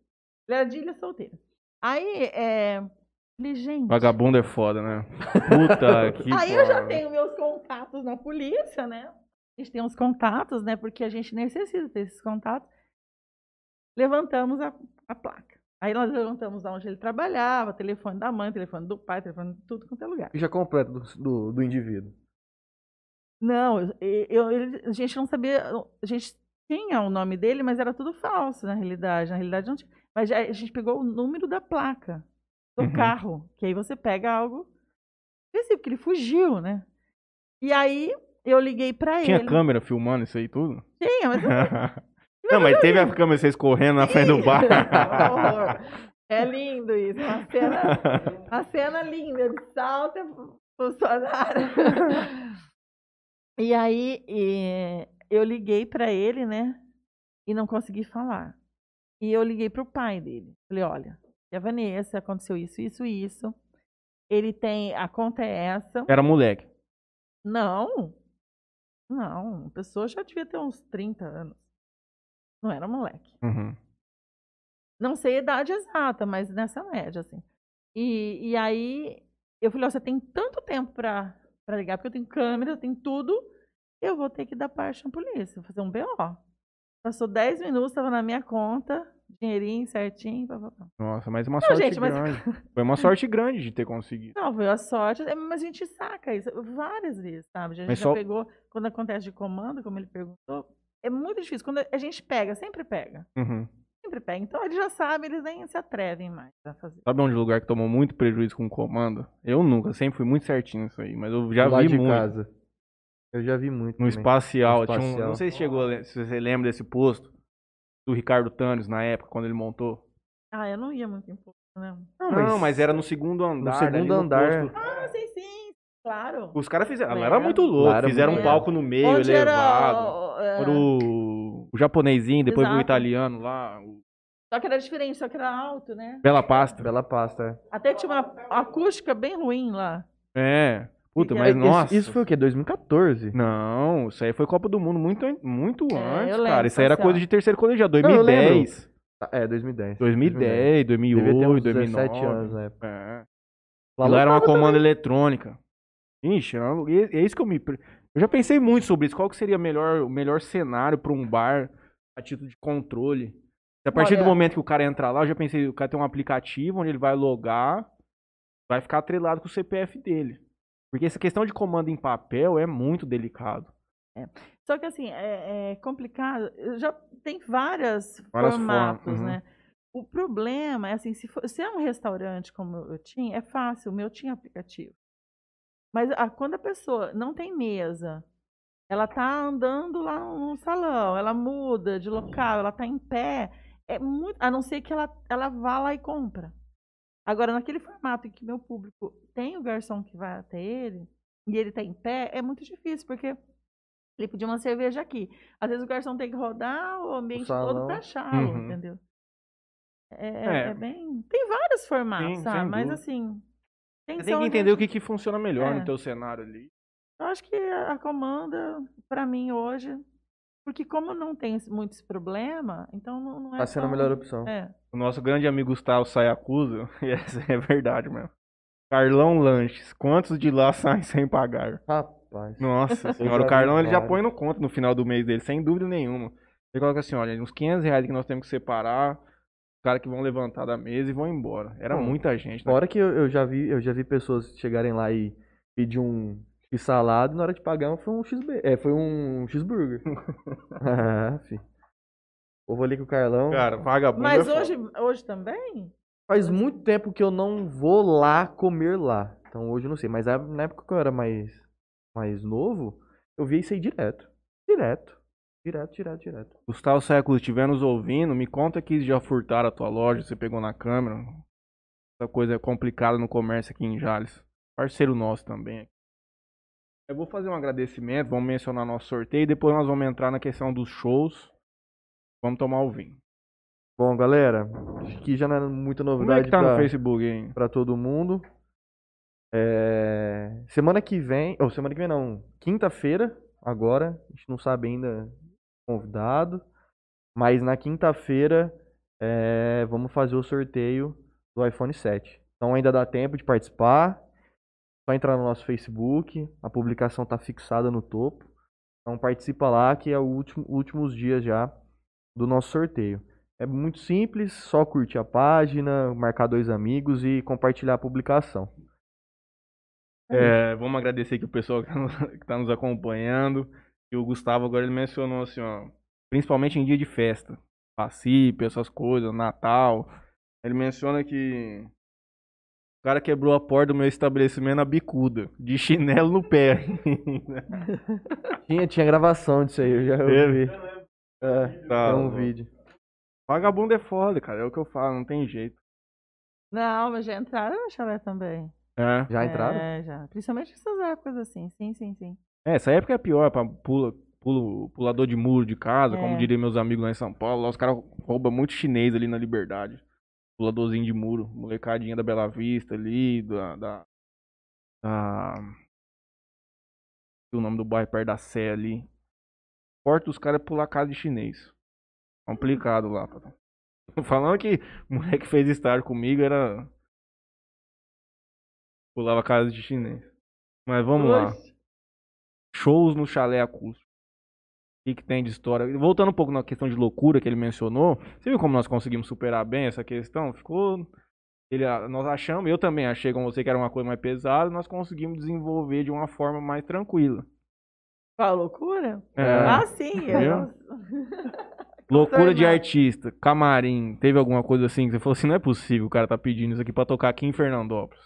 Ele era de Ilha Solteira. Aí, é. Falei, gente. Vagabundo é foda, né? Puta que Aí eu já tenho meus contatos na polícia, né? A gente tem uns contatos, né? Porque a gente necessita ter esses contatos. Levantamos a, a placa. Aí nós levantamos onde ele trabalhava, telefone da mãe, telefone do pai, telefone de tudo quanto é lugar. Ficha completa do, do, do indivíduo. Não, eu, eu- a gente não sabia. A gente tinha o nome dele, mas era tudo falso na realidade. Na realidade não tinha. Mas já- a gente pegou o número da placa do Uhum. carro, que aí você pega algo específico, porque ele fugiu, né? E aí eu liguei pra Tinha ele. câmera filmando isso aí tudo? Tinha, mas Não, mas teve a câmera vocês correndo na frente do bar. É lindo isso, uma cena, uma cena linda de salto e funcionário. E aí eh, eu liguei pra ele, né? E não consegui falar. E eu liguei pro pai dele. Falei, olha, e a Vanessa, aconteceu isso, isso, isso. Ele tem, a conta é essa. Era moleque. Não. Não, a pessoa já devia ter uns 30 anos. Não era moleque. Uhum. Não sei a idade exata, mas nessa média, assim. E, e aí eu falei, ó, você tem tanto tempo pra, pra ligar, porque eu tenho câmera, eu tenho tudo, eu vou ter que dar parte na polícia, vou fazer um BO. Passou 10 minutos, estava na minha conta, dinheirinho certinho. Pá, pá, pá. Nossa, mas uma Não, sorte gente, mas- grande. Foi uma sorte grande de ter conseguido. Não, foi a sorte, é, mas a gente saca isso várias vezes, sabe? A gente Mas já só- pegou, quando acontece de comando, como ele perguntou, é muito difícil. Quando a gente pega, sempre pega. Uhum. Sempre pega. Então eles já sabem, eles nem se atrevem mais a fazer. Sabe onde o lugar que tomou muito prejuízo com o comando? Eu nunca, sempre fui muito certinho nisso aí, mas eu já Lá vi de muito. casa. Eu já vi muito. No também. espacial, No tinha um- espacial. não sei se chegou, se você lembra desse posto do Ricardo Tânis na época, quando ele montou. Ah, eu não ia muito em pouco, né? Não, mas, era no segundo andar. segundo ali andar. posto. Ah, sim, claro. Os caras fizeram. Ela Lembra? era muito louco. Fizeram muito um louco. palco no meio, Onde elevado. o- é, Era o, o japonesinho, depois o Exato. italiano lá. Só que era diferente, só que era alto, né? Bela Pasta. Bela pasta. é. Até tinha uma acústica bem ruim lá. É. Puta, mas Isso- nossa. Isso, foi o quê? 2014? Não, isso aí foi Copa do Mundo muito, muito É, antes, lembro, cara. Isso aí era coisa de terceiro colegial, Não, eu 2010. Ah, É, 2010. 2010, Devia ter 2008, uns 17 2009. anos na época. É. Lá Lá era uma comanda eletrônica. Ixi, era- e- é isso que eu me. Eu já pensei muito sobre isso. Qual que seria melhor, o melhor cenário para um bar a título de controle? A partir do Olha- momento que o cara entrar lá, eu já pensei, o cara tem um aplicativo onde ele vai logar, vai ficar atrelado com o CPF dele. Porque essa questão de comando em papel é muito delicado. Só que assim, é, é complicado. Já tem várias, Várias formatos, formas, uhum. né? O problema é assim, se, for, se é um restaurante como eu tinha, é fácil, o meu tinha aplicativo. Mas a- quando a pessoa não tem mesa, ela tá andando lá no salão, ela muda de local, ela tá em pé, é muito, a não ser que ela, ela vá lá e compra. Agora, naquele formato em que meu público tem o garçom que vai até ele, e ele tá em pé, é muito difícil, porque ele pediu uma cerveja aqui. Às vezes o garçom tem que rodar o ambiente todo salão. para achá-lo, Uhum. entendeu? É, É. é bem. Tem vários formatos, Sim, sabe? Mas assim. Tem Você tem que entender o que, que funciona melhor É. no teu cenário ali. Eu acho que a a comanda, para mim, hoje. Porque como não tem esse- muito esse problema, então não, não é. Tá sendo a tão- melhor opção. É. O nosso grande amigo Gustavo Sayacusa, e essa é verdade mesmo. Carlão Lanches, quantos de lá saem sem pagar? Rapaz. Nossa senhora, o Carlão ele já põe no conto no final do mês dele, sem dúvida nenhuma. Ele coloca assim, olha, uns 500 reais que nós temos que separar, os caras que vão levantar da mesa e vão embora. Era Bom, muita gente. né? Fora que eu, eu já vi, eu já vi pessoas chegarem lá e pedir um X salado, na hora de pagar foi um XB, é, foi um cheeseburger. ah, fi. Eu vou ali com o Carlão. Cara, vagabundo Mas é foda. hoje, hoje também? Faz muito tempo que eu não vou lá comer lá. Então hoje eu não sei. Mas na época que eu era mais, mais novo, eu via isso aí direto. Direto. Direto, direto, direto. Gustavo Século, se estiver nos ouvindo, me conta que já furtaram a tua loja, você pegou na câmera. Essa coisa é complicada no comércio aqui em Jales. Parceiro nosso também. Eu vou fazer um agradecimento, vamos mencionar nosso sorteio e depois nós vamos entrar na questão dos shows. Vamos tomar o vinho. Bom, galera, acho que já não é muita Como é novidade que tá pra, no Facebook, hein? pra todo mundo. É, Semana que vem, ou semana que vem não, quinta-feira, agora, a gente não sabe ainda convidado, mas na quinta-feira é, vamos fazer o sorteio do iPhone 7. Então ainda dá tempo de participar. Só entrar no nosso Facebook, a publicação tá fixada no topo. Então participa lá que é o último últimos dias já do nosso sorteio. É muito simples, só curtir a página, marcar dois amigos e compartilhar a publicação. É, vamos agradecer aqui o pessoal que está nos acompanhando. E o Gustavo agora ele mencionou assim, ó, principalmente em dia de festa, participe, essas coisas, Natal. Ele menciona que o cara quebrou a porta do meu estabelecimento na bicuda, de chinelo no pé. tinha, tinha gravação disso aí, eu já Teve? ouvi. É, Tá, tem um bom. vídeo. Vagabundo é foda, cara, é o que eu falo, não tem jeito. Não, mas já entraram no chalé também. É, Já entraram? É, já. Principalmente nessas épocas assim. Sim, sim, sim. É essa época é pior, pra pula, pula, pulador de muro de casa, como É. diriam meus amigos lá em São Paulo. Lá os caras roubam muito chinês ali na Liberdade. Puladorzinho de muro, molecadinha da Bela Vista ali, da. da, da o nome do bairro perto da Sé ali. Porta dos caras pular casa de chinês. Complicado lá. patrão. Falando que o moleque fez estágio comigo era. Pulava casa de chinês. Mas vamos lá. Shows no chalé acústico. O que, que tem de história? Voltando um pouco na questão de loucura que ele mencionou, você viu como nós conseguimos superar bem essa questão? Ficou. Ele, ah, nós achamos, eu também achei com você que era uma coisa mais pesada, nós conseguimos desenvolver de uma forma mais tranquila. Qual loucura? É. Ah, sim. Viu? Eu... Loucura de artista, camarim, teve alguma coisa assim que você falou assim, não é possível o cara tá pedindo isso aqui pra tocar aqui em Fernandópolis.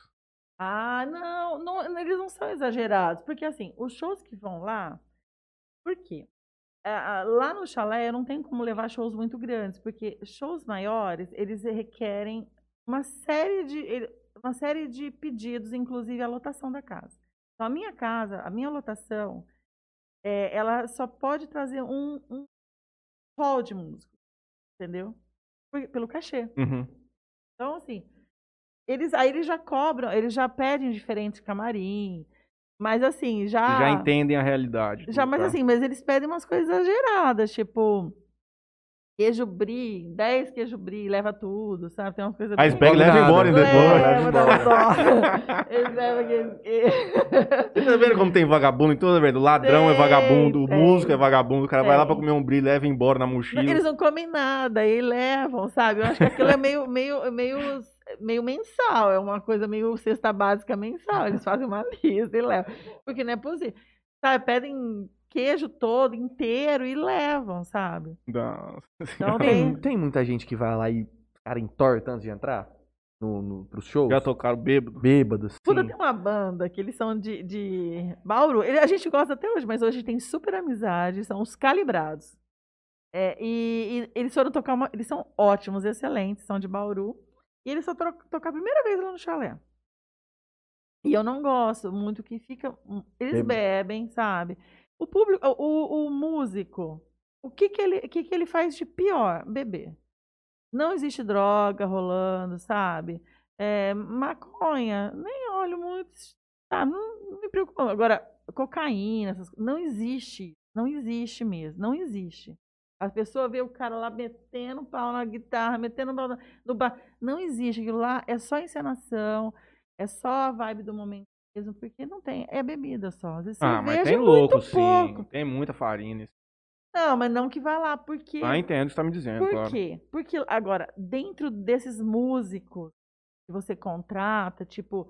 Ah, não, eles não são exagerados. Porque, assim, os shows que vão lá. Por quê? Lá no chalé eu não tenho como levar shows muito grandes, porque shows maiores, eles requerem uma série de, uma série de pedidos, inclusive a lotação da casa. Então, a minha casa, a minha lotação, é, ela só pode trazer um, um hall de música, entendeu? Por- pelo cachê. Uhum. Então, assim, eles, aí eles já cobram, eles já pedem diferentes camarim, mas assim, já... Já entendem a realidade. Já, mas tá? assim, mas eles pedem umas coisas exageradas, tipo... Queijo brie, 10 queijo brie, leva tudo, sabe? Tem umas coisas Aí eles bem- pegam e levam embora Leva, depois. Leva, dá. Eles levam aquele- Você tá vendo como tem vagabundo em toda vez? O ladrão é Tem, vagabundo, o tem. músico é vagabundo, o cara vai lá pra Tem. comer um brilho, leva embora na mochila. Eles não comem nada e levam, sabe? Eu acho que aquilo é meio, meio, meio, meio mensal, é uma coisa meio cesta básica mensal. Eles fazem uma lista e levam. Porque não é possível. Sabe, pedem queijo todo, inteiro e levam, sabe? Nossa Então Tem, tem. muita gente que vai lá e cara entorta antes de entrar no, no, pros shows. Já tocaram bêbado? Bêbados. Puta, sim. tem uma banda que eles são de, de Bauru. Ele- a gente gosta até hoje, mas hoje tem super amizade, são os calibrados. É, e, e eles foram tocar uma. Eles são ótimos, excelentes, são de Bauru. E foram tro- tocar a primeira vez lá no chalé. E eu não gosto muito que fica. Eles Bebe. bebem, sabe? O público, o, o- músico, o que que ele, o que que ele faz de pior? Beber. Não existe droga rolando, sabe? É, maconha, nem olho muito, tá? Não, não me preocupa. Agora, cocaína, essas, não existe, não existe mesmo, não existe. A pessoa vê o cara lá metendo pau na guitarra, metendo pau no bar. Não existe aquilo lá, é só encenação, é só a vibe do momento mesmo, porque não tem, é bebida só. Às vezes Ah, mas tem louco, sim. pouco. Tem muita farinha. nisso. Não, mas não que vai lá, porque Ah, entendo o que você tá me dizendo, por claro. quê? Porque, agora, dentro desses músicos que você contrata, tipo,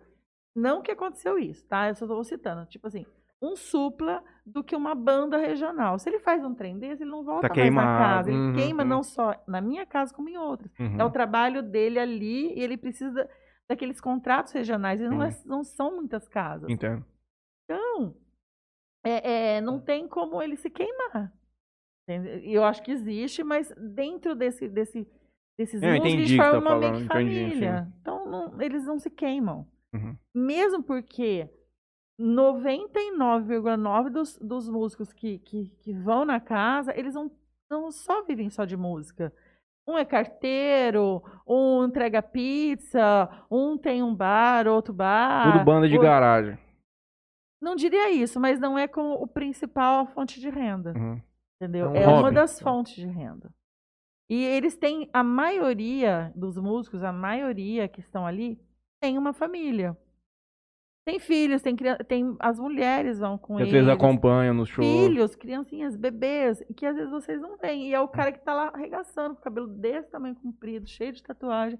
não que aconteceu isso, tá? Eu só estou citando. Tipo assim, um supla do que uma banda regional. Se ele faz um trem desse, ele não volta mais na casa. Ele Uhum, queima uhum. não só na minha casa, como em outras. Uhum. É o trabalho dele ali e ele precisa daqueles contratos regionais. E não, é- Uhum. não são muitas casas. Entendo. Então, é, é, não tem como ele se queimar. Eu acho que existe, mas dentro desse, desse, desses Eu entendi eles você formam tá uma meio que falando, entendi, família. Então, não- eles não se queimam. Uhum. Mesmo porque 99,9% dos, dos músicos que, que, que vão na casa, eles não, não só vivem só de música. Um é carteiro, um entrega pizza, um tem um bar, outro bar. Tudo banda de garagem. não diria isso, mas não é como o principal fonte de renda, Uhum. entendeu? É um É, uma das fontes de renda. E eles têm, a maioria dos músicos, a maioria que estão ali, tem uma família. Tem filhos, tem, tem as mulheres vão com eles. vezes acompanha no show. Filhos, criancinhas, bebês, que às vezes vocês não veem. E é o cara que tá lá arregaçando, com o cabelo desse tamanho comprido, cheio de tatuagem.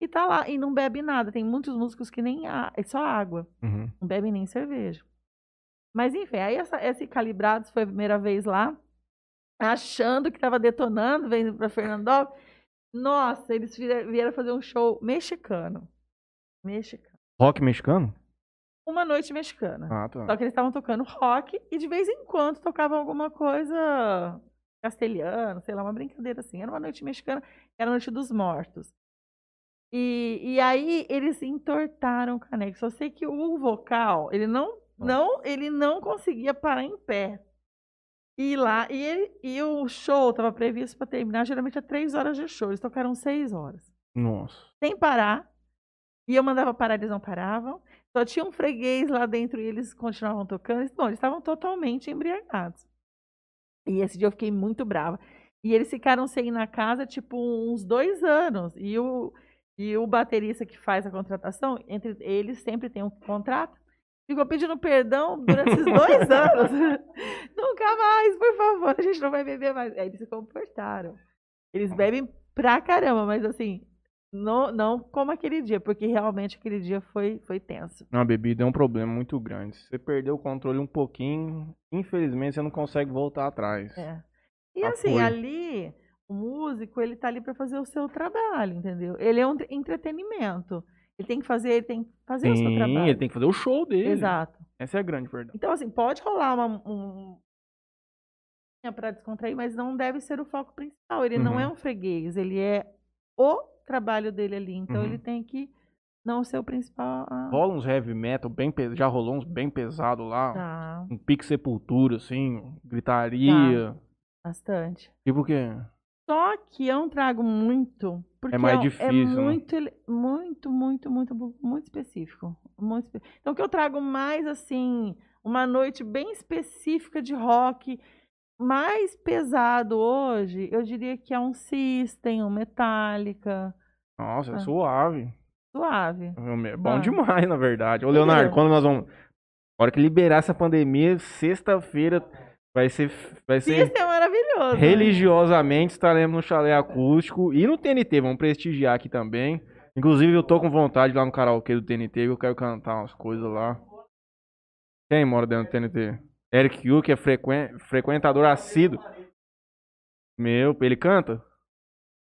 E tá lá, e não bebe nada. Tem muitos músicos que nem a, é só água. Uhum. Não bebem nem cerveja. Mas enfim, aí essa, esse Calibrados foi a primeira vez lá, achando que tava detonando, vendo pra Fernandópolis. Nossa, eles vieram fazer um show mexicano. Mexicano. Rock mexicano? Uma noite mexicana. Ah, tá. Só que eles estavam tocando rock e de vez em quando tocavam alguma coisa castelhana, sei lá, uma brincadeira assim. Era uma noite mexicana, era a noite dos mortos. E, e aí eles entortaram o caneco. Só sei que o vocal, ele não, não, ele não conseguia parar em pé. E lá, e, ele, e o show estava previsto para terminar geralmente a três horas de show. Eles tocaram seis horas Nossa. sem parar. E eu mandava parar, eles não paravam. Só tinha um freguês lá dentro e eles continuavam tocando. Bom, eles estavam totalmente embriagados. E esse dia eu fiquei muito brava. E eles ficaram sem ir na casa, tipo, uns dois anos. E o, e o baterista que faz a contratação, entre eles sempre tem um contrato, ficou pedindo perdão durante esses dois anos. Nunca mais, por favor, a gente não vai beber mais. Aí eles se comportaram. Eles bebem pra caramba, mas assim, não, não como aquele dia, porque realmente aquele dia foi, foi tenso. A bebida é um problema muito grande. Se você perder o controle um pouquinho, infelizmente você não consegue voltar atrás. É. E Ah, assim, foi. ali, o músico, ele tá ali para fazer o seu trabalho, entendeu? Ele é um tre- entretenimento. Ele tem que fazer, ele tem que fazer o seu Sim, trabalho. ele tem que fazer o show dele. Exato. Essa é a grande verdade. Então, assim, pode rolar uma, um para descontrair, mas não deve ser o foco principal. Ele não Uhum. é um freguês, ele é o trabalho dele ali. Então, Uhum. ele tem que não ser o principal. ah, Rola uns heavy metal bem. Já rolou uns bem pesado lá. Tá, Um pique sepultura, assim, gritaria. bastante. Tipo o quê? Só que eu não trago muito, porque mais um- difícil, é né? muito, ele- muito, muito, muito, muito específico. Muito espe- Então, o que eu trago mais, assim, uma noite bem específica de rock, mais pesado hoje, eu diria que é um System, um Metallica, Nossa, é suave. suave. É bom Ah. demais, na verdade. Ô, Leonardo, quando nós vamos. Hora que liberar essa pandemia, sexta-feira vai ser. Vai ser System é maravilhoso. né? religiosamente estaremos no chalé acústico e no TNT. Vamos prestigiar aqui também. Inclusive, eu tô com vontade lá no karaokê do TNT, que eu quero cantar umas coisas lá. Quem mora dentro do TNT? Eric Yu, que é frequen- frequentador assíduo. Meu, ele canta?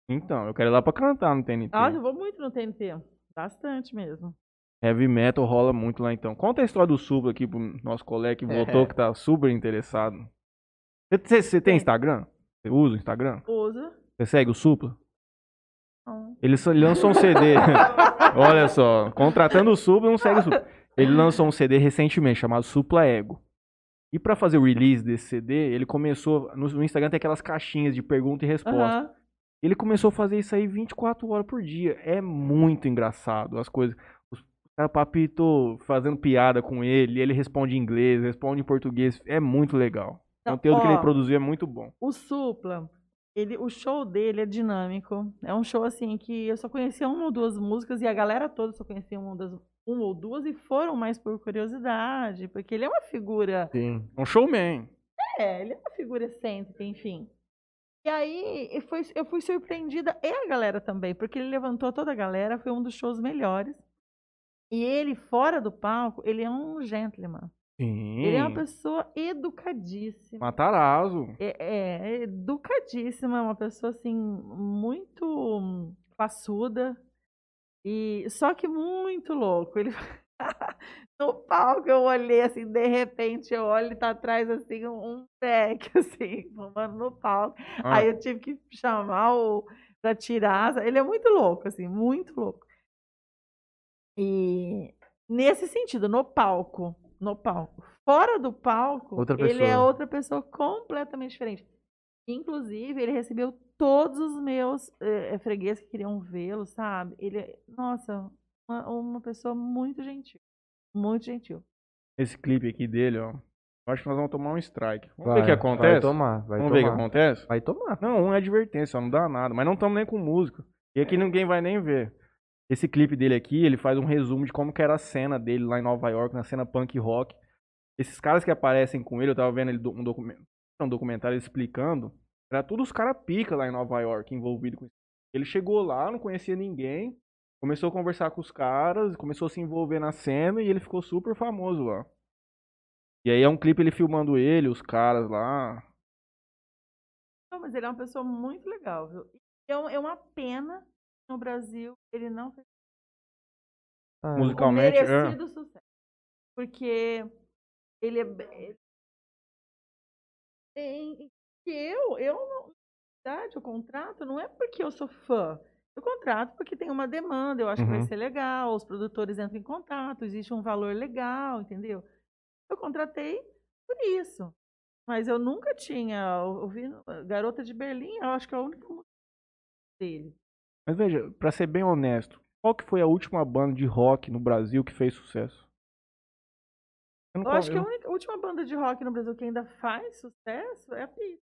Então, eu quero ir lá pra cantar no TNT. Nossa, eu vou muito no TNT. Bastante mesmo. Heavy metal rola muito lá então. Conta a história do Supla aqui pro nosso colega que voltou, É. que tá super interessado. Você- Você tem. Instagram? Você usa o Instagram? Usa. Você segue o Supla? Não. Ele, ele lançou um CD. Olha só, contratando o Supla, não segue o Supla. Ele lançou um CD recentemente chamado Supla Ego. E pra fazer o release desse CD, ele começou. No, Instagram tem aquelas caixinhas de pergunta e resposta. Aham. Ele começou a fazer isso aí 24 horas por dia. É muito engraçado as coisas. Os cara papito fazendo piada com ele, ele responde em inglês, responde em português. É muito legal. O conteúdo que ele ó, produziu é muito bom. O Supla, ele, o show dele é dinâmico. É um show assim que eu só conhecia uma ou duas músicas e a galera toda só conhecia uma ou duas, uma ou, duas e foram mais por curiosidade, porque ele é uma figura. Sim. Um showman. É, ele é uma figura excêntrica, enfim. E aí eu fui, eu fui surpreendida, e a galera também, porque ele levantou toda a galera, foi um dos shows melhores. E ele, fora do palco, ele é um gentleman. Sim. Ele é uma pessoa educadíssima. Matarazzo. É, é, educadíssima, é uma pessoa assim, muito classuda. E só que muito louco. Ele no palco eu olhei assim, de repente eu olho e tá atrás assim um, um pack assim, fumando no palco. Ah, Aí eu tive que chamar o para tirar. Ele é muito louco assim, muito louco. E nesse sentido, no palco, no palco. Fora do palco, Outra ele é outra pessoa completamente diferente. Inclusive, ele recebeu todos os meus eh, fregueses que queriam vê-lo, sabe? Ele é, nossa, uma, uma pessoa muito gentil. Muito gentil. Esse clipe aqui dele, ó. Eu acho que nós vamos tomar um strike. Vamos Vai, ver o que acontece. Vai tomar, vai vamos ver o que tomar. acontece. Vai tomar. Não, um é advertência, não dá nada. Mas não estamos nem com música. E aqui ninguém vai nem ver. Esse clipe dele aqui, ele faz um resumo de como que era a cena dele lá em Nova York, na cena punk rock. Esses caras que aparecem com ele, eu tava vendo ele, um, documento, um documentário explicando, era tudo os caras pica lá em Nova York, envolvido com isso. Ele chegou lá, não conhecia ninguém, começou a conversar com os caras, começou a se envolver na cena e ele ficou super famoso lá. E aí é um clipe ele filmando ele, os caras lá. Não, mas ele é uma pessoa muito legal, viu? É, é uma pena no Brasil ele não fez Ah, Musicalmente, o é. merecido sucesso. Porque ele é. Em, que eu, eu, não- na verdade, o contrato não é porque eu sou fã. Eu contrato porque tem uma demanda, eu acho que vai Uhum. ser legal, os produtores entram em contato, existe um valor legal, entendeu? Eu contratei por isso. Mas eu nunca tinha ouvido Garota de Berlim, eu acho que é única música dele. Mas veja, pra ser bem honesto, qual que foi a última banda de rock no Brasil que fez sucesso? Eu não Eu acho que a, única- última banda de rock no Brasil que ainda faz sucesso é a Pita.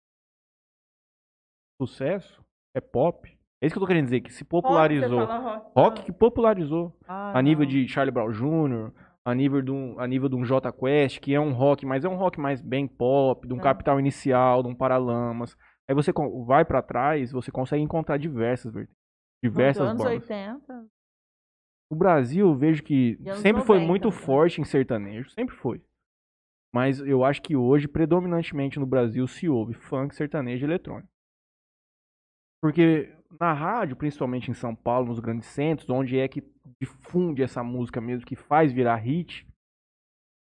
sucesso é pop. É isso que eu tô querendo dizer, que se popularizou. Rock, rock. Rock Ah. que popularizou. Ah, A nível não. de Charlie Brown Jr., a nível de um, a nível de um J Quest, que é um rock, mas é um rock mais bem pop, de um É. Capital Inicial, de um Paralamas. Aí você vai pra trás, você consegue encontrar diversas vertentes. Diversas Nos anos bandas. 80. O Brasil, eu vejo que sempre foi 90, muito né? forte em sertanejo, sempre foi. Mas eu acho que hoje, predominantemente no Brasil, se ouve funk, sertanejo e eletrônico. Porque na rádio, principalmente em São Paulo, nos grandes centros, onde é que difunde essa música mesmo, que faz virar hit,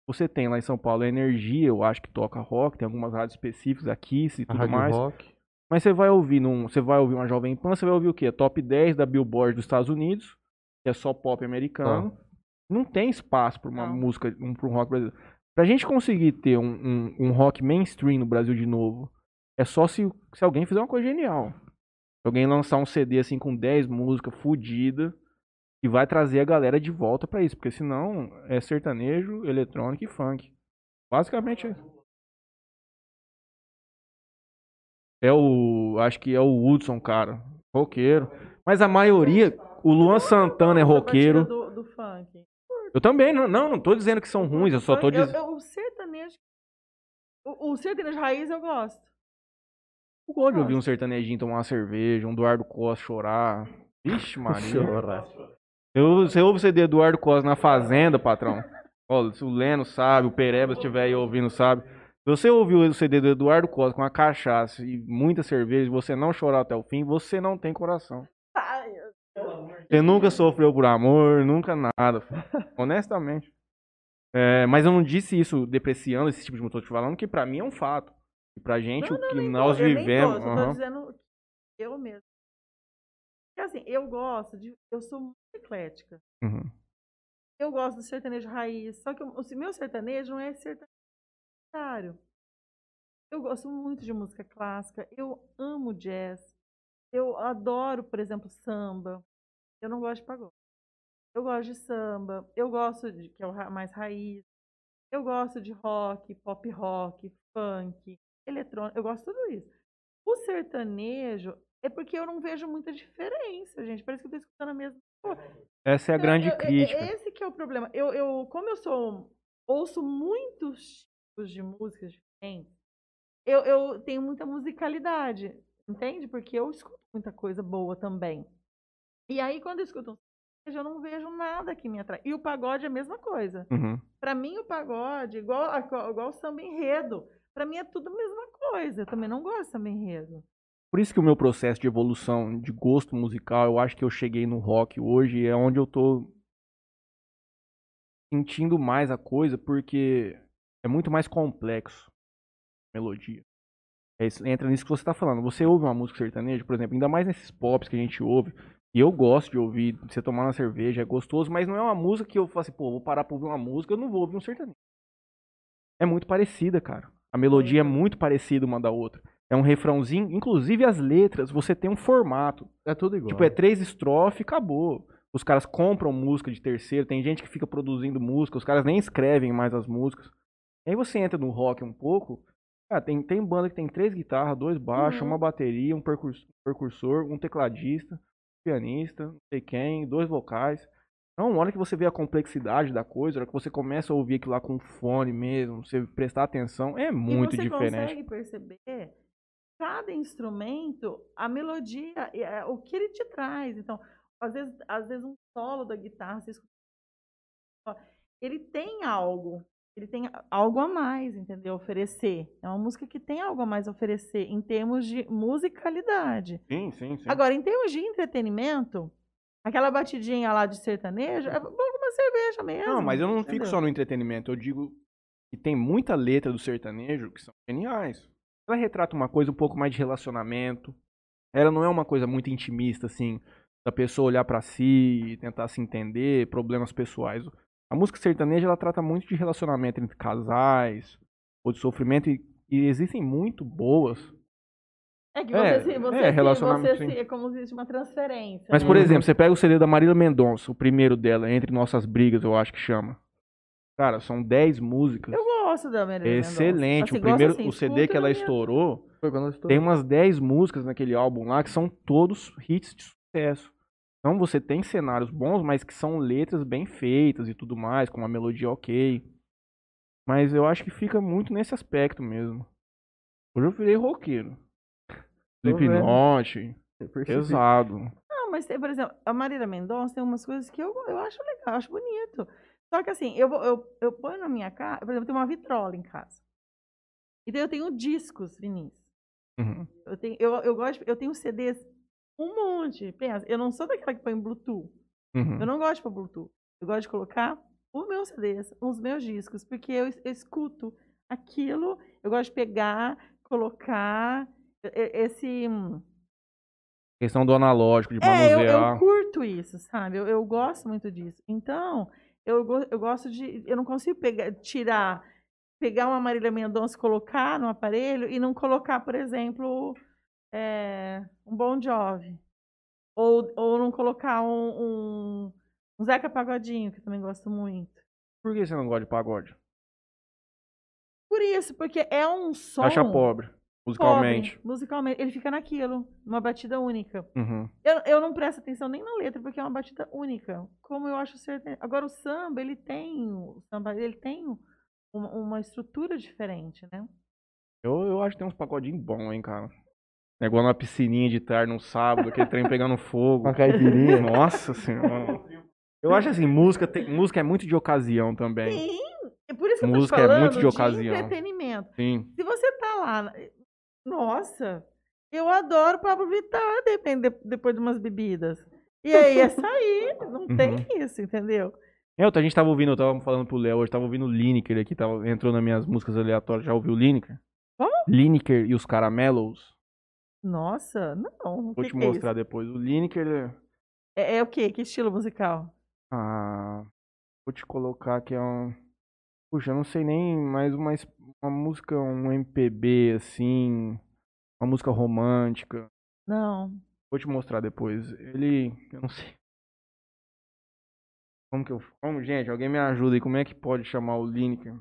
você tem lá em São Paulo a Energia, eu acho que toca rock, tem algumas rádios específicas aqui e tudo mais. Rock. Mas você vai ouvir num, você vai ouvir uma Jovem Pan, você vai ouvir o quê? Top 10 da Billboard dos Estados Unidos, que é só pop americano. Não tem espaço para uma Não. música, um, para um rock brasileiro. Pra gente conseguir ter um, um, um rock mainstream no Brasil de novo, é só se, se alguém fizer uma coisa genial. Se alguém lançar um CD assim com 10 músicas fodida e vai trazer a galera de volta pra isso, porque senão é sertanejo, eletrônico e funk. Basicamente é isso. É o. Acho que é o Hudson, cara. Roqueiro. Mas a maioria. O Luan Santana é roqueiro. Do, do funk. Eu também, não, não, não tô dizendo que são ruins, eu só tô dizendo. o sertanejo. O, o sertanejo raiz eu gosto. Eu gosto de ouvir um sertanejinho tomar uma cerveja, um Eduardo Costa chorar. Vixe, Maria. Chora. Eu, você ouve o CD Eduardo Costa na Fazenda, patrão? Ó, se o Leno sabe, o Pereba estiver aí ouvindo sabe. Se você ouviu o CD do Eduardo Costa com a cachaça e muita cerveja e você não chorar até o fim, você não tem coração. Ai, Você nunca sofreu por amor, nunca nada. Honestamente. É, mas eu não disse isso depreciando esse tipo de. Tô te falando que pra mim é um fato. E pra gente, Não, o não, que nem nós tô, vivemos. eu aham. tô dizendo que eu mesmo. Porque assim, eu gosto de. Eu sou muito eclética. Uhum. Eu gosto do sertanejo raiz. Só que o o meu sertanejo não é sertanejo. Eu gosto muito de música clássica. Eu amo jazz. Eu adoro, por exemplo, samba. Eu não gosto de pagode. Eu gosto de samba. Eu gosto de que é o mais raiz. Eu gosto de rock, pop rock, funk, eletrônico. Eu gosto de tudo isso. O sertanejo é porque eu não vejo muita diferença, gente. Parece que eu tô escutando a mesma coisa. Essa é a Então, grande eu- eu- crítica. Esse que é o problema. Eu, eu, como eu sou ouço muitos tipos de músicas diferentes, eu, eu tenho muita musicalidade, entende? Porque eu escuto muita coisa boa também. E aí, quando eu escuto um eu não vejo nada que me atrai. E o pagode é a mesma coisa. Uhum. Pra mim, o pagode, igual, igual o samba enredo, pra mim é tudo a mesma coisa. Eu também não gosto de samba enredo. Por isso que o meu processo de evolução de gosto musical, eu acho que eu cheguei no rock hoje, é onde eu tô sentindo mais a coisa, porque é muito mais complexo melodia. É isso- entra nisso que você tá falando. Você ouve uma música sertaneja, por exemplo, ainda mais nesses pops que a gente ouve, e eu gosto de ouvir, você tomar uma cerveja, é gostoso, mas não é uma música que eu falo assim, pô, vou parar pra ouvir uma música, eu não vou ouvir um sertanejo. É muito parecida, cara. A melodia é muito parecida uma da outra. É um refrãozinho, inclusive as letras, você tem um formato. É tudo igual. Tipo, é três estrofes e acabou. Os caras compram música de terceiro, tem gente que fica produzindo música, os caras nem escrevem mais as músicas. Aí você entra no rock um pouco, tem, tem banda que tem três guitarras, dois baixos, Uhum. uma bateria, um percurs- percursor, um tecladista. pianista, não sei quem, dois vocais. Então, uma hora que você vê a complexidade da coisa, a hora que você começa a ouvir aquilo lá com fone mesmo, você prestar atenção, é muito e você diferente. consegue perceber cada instrumento, a melodia, é, o que ele te traz. Então, às vezes, às vezes um solo da guitarra, você escuta, ele tem algo, ele tem algo a mais, entendeu? Oferecer. É uma música que tem algo a mais a oferecer em termos de musicalidade. Sim, sim, sim. Agora, em termos de entretenimento, aquela batidinha lá de sertanejo é bom como uma cerveja mesmo. Não, mas eu não fico entendeu? só no entretenimento. Eu digo que tem muita letra do sertanejo que são geniais. Ela retrata uma coisa um pouco mais de relacionamento. Ela não é uma coisa muito intimista, assim, da pessoa olhar pra si e tentar se entender, problemas pessoais. A música sertaneja, ela trata muito de relacionamento entre casais, ou de sofrimento, e, e existem muito boas. É que É, você, se, você, é, se- relacionamento, você se- é como se fosse uma transferência. Mas, né? por exemplo, você pega o CD da Marília Mendonça, o primeiro dela, Entre Nossas Brigas, eu acho que chama. Cara, são 10 músicas. Eu gosto da Marília Mendonça. Excelente. Assim, o primeiro, gosto, assim, o CD que ela estourou, Foi quando eu estou. tem umas 10 músicas naquele álbum lá que são todos hits de sucesso. Então você tem cenários bons, mas que são letras bem feitas e tudo mais, com uma melodia ok. Mas eu acho que fica muito nesse aspecto mesmo. Hoje eu virei roqueiro. Slipknot, pesado. Não, mas, tem, por exemplo, a Marília Mendonça tem umas coisas que eu, eu acho legal, eu acho bonito. Só que assim, eu, eu, eu ponho na minha casa, por exemplo, eu tenho uma vitrola em casa. E daí eu tenho discos, Vinícius. Uhum. Eu tenho, eu, eu gosto, eu tenho CDs, um monte. Pensa, eu não sou daquela que põe Bluetooth. Uhum. Eu não gosto de pôr Bluetooth. Eu gosto de colocar os meus CDs, os meus discos, porque eu, es- eu escuto aquilo, eu gosto de pegar, colocar esse. Questão do analógico, de É, eu, manusear. eu curto isso, sabe? Eu, eu gosto muito disso. Então, eu, eu gosto de. Eu não consigo pegar, tirar, pegar uma Marília Mendonça colocar no aparelho e não colocar, por exemplo, é, um Bon Jovi. Ou, ou não colocar um, um, um Zeca Pagodinho, que eu também gosto muito. Por que você não gosta de pagode? Por isso, porque é um som. Acha pobre, pobre, musicalmente. musicalmente. Ele fica naquilo, numa batida única. Uhum. Eu, eu não presto atenção nem na letra, porque é uma batida única. Como eu acho certo. Agora, o samba, ele tem. O samba, ele tem uma, uma estrutura diferente, né? Eu, eu acho que tem uns pagodinhos bons, hein, cara. Negócio na piscininha de tarde, num sábado, aquele trem pegando fogo. Uma caipirinha. Nossa senhora. Eu acho assim, música, tem, música é muito de ocasião também. Sim. É por isso que Música eu é tô te muito falando de ocasião. entretenimento. Sim. Se você tá lá. Nossa, eu adoro Pablo Vittar, depende, depois de umas bebidas. E aí é sair, não Uhum. tem isso, entendeu? Eu, a gente tava ouvindo, eu tava falando pro Léo hoje, tava ouvindo o Lineker aqui, tava, entrou nas minhas músicas aleatórias. Já ouviu o Lineker? Como? Lineker e os Caramelos. Nossa, não. Vou que te que é mostrar depois. O Lineker é. É, é o quê? Que estilo musical? Ah, vou te colocar que é um. Puxa, eu não sei nem mais uma, uma música, um MPB assim. Uma música romântica. Não. Vou te mostrar depois. Ele. Eu não sei. Como que eu. Como, gente, alguém me ajuda aí. Como é que pode chamar o Lineker?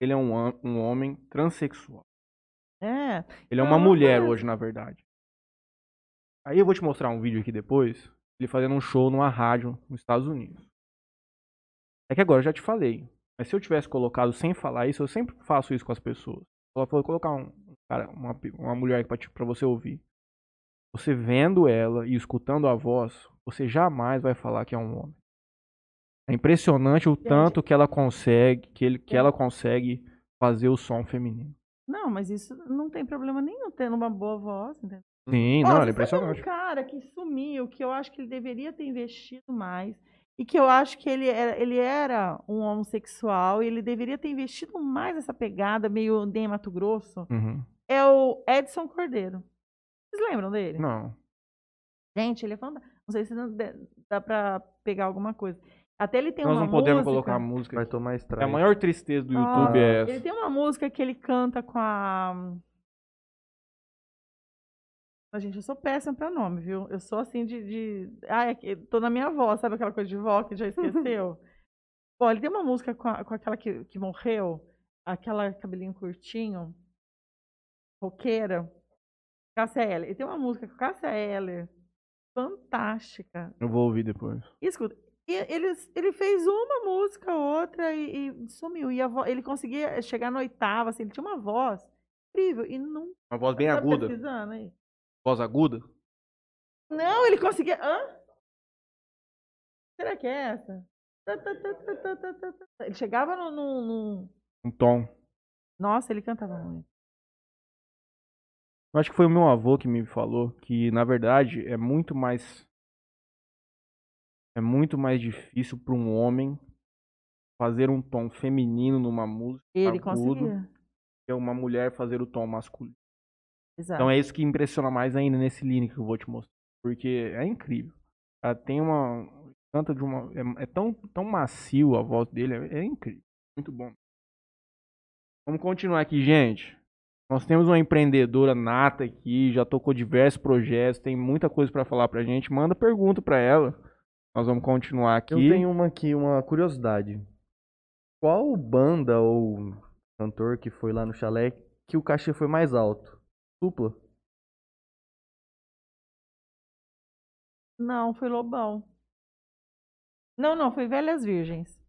Ele é um, um homem transexual. É. Ele é Não, uma não mulher hoje, na verdade. Aí eu vou te mostrar um vídeo aqui depois. Ele fazendo um show numa rádio nos Estados Unidos. É que agora eu já te falei. Mas se eu tivesse colocado sem falar isso, eu sempre faço isso com as pessoas. Eu vou colocar um, cara, uma, uma mulher aqui pra, te- pra você ouvir. Você vendo ela e escutando a voz, você jamais vai falar que é um homem. É impressionante o tanto que ela consegue, que, ele, que ela consegue fazer o som feminino. Não, mas isso não tem problema nenhum tendo uma boa voz, entendeu? Sim, não, ela é impressionante. um cara que sumiu, que eu acho que ele deveria ter investido mais, e que eu acho que ele era, ele era um homossexual, e ele deveria ter investido mais nessa pegada meio nem Mato Grosso, Uhum. é o Edson Cordeiro. Vocês lembram dele? Não. Gente, ele é fantástico. Não sei se dá pra pegar alguma coisa. Até ele tem Nós uma não podemos música- colocar música. Vai tomar É strike. a maior tristeza do Ah, YouTube é Ele essa. tem uma música que ele canta com a. Mas, gente, eu sou péssima pra nome, viu? Eu sou assim de. de... Ai, aqui- tô na minha avó, sabe aquela coisa de vó que já esqueceu? Bom, ele tem uma música com, a- com aquela que, que morreu, aquela cabelinho curtinho, roqueira, Cássia Eller. Ele tem uma música com Cássia Eller, fantástica. Eu vou ouvir depois. Escuta, e ele, ele fez uma música, outra e, e sumiu. E a vo- ele conseguia chegar na oitava, assim, ele tinha uma voz incrível. E não. Uma voz bem aguda. Voz aguda? Não, ele conseguia. Hã? Será que é essa? Tá, tá, tá. Ele chegava no, no- no- Um tom. Nossa, ele cantava muito. Eu acho que foi o meu avô que me falou que, na verdade, é muito mais. É muito mais difícil para um homem fazer um tom feminino numa música Ele agudo conseguia. que uma mulher fazer o tom masculino. Exato. Então é isso que impressiona mais ainda nesse link que eu vou te mostrar. Porque é incrível. Ela tem uma. Canta de uma. É, é tão, tão macio a voz dele. É, é incrível. Muito bom. Vamos continuar aqui, gente. Nós temos uma empreendedora nata aqui, já tocou diversos projetos, tem muita coisa pra falar pra gente. Manda pergunta pra ela. Nós vamos continuar aqui. Eu tenho uma aqui, uma curiosidade. Qual banda ou cantor que foi lá no chalé que o cachê foi mais alto? Supla? Não, foi Lobão. Não, não, foi Velhas Virgens.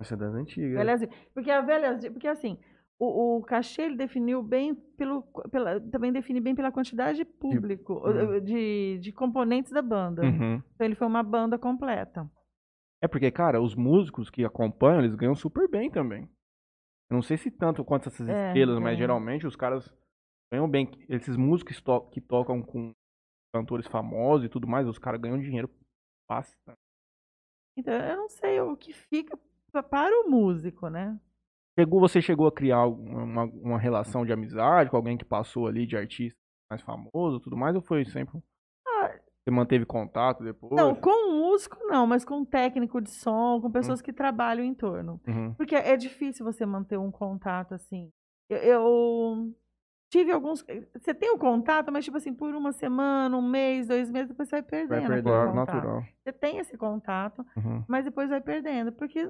Essa é das antigas. Velhas Virgens. Porque a Velhas Vir- Porque assim, o, o cachê ele definiu bem pelo. Pela, também define bem pela quantidade de público, Uhum. de, de componentes da banda. Uhum. Então ele foi uma banda completa. É porque, cara, os músicos que acompanham, eles ganham super bem também. Eu não sei se tanto quanto essas É, estrelas, mas é. geralmente os caras ganham bem. Esses músicos que, to- que tocam com cantores famosos e tudo mais, os caras ganham dinheiro bastante. Então eu não sei o que fica pa- para o músico, né? Chegou, você chegou a criar uma, uma relação de amizade com alguém que passou ali de artista mais famoso e tudo mais, ou foi sempre. um Ah. Você manteve contato depois? Não, com o músico não, mas com o técnico de som, com pessoas que trabalham em torno. Uhum. Porque é difícil você manter um contato assim. Eu, eu tive alguns. Você tem o contato, mas tipo assim, por uma semana, um mês, dois meses, depois você vai perdendo. aquele perdendo, natural. Você tem esse contato, Uhum. mas depois vai perdendo. Porque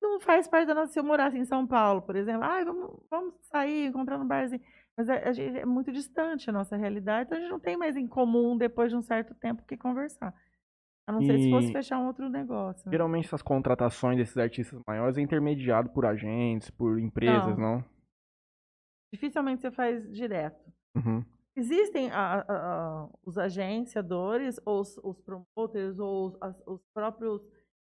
não faz parte da nossa. Se eu morasse em São Paulo, por exemplo, ah, vamos, vamos sair, encontrar no barzinho. Mas a, a gente é muito distante a nossa realidade, então a gente não tem mais em comum depois de um certo tempo o que conversar. A não ser se fosse E- fechar um outro negócio. Geralmente essas contratações desses artistas maiores é intermediado por agentes, por empresas, não? Dificilmente você faz direto. Uhum. Existem a- a- os agenciadores, ou os, os promoters, ou os, as- os próprios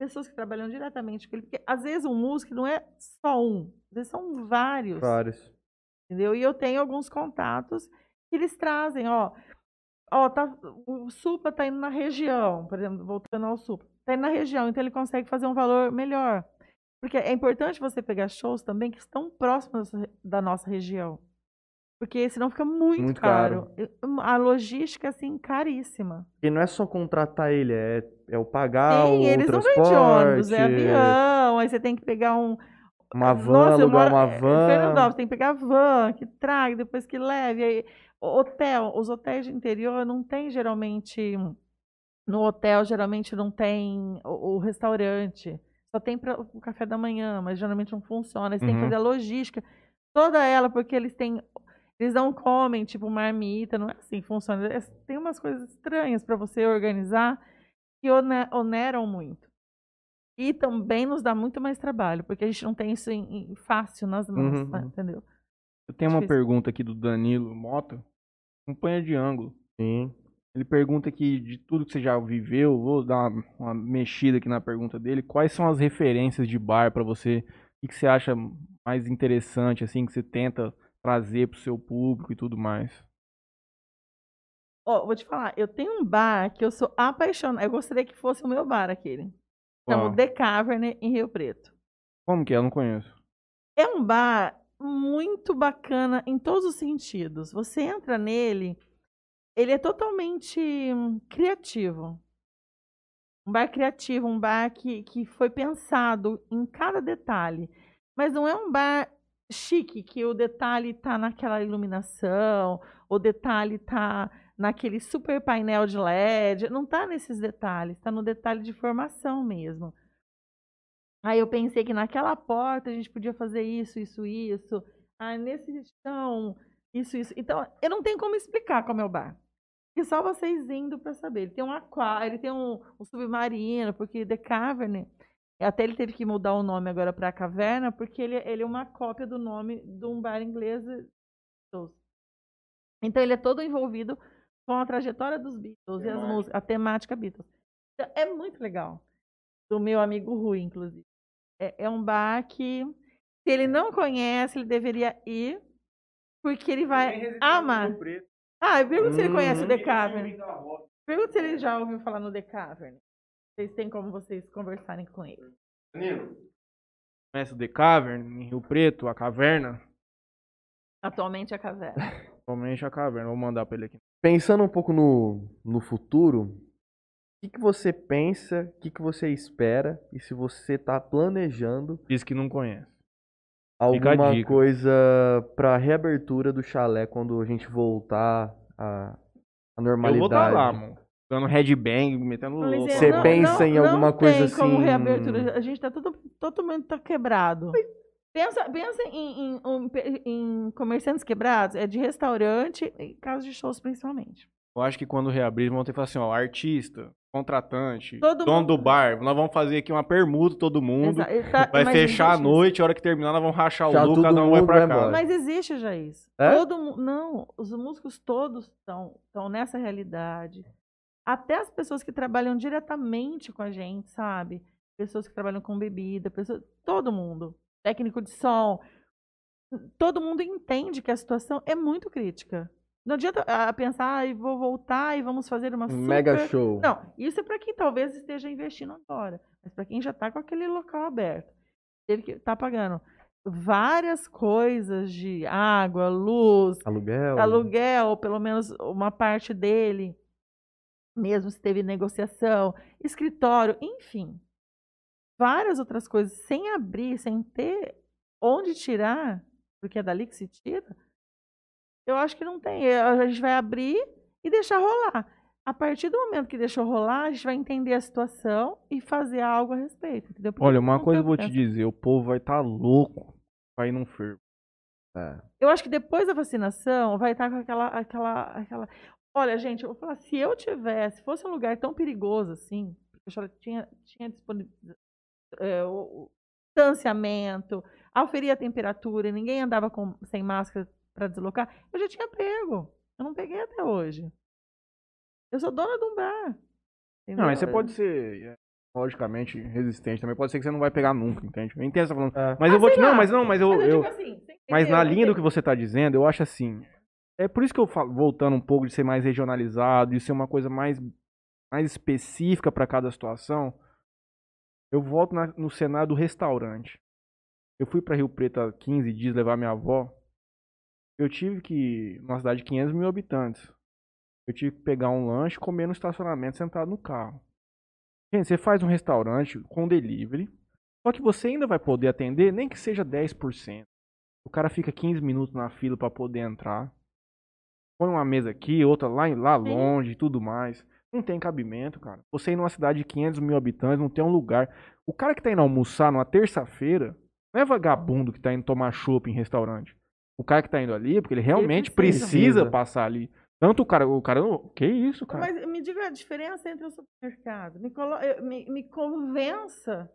pessoas que trabalham diretamente com ele. Porque às vezes um músico não é só um, às vezes são vários. Vários. Entendeu? E eu tenho alguns contatos que eles trazem, ó. Ó, tá, o Supla tá indo na região, por exemplo, voltando ao Supla. Tá indo na região, então ele consegue fazer um valor melhor. Porque é importante você pegar shows também que estão próximos da nossa região. Porque senão fica muito, Muito caro. Hum, A logística, assim, caríssima. E não é só contratar ele, é, é o pagar Sim, o eles não transporte, vêm de ônibus, é avião, aí você tem que pegar um, uma van, Nossa, alugar moro- uma é, van. Fernandópolis, tem que pegar van, que traga, depois que leve. Aí, hotel, os hotéis de interior não tem geralmente. No hotel, geralmente não tem o, o restaurante. Só tem para o café da manhã, mas geralmente não funciona. Eles têm que Uhum. fazer a logística. Toda ela, porque eles têm. Eles não comem, tipo, marmita, não é assim que funciona. É- Tem umas coisas estranhas para você organizar que one- oneram muito. E também nos dá muito mais trabalho, porque a gente não tem isso em- em- fácil nas mãos, Uhum, uhum. entendeu? Eu tenho uma Difícil. pergunta aqui do Danilo Mota, companhia de ângulo. Sim. Ele pergunta aqui de tudo que você já viveu, vou dar uma, uma mexida aqui na pergunta dele. Quais são as referências de bar pra você? O que, que você acha mais interessante, assim, que você tenta trazer pro seu público e tudo mais? Ó, vou te falar, eu tenho um bar que eu sou apaixonada. Eu gostaria que fosse o meu bar aquele. Chama Qual? The Cavern em Rio Preto. Como que é? Eu não conheço. É um bar muito bacana em todos os sentidos. Você entra nele, ele é totalmente hum, criativo. Um bar criativo, um bar que, que foi pensado em cada detalhe. Mas não é um bar chique, que o detalhe tá naquela iluminação, o detalhe tá naquele super painel de LED. Não tá nesses detalhes, tá no detalhe de formação mesmo. Aí eu pensei que naquela porta a gente podia fazer isso, isso, isso. Ah, nesse chão, isso, isso. Então, eu não tenho como explicar como é o bar. E só vocês indo para saber. Ele tem um aquário, ele tem um, um, submarino, porque The Cavern, até ele teve que mudar o nome agora para Caverna, porque ele, ele é uma cópia do nome de um bar inglês. Então ele é todo envolvido com a trajetória dos Beatles e as músicas, a temática Beatles. Então, é muito legal. Do meu amigo Rui, inclusive. É, é um bar que, se ele não conhece, ele deveria ir, porque ele vai amar. Ah, pergunta se ele conhece o The hum. Cavern. Pergunta se ele já ouviu falar no The Cavern. Vocês têm como vocês conversarem com ele. Danilo, conhece o The Cavern, em Rio Preto, a caverna? Atualmente a caverna. Atualmente a caverna, vou mandar pra ele aqui. Pensando um pouco no, no futuro, o que, que você pensa, o que, que você espera e se você tá planejando. Diz que não conhece. Alguma coisa pra reabertura do chalé quando a gente voltar à, à normalidade. Eu vou estar lá, mano. Dando headbang, metendo louco. Você pensa não, em alguma não coisa assim. Como reabertura. A gente tá todo, totalmente tá quebrado. Pensa, pensa em, em, em, comerciantes quebrados, é de restaurante e casos de shows principalmente. Eu acho que quando reabrir, vão ter que falar assim, ó, artista, contratante, todo dono mundo... do bar, nós vamos fazer aqui uma permuta todo mundo, tá, vai fechar a noite, a hora que terminar nós vamos rachar o lucro, cada um vai pra casa. Mas existe já isso. É? Todo, não, os músicos todos estão, estão nessa realidade. Até as pessoas que trabalham diretamente com a gente, sabe? Pessoas que trabalham com bebida, pessoas, todo mundo técnico de som. Todo mundo entende que a situação é muito crítica. Não adianta ah, pensar, ah, vou voltar e vamos fazer uma super... Mega show. Não, isso é para quem talvez esteja investindo agora. Mas para quem já está com aquele local aberto. Ele que está pagando várias coisas de água, luz, aluguel, aluguel, pelo menos uma parte dele, mesmo se teve negociação, escritório, enfim várias outras coisas sem abrir, sem ter onde tirar, porque é dali que se tira, eu acho que não tem. A gente vai abrir e deixar rolar. A partir do momento que deixou rolar, a gente vai entender a situação e fazer algo a respeito. Entendeu? Olha, uma coisa eu vou te dizer: o povo vai estar tá louco ir num fervo. É. Eu acho que depois da vacinação vai estar tá com aquela, aquela, aquela. Olha, gente, eu vou falar, se eu tivesse, fosse um lugar tão perigoso assim, porque eu tinha, tinha é, o distanciamento, auferir a temperatura, ninguém andava com, sem máscara para deslocar, eu já tinha pego. Eu não peguei até hoje. Eu sou dona de um bar. Entendeu? Não, mas você pode ser é, logicamente resistente também. Pode ser que você não vai pegar nunca, entende? Eu entendo você tá falando. É. Mas ah, eu vou te. Lá. Não, mas não, mas eu. Mas, eu, eu assim, mas na linha do que você está dizendo, eu acho assim. É por isso que eu falo, voltando um pouco de ser mais regionalizado, de ser uma coisa mais, mais específica para cada situação. Eu volto na, no cenário do restaurante. Eu fui para Rio Preto há 15 dias levar minha avó. Eu tive que, numa cidade de 500 mil habitantes, eu tive que pegar um lanche comer no estacionamento sentado no carro. Gente, você faz um restaurante com delivery, só que você ainda vai poder atender, nem que seja 10%. O cara fica 15 minutos na fila para poder entrar. Põe uma mesa aqui, outra lá, lá longe e tudo mais. Não tem cabimento, cara. Você ir numa cidade de 500 mil habitantes, não tem um lugar. O cara que tá indo almoçar numa terça-feira, não é vagabundo que tá indo tomar chopp em restaurante. O cara que tá indo ali, porque ele realmente ele precisa, precisa, passar ali. Tanto o cara, o cara, que isso, cara? Mas me diga a diferença entre o supermercado. Me, colo, me, me convença,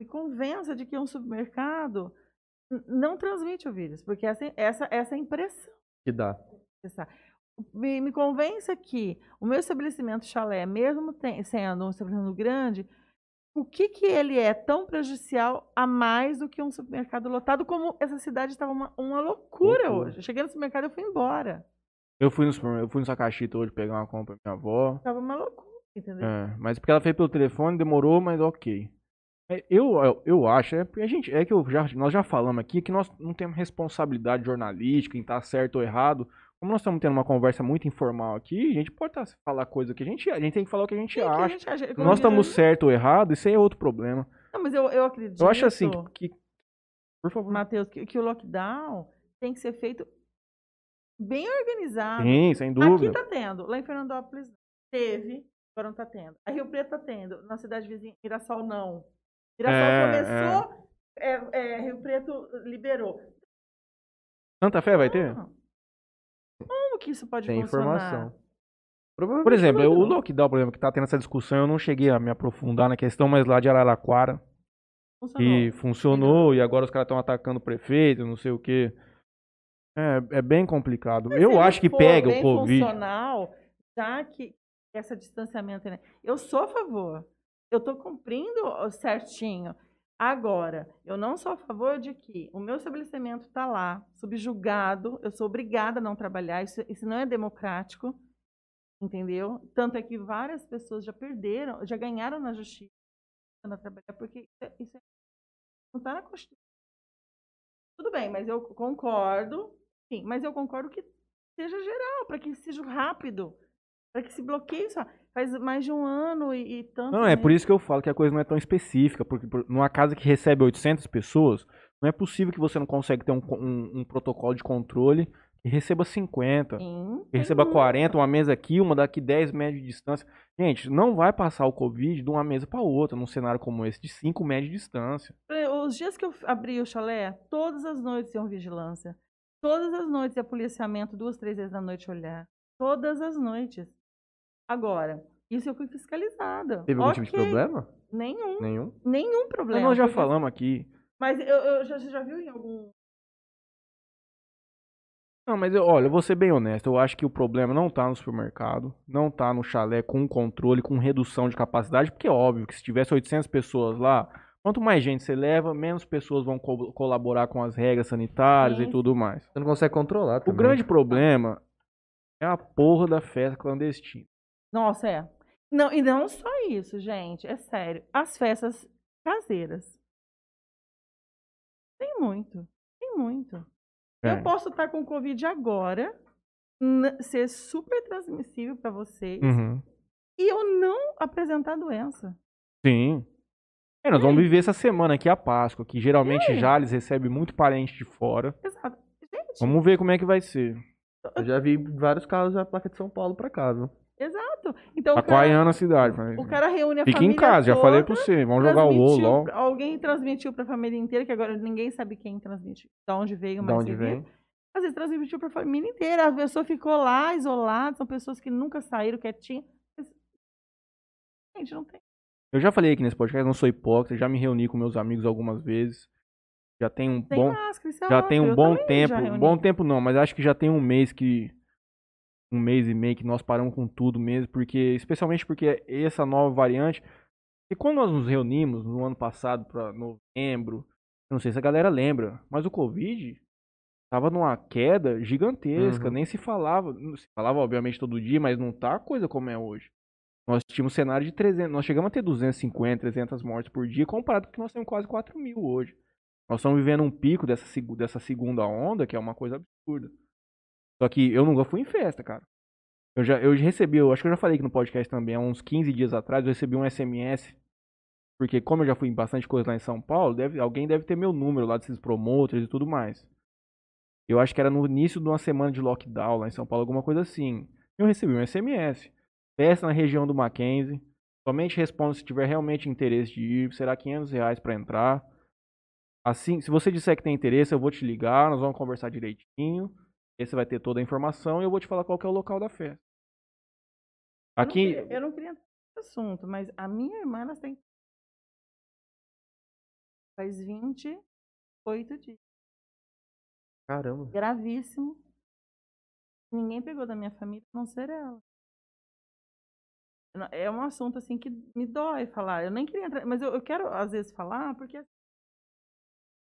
me convença de que um supermercado não transmite o vírus, porque essa, essa, essa é a impressão que dá me, me convença que o meu estabelecimento chalé, mesmo tem, sendo um estabelecimento grande, o que, que ele é tão prejudicial a mais do que um supermercado lotado, como essa cidade estava uma, uma loucura, loucura, hoje. Eu cheguei no supermercado e fui embora. Eu fui no eu fui no Sacachita hoje pegar uma compra pra minha avó. Tava uma loucura, entendeu? É, mas porque ela fez pelo telefone, demorou, mas ok. É, eu, eu, eu acho, é, a gente, é que já, nós já falamos aqui que nós não temos responsabilidade jornalística em estar tá certo ou errado como nós estamos tendo uma conversa muito informal aqui, a gente pode tá, falar coisa que a gente, a gente tem que falar o que a gente acha. A gente acha nós estamos certo ou errado, isso aí é outro problema. Não, mas eu, eu acredito. Eu acho assim que, por favor. Matheus, que, que o lockdown tem que ser feito bem organizado. Sim, sem dúvida. Aqui tá tendo, lá em Fernandópolis teve, agora não tá tendo. A Rio Preto tá tendo, na cidade vizinha, Mirassol não. Mirassol é, começou, é. É, é Rio Preto liberou. Santa Fé vai ter? Como que isso pode Tem funcionar? informação. Por exemplo, o lockdown, por exemplo, que tá tendo essa discussão, eu não cheguei a me aprofundar na questão, mas lá de Araraquara, Funcionou. que funcionou e agora os caras estão atacando o prefeito, não sei o quê. É, é bem complicado. Mas eu acho que pega o Covid. funcional, já que esse distanciamento, né? Eu sou a favor. Eu estou cumprindo certinho. Agora, eu não sou a favor de que o meu estabelecimento está lá, subjugado, eu sou obrigada a não trabalhar, isso, isso não é democrático, entendeu? Tanto é que várias pessoas já perderam, já ganharam na justiça a trabalhar, porque isso, é- é- não está na Constituição. Tudo bem, mas eu concordo, sim, mas eu concordo que seja geral, para que seja rápido, para que se bloqueie isso. Faz mais de um ano e, e tanto. Não, é por né? isso que eu falo que a coisa não é tão específica, porque por- numa casa que recebe 800 pessoas, não é possível que você não consegue ter um, um- um protocolo de controle que receba 50, Sim, que receba muito. 40, uma mesa aqui, uma daqui 10 metros de distância. Gente, não vai passar o Covid de uma mesa para outra num cenário como esse, de 5 metros de distância. Os dias que eu abri o chalé, todas as noites iam vigilância. Todas as noites ia policiamento, duas, três vezes na noite olhar. Todas as noites. Agora, isso eu fui fiscalizada. Teve algum tipo de problema? Nenhum. Nenhum. Nenhum Mas problema. nós já porque- falamos aqui. Mas eu, eu já, você já viu em algum. Não, mas eu, olha, eu vou ser bem honesto. Eu acho que o problema não tá no supermercado, não tá no chalé com controle, com redução de capacidade, porque é óbvio que se tivesse 800 pessoas lá, quanto mais gente você leva, menos pessoas vão co- colaborar com as regras sanitárias e Sim. tudo mais. Você não consegue controlar O também. grande problema é a porra da festa clandestina. Nossa, é. Não, e não só isso, gente. É sério. As festas caseiras. Tem muito. Tem muito. É. Eu posso estar com Covid agora, ser super transmissível para vocês, Uhum. e eu não apresentar doença. Sim. É, nós E vamos aí? viver essa semana aqui a Páscoa, que geralmente aí? Jales recebe muito parente de fora. Exato. Gente, Vamos ver como é que vai ser. Eu já vi vários carros da placa de São Paulo pra cá, viu? Exato. Então, o cara, Aquaiana a cidade. o cara reúne a Fica família em casa, já falei pra toda, você. Vamos jogar o LOL. Alguém transmitiu para a família inteira, que agora ninguém sabe quem transmitiu, de onde veio, mas onde se viu. vem? Às vezes transmitiu para a família inteira. A pessoa ficou lá, isolada. São pessoas que nunca saíram quietinhas. Mas, Gente, não tem. Eu já falei aqui nesse podcast, não sou hipócrita, já me reuni com meus amigos algumas vezes. Já tem um Tem bom, máscara, é já óbvio, tem um bom tempo, um bom tempo não, mas acho que já tem um mês que um mês e meio que nós paramos com tudo mesmo, porque especialmente porque essa nova variante, e quando nós nos reunimos no ano passado para novembro, não sei se a galera lembra, mas o Covid tava numa queda gigantesca, Uhum. nem se falava, se falava obviamente todo dia, mas não tá a coisa como é hoje. Nós tínhamos um cenário de 300, nós chegamos a ter 250, 300 mortes por dia, comparado com o que nós temos quase 4 mil hoje. Nós estamos vivendo um pico dessa, dessa segunda onda, que é uma coisa absurda. Só que eu nunca fui em festa, cara. Eu já eu recebi, eu acho que eu já falei aqui no podcast também, há uns 15 dias atrás, eu recebi um SMS. Porque como eu já fui em bastante coisa lá em São Paulo, deve, alguém deve ter meu número lá desses promoters e tudo mais. Eu acho que era no início de uma semana de lockdown lá em São Paulo, alguma coisa assim. Eu recebi um SMS. Festa na região do Mackenzie. Somente responda se tiver realmente interesse de ir. Será 500 reais pra entrar. Assim, se você disser que tem interesse, eu vou te ligar, nós vamos conversar direitinho. Você vai ter toda a informação e eu vou te falar qual é o local da festa. Eu não Aqui, queria- Eu não queria entrar nesse assunto, mas a minha irmã, ela tem. Faz 28 dias. Caramba. Gravíssimo. Ninguém pegou da minha família, a não ser ela. É um assunto assim que me dói falar. Eu nem queria entrar, mas eu, eu quero às vezes falar porque assim,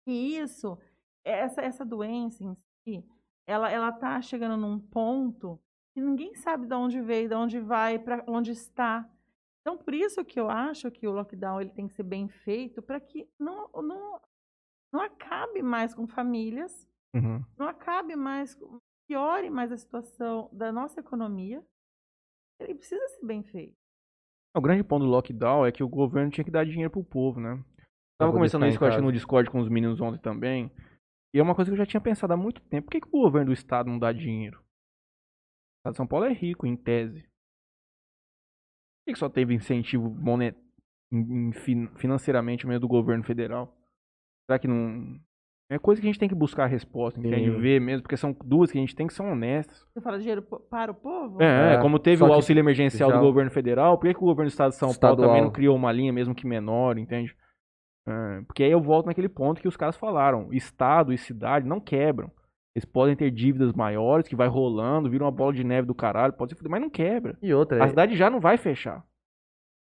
e isso, essa essa doença em si, ela ela tá chegando num ponto que ninguém sabe de onde veio, de onde vai, para onde está. Então, por isso que eu acho que o lockdown ele tem que ser bem feito para que não, não, não acabe mais com famílias, Uhum. não acabe mais, com- piore mais a situação da nossa economia. Ele precisa ser bem feito. O grande ponto do lockdown é que o governo tinha que dar dinheiro pro povo, né? Pra Tava conversando isso eu casa. no Discord com os meninos ontem também. E é uma coisa que eu já tinha pensado há muito tempo. Por que, que o governo do estado não dá dinheiro? O estado de São Paulo é rico, em tese. Por que, que só teve incentivo monet... financeiramente mesmo do governo federal? Será que não. É coisa que a gente tem que buscar a resposta, entende? Sim. Ver mesmo, porque são duas que a gente tem que são honestas. Você fala dinheiro para o povo? É, É, como teve o auxílio emergencial já- do governo federal, por que, que o governo do estado de São Paulo também Estadual. não criou uma linha mesmo que menor, entende? É, porque aí eu volto naquele ponto que os caras falaram, estado e cidade não quebram. Eles podem ter dívidas maiores, que vai rolando, vira uma bola de neve do caralho, pode ser, fuder, mas não quebra. E outra, A é, cidade já não vai fechar.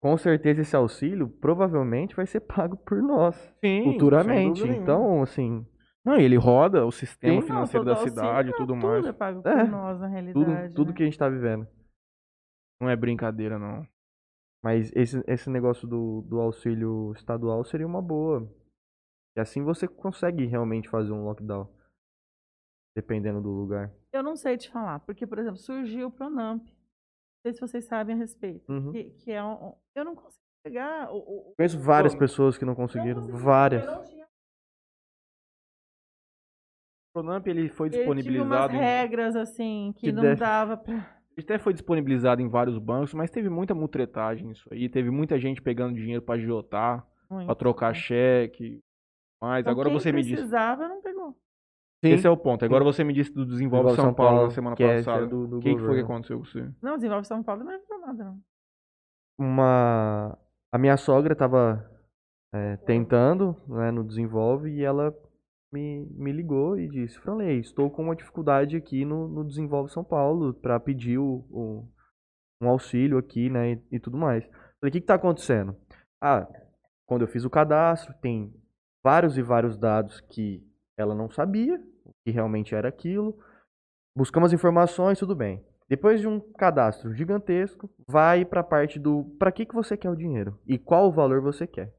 com certeza esse auxílio provavelmente vai ser pago por nós Sim, futuramente. Então, assim, Não, e ele roda o sistema Sim. financeiro Não, da cidade e auxílio, tudo tudo mais. é pago por É, nós, na tudo, realidade. tudo né? que a gente tá vivendo. Não é brincadeira, não. Mas esse, esse negócio do, do auxílio estadual seria uma boa. E assim você consegue realmente fazer um lockdown. Dependendo do lugar. Eu não sei te falar, porque, por exemplo, surgiu o Pronamp. Não sei se vocês sabem a respeito. Uhum. Que, que é um, eu não consigo pegar o. o- o- Conheço várias Pô, pessoas que não não conseguiram. consegui, várias. eu não tinha- O Pronamp ele foi Ele tinha umas disponibilizado em, regras, assim, que, Que não deve- dava pra. Ele até foi disponibilizado em vários bancos, mas teve muita mutretagem isso aí. Teve muita gente pegando dinheiro pra agiotar, pra trocar né? cheque. Mas Então, agora quem você me disse. precisava, não pegou. Esse é o ponto. Agora você me disse do Desenvolve São, Paulo, na semana que é- passada. é do- do o que, que foi que aconteceu com você? Não, desenvolve São Paulo não entrou nada, não. uma a minha sogra estava tentando né, no desenvolve e ela me, me ligou e disse Franley estou com uma dificuldade aqui no, no desenvolve São Paulo para pedir o, o- um auxílio aqui né e, e tudo mais. Falei o que está acontecendo? Ah quando eu fiz o cadastro tem vários e vários dados que ela não sabia o que realmente era aquilo. Buscamos informações tudo bem. Depois de um cadastro gigantesco, vai para a parte do para que, que você quer o dinheiro e qual o valor você quer.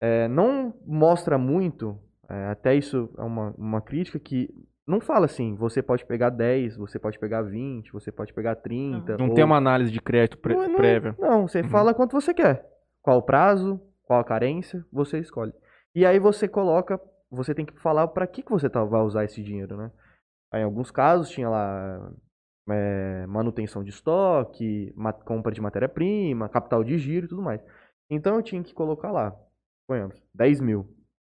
É, não mostra muito, é, até isso é uma, uma crítica que não fala assim, você pode pegar 10, você pode pegar 20, você pode pegar 30. Não ou- tem uma análise de crédito pré- não, não- prévia. Não, você Uhum. fala quanto você quer. Qual o prazo, qual a carência, você escolhe. E aí você coloca, você tem que falar para que, que você tá, vai usar esse dinheiro, né? Aí, em alguns casos tinha lá é, manutenção de estoque, compra de matéria-prima, capital de giro e tudo mais. Então eu tinha que colocar lá, ponhamos, 10 mil.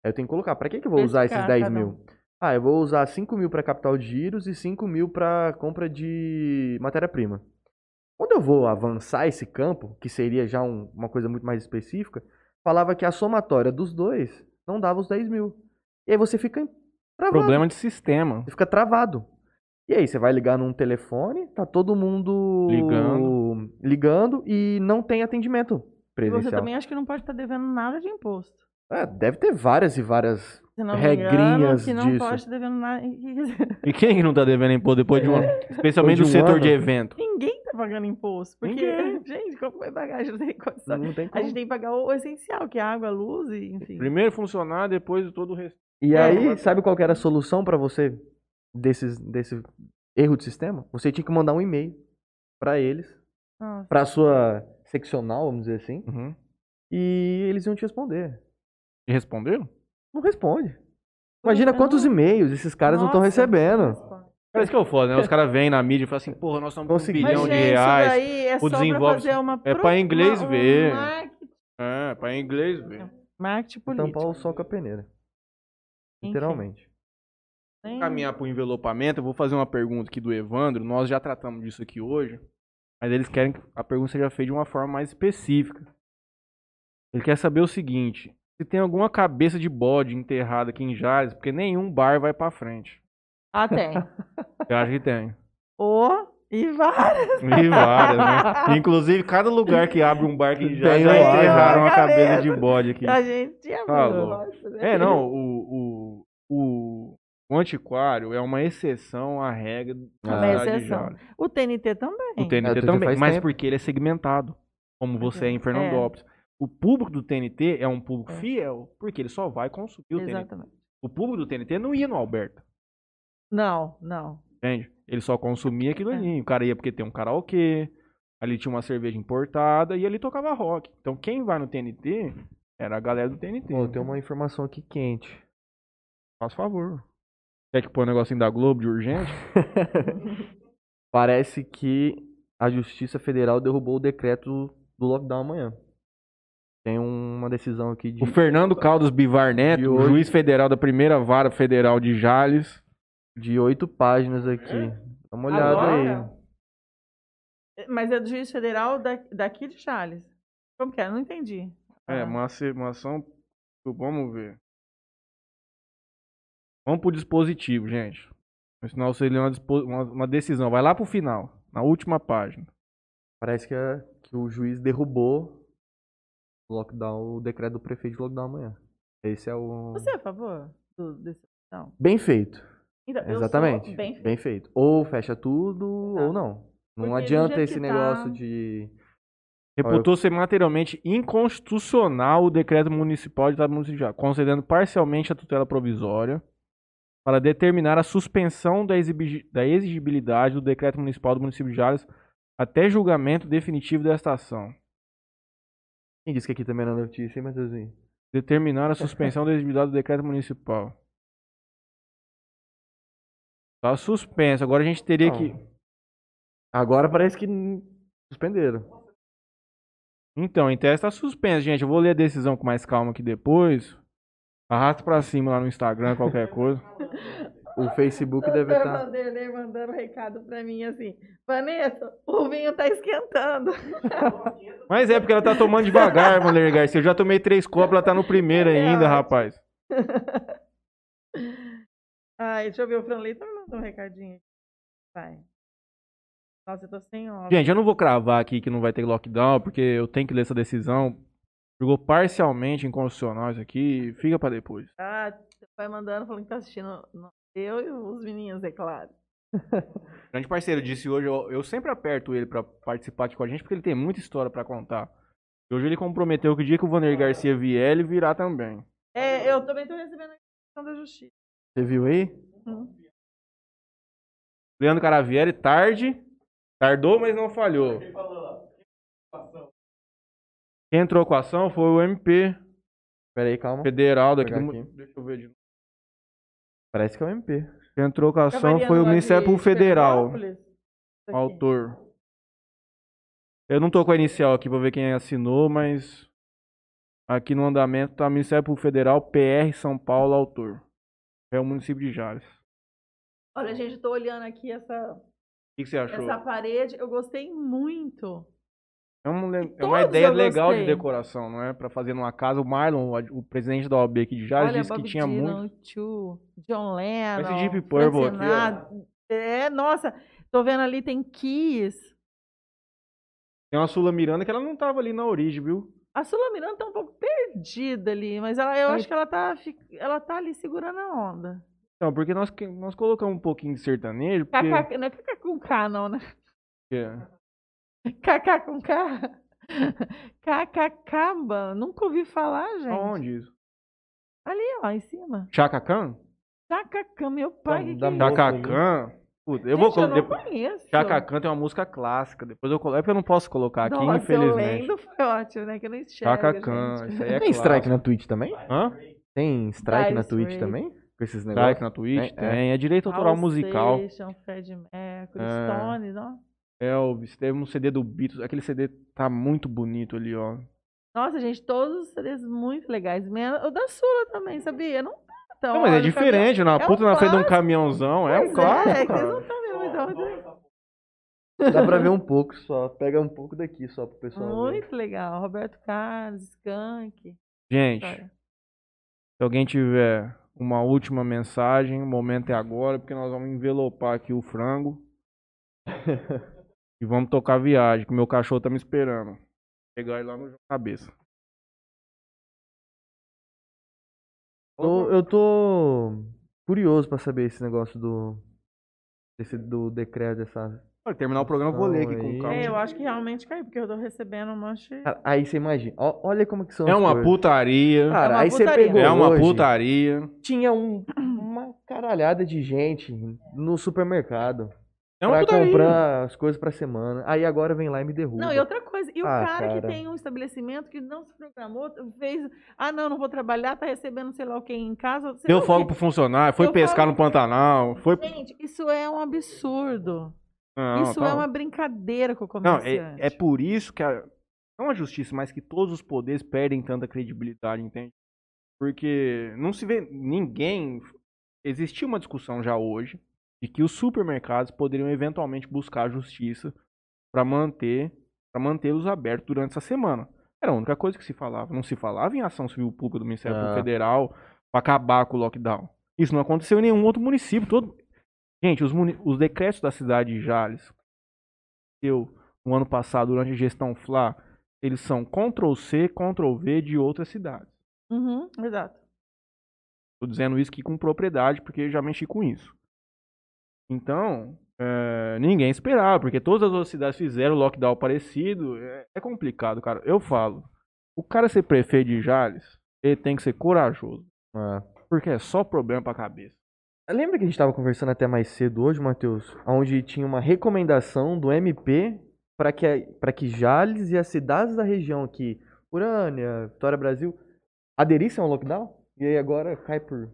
Aí eu tenho que colocar, para que, que eu vou usar esses Especificar 10 cada mil? um. Ah, eu vou usar 5 mil para capital de giros e 5 mil para compra de matéria-prima. Quando eu vou avançar esse campo, que seria já um- uma coisa muito mais específica, falava que a somatória dos dois não dava os 10 mil. E aí você fica travado. Problema de sistema. Você fica travado. E aí, você vai ligar num telefone, tá todo mundo Ligando. ligando e não tem atendimento E você presencial. também acha que não pode estar devendo nada de imposto. É, deve ter várias e várias. Regrinhas engano, que não disso. pode devendo nada. E quem que não tá devendo imposto depois de um. Especialmente um setor ano. de evento. Ninguém tá pagando imposto. Porque, Ninguém. gente, como vai pagar? A gente não tem condição. Não tem A como. gente tem que pagar o essencial, que é água, luz e enfim. Primeiro funcionar, depois todo o resto. E É, aí, sabe qual que era a solução pra você desses, desse erro de sistema? Você tinha que mandar um e-mail pra eles, pra sua seccional, vamos dizer assim, Uhum. e eles iam te responder. E responderam? Não responde. Imagina quantos e-mails esses caras não estão Nossa, recebendo. É isso que eu foda, né? Os caras vêm na mídia e falam assim, porra, nós estamos com um bilhão de gente, reais. isso daí é o só pra desenvolve- fazer uma... é pra inglês uma- um ver. marketing, É, pra inglês ver. marketing político. Tampar o sol com a peneira. Enfim. Literalmente. Nem- caminhar pro envelopamento, eu vou fazer uma pergunta aqui do Evandro. Nós já tratamos disso aqui hoje, mas eles querem que a pergunta seja feita de uma forma mais específica. Ele quer saber o seguinte: se tem alguma cabeça de bode enterrada aqui em Jales, porque nenhum bar vai pra frente. Ah, tem. Eu acho que tem. Ô, e várias. E várias, né? Inclusive, cada lugar que abre um bar aqui em Jales Tem já enterraram uma Cabeça. cabeça de bode aqui. A gente tinha Tá muito. louco. É, não, o, o, o, o antiquário é uma exceção à regra da Uma cidade de exceção. O TNT também. O É, TNT o TNT também, mas tempo. porque ele é segmentado, como você é em É. O público do TNT é um público É. fiel, porque ele só vai consumir o TNT. Exatamente. O público do TNT não ia no Alberta, Não, não. entende? Ele só consumia aquilo É. ali. O cara ia porque tem um karaokê, ali tinha uma cerveja importada e ali tocava rock. Então quem vai no TNT era a galera do TNT. Pô, tem uma informação aqui quente. Faz favor. Quer que põe um negocinho da Globo de urgente? Parece que a Justiça Federal derrubou o decreto do lockdown amanhã. Tem uma decisão aqui de. O Fernando Caldas Bivar Neto, hoje. juiz federal da primeira vara federal de Jales. de oito páginas aqui. Dá uma olhada Agora? aí. Mas é do juiz federal da, daqui de Charles. Como que é? Não entendi. É, Ah. uma, uma ação. Vamos ver. Vamos pro dispositivo, gente. Senão você lê uma, uma, uma decisão. Vai lá pro final, na última página. Parece que, é- que o juiz derrubou lockdown, o decreto do prefeito de lockdown amanhã. Esse é o. Você é a favor do, desse. Não. Bem feito. Então, Exatamente. Bem, Bem feito. Ou fecha tudo, Tá. ou não. Não Porque adianta esse que negócio tá- de. Reputou ser materialmente inconstitucional o decreto municipal de estado municipal, concedendo parcialmente a tutela provisória para determinar a suspensão da, exibi- da exigibilidade do decreto municipal do município de Jales até julgamento definitivo desta ação. Quem disse que aqui também não é notícia, hein, Matheusinho? Determinar a suspensão da exigibilidade do decreto municipal. Tá suspenso. Agora a gente teria Não. que. Agora parece que suspenderam. Então, em tese tá suspenso, gente. Eu vou ler a decisão com mais calma aqui depois. Arrasta pra cima lá no Instagram, qualquer coisa. O Facebook deve tá estar. Vanderlei mandando recado pra mim assim: Vanessa, o vinho tá esquentando. Mas é porque ela tá tomando devagar, Valer Garcia. Eu já tomei três copos, ela tá no primeiro É ainda, ótimo. rapaz. Ai, deixa eu ver, o Franley também mandou um recadinho. Vai. Nossa, eu tô sem óculos. Gente, eu não vou cravar aqui que não vai ter lockdown, porque eu tenho que ler essa decisão. Jogou parcialmente inconstitucional isso aqui. Fica pra depois. Ah, vai mandando, falando que tá assistindo. no- Eu e os meninos, é claro. Grande parceiro disse hoje, eu, eu sempre aperto ele pra participar aqui com a gente, porque ele tem muita história pra contar. E hoje ele comprometeu que o dia que o Vander Garcia vier, ele virá também. É, eu também tô recebendo a questão da justiça. Você viu aí? Hum. Leandro Caravieri, tarde. Tardou, mas não falhou. Quem entrou com a ação foi o MP Pera aí, calma. federal daqui do... aqui. Deixa eu ver de novo. Parece que é o MP. Quem entrou com a ação foi o Ministério Público Federal. Autor. Eu não tô com a inicial aqui pra ver quem assinou, mas aqui no andamento tá Ministério Público Federal, PR São Paulo, autor. É o município de Jales. O Olha, gente, eu tô olhando aqui essa, que, que você achou? essa parede. Eu gostei muito. É, um le- é uma ideia legal de decoração, não é? Pra fazer numa casa. O Marlon, o presidente da OAB aqui de Jales, Olha, disse que Bob tinha Dylan, muito. Tio, John Lennon, Esse Deep Purple aqui, ó. É, nossa, tô vendo ali, tem Kiss. Tem uma Sula Miranda que ela não tava ali na origem, viu? A Sula Miranda tá um pouco perdida ali, mas ela, eu acho que ela tá, ela tá ali segurando a onda. Não, porque nós, que- nós colocamos um pouquinho de sertanejo, porque... Não é KK com K, não, né? porque- KK com K? KKKamba, nunca ouvi falar, gente. Aonde isso? Ali, ó, em cima. Khan? KKK, meu pai, que, que Da é isso? Khan? Puta, eu Gente, vou colocar... eu não conheço. Chaka Khan tem uma música clássica. Depois eu coloco. É porque eu não posso colocar aqui, Nossa, eu infelizmente. lendo foi ótimo, né? Que eu não enxergo, gente. isso aí é Tem strike clássico. na Twitch também? Hã? Tem strike na Dire Twitch Straits. também? Com esses Strike negócios? na Twitch? Tem, é. Tem. É direito autoral Raul musical. Seixas, Fred Mercury, É. Stones, ó. Elvis, teve um CD do Beatles. Aquele CD tá muito bonito ali, ó. Nossa, gente, todos os CDs muito legais. O da Sula também, sabia? Não tá tão. Não, mas é diferente, na É um puta na frente de um caminhãozão. É um Pois clássico. É, que vocês não estão vendo, mas é muito, Dá pra ver um pouco só. Pega um pouco daqui só pro pessoal ver. muito legal. Roberto Carlos, Skank. Gente, Olha. se alguém tiver uma última mensagem, o momento é agora, porque nós vamos envelopar aqui o frango. e vamos tocar a viagem, que o meu cachorro tá me esperando. Pegar ele lá no cabeça. Eu, eu tô curioso pra saber esse negócio do. Desse, do decreto dessa. Olha, terminar o programa, eu vou ler aqui com calma. É, eu acho que realmente caiu, porque eu tô recebendo um monte. Cara, Aí você imagina. ó- olha como que são É as uma coisas. putaria. Cara, É uma aí você putaria. pegou É uma hoje, putaria. Tinha um, uma caralhada de gente no supermercado. É pra putaria. comprar as coisas pra semana. Aí agora vem lá e me derruba. Não, e outra coisa, e o Ah, cara, que cara. tem um estabelecimento que não se programou, fez. Ah, não, não vou trabalhar, tá recebendo sei lá o quem em casa. Deu não vê. pro funcionário, foi Eu pescar falo- no Pantanal. Foi. Gente, isso é um absurdo. Não, isso tá- é uma brincadeira com o Não, comerciante. é, é por isso que a- não a justiça, mas que todos os poderes perdem tanta credibilidade, entende? Porque não se vê ninguém. Existia uma discussão já hoje de que os supermercados poderiam eventualmente buscar a justiça para manter para mantê-los abertos durante essa semana. Era a única coisa que se falava. Não se falava em ação civil pública do Ministério Ah. Federal para acabar com o lockdown. Isso não aconteceu em nenhum outro município. Todo... Gente, os, muni- os decretos da cidade de Jales, eu, no ano passado, durante a gestão FLA, eles são Ctrl-C, Ctrl-V de outras cidades. Uhum, exato. Tô dizendo isso aqui com propriedade, porque eu já mexi com isso. Então, é, ninguém esperava, porque todas as outras cidades fizeram lockdown parecido. É, é complicado, cara. Eu falo, o cara ser prefeito de Jales, ele tem que ser corajoso, É. porque é só problema pra cabeça. Lembra que a gente estava conversando até mais cedo hoje, Matheus? Onde tinha uma recomendação do MP para que, para que Jales e as cidades da região aqui, Urânia, Vitória Brasil, aderissem ao lockdown? E aí agora cai por.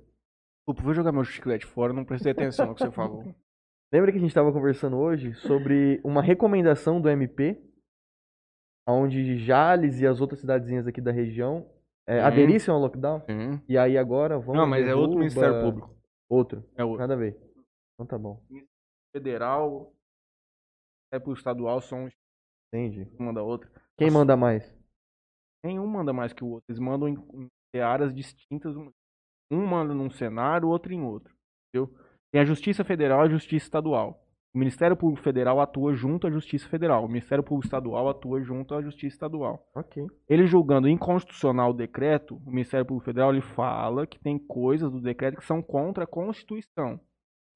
Desculpa, vou jogar meu chiclete fora, não prestei atenção no que você falou. Lembra que a gente estava conversando hoje sobre uma recomendação do MP, onde Jales e as outras cidadezinhas aqui da região é, Hum. aderissem ao lockdown? Sim. E aí agora vamos. Não, mas é outro Ministério Público. Outro. É outro. Nada a ver. Então tá bom. Federal, é pro estadual, são Entendi. uma da outra. Quem Nossa. manda mais? Nenhum manda mais que o outro. Eles mandam em, em áreas distintas. Um manda num cenário, o outro em outro. Entendeu? Tem a Justiça Federal e a Justiça Estadual. O Ministério Público Federal atua junto à Justiça Federal. O Ministério Público Estadual atua junto à Justiça Estadual. Ok. Ele julgando inconstitucional o decreto, o Ministério Público Federal ele fala que tem coisas do decreto que são contra a Constituição.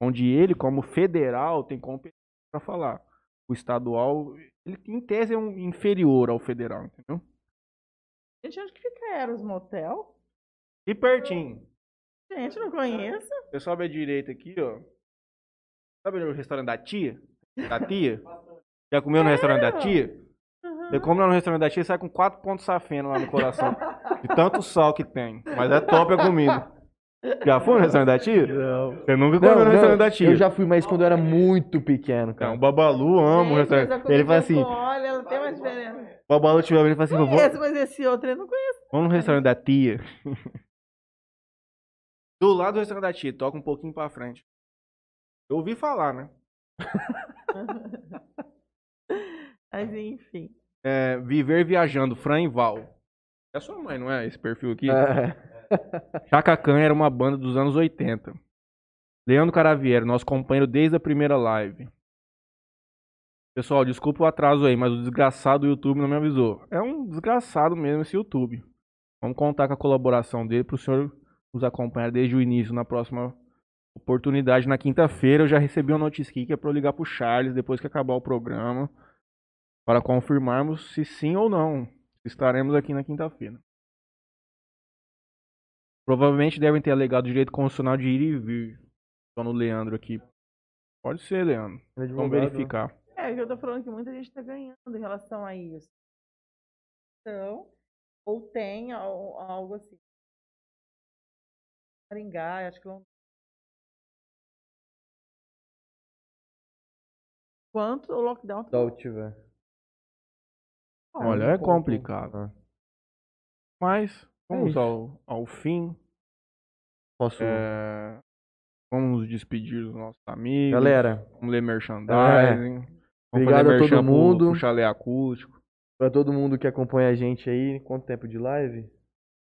Onde ele, como federal, tem competência para falar. O estadual, ele em tese é um inferior ao federal, entendeu? Gente, onde que fica Eros Motel? E pertinho. Gente, não conheço. Você sobe à direita aqui, ó. Sabe o restaurante da tia? Da tia? Já comeu no restaurante da tia? Você come lá no restaurante da tia e sai com quatro pontos safena lá no coração. De tanto sal que tem. Mas é top a comida. Já foi no restaurante da tia? Não. Você nunca comeu no restaurante da tia? eu já fui, mas quando eu era muito pequeno, cara. Não, o Babalu ama o restaurante. Ele fala assim, óleo, ela tem uma diferença. o Babalu tiver ele fala assim, Conheço, mas esse outro eu não conheço. vamos no restaurante da tia. Do lado do restaurante da tia, toca um pouquinho pra frente. Eu ouvi falar, né? Mas enfim. É, viver viajando, Fran e Val. É sua mãe, não é? Esse perfil aqui? É. Chaka Khan era uma banda dos anos 80. Leandro Caraviero, nosso companheiro desde a primeira live. Pessoal, desculpa o atraso aí, mas o desgraçado do YouTube não me avisou. É um desgraçado mesmo esse YouTube. Vamos contar com a colaboração dele para o senhor nos acompanhar desde o início na próxima oportunidade. Na quinta-feira eu já recebi uma notícia aqui que é para eu ligar pro Charles depois que acabar o programa para confirmarmos se sim ou não estaremos aqui na quinta-feira. Provavelmente devem ter alegado o direito constitucional de ir e vir. Dono Leandro aqui. Pode ser, Leandro. É Vamos né? verificar. É, que eu tô falando que muita gente tá ganhando em relação a isso. Então, ou tem al- algo assim. Maringá, acho que não. Quanto o lockdown Da Utiver. Olha, é complicado. Ah. Mas vamos isso. ao, ao fim. Posso. É, Vamos nos despedir dos nossos amigos. Galera, Vamos ler merchandising. Vamos Obrigado fazer a todo merchan pro- mundo. Pro chalé acústico. pra todo mundo que acompanha a gente aí, quanto tempo de live?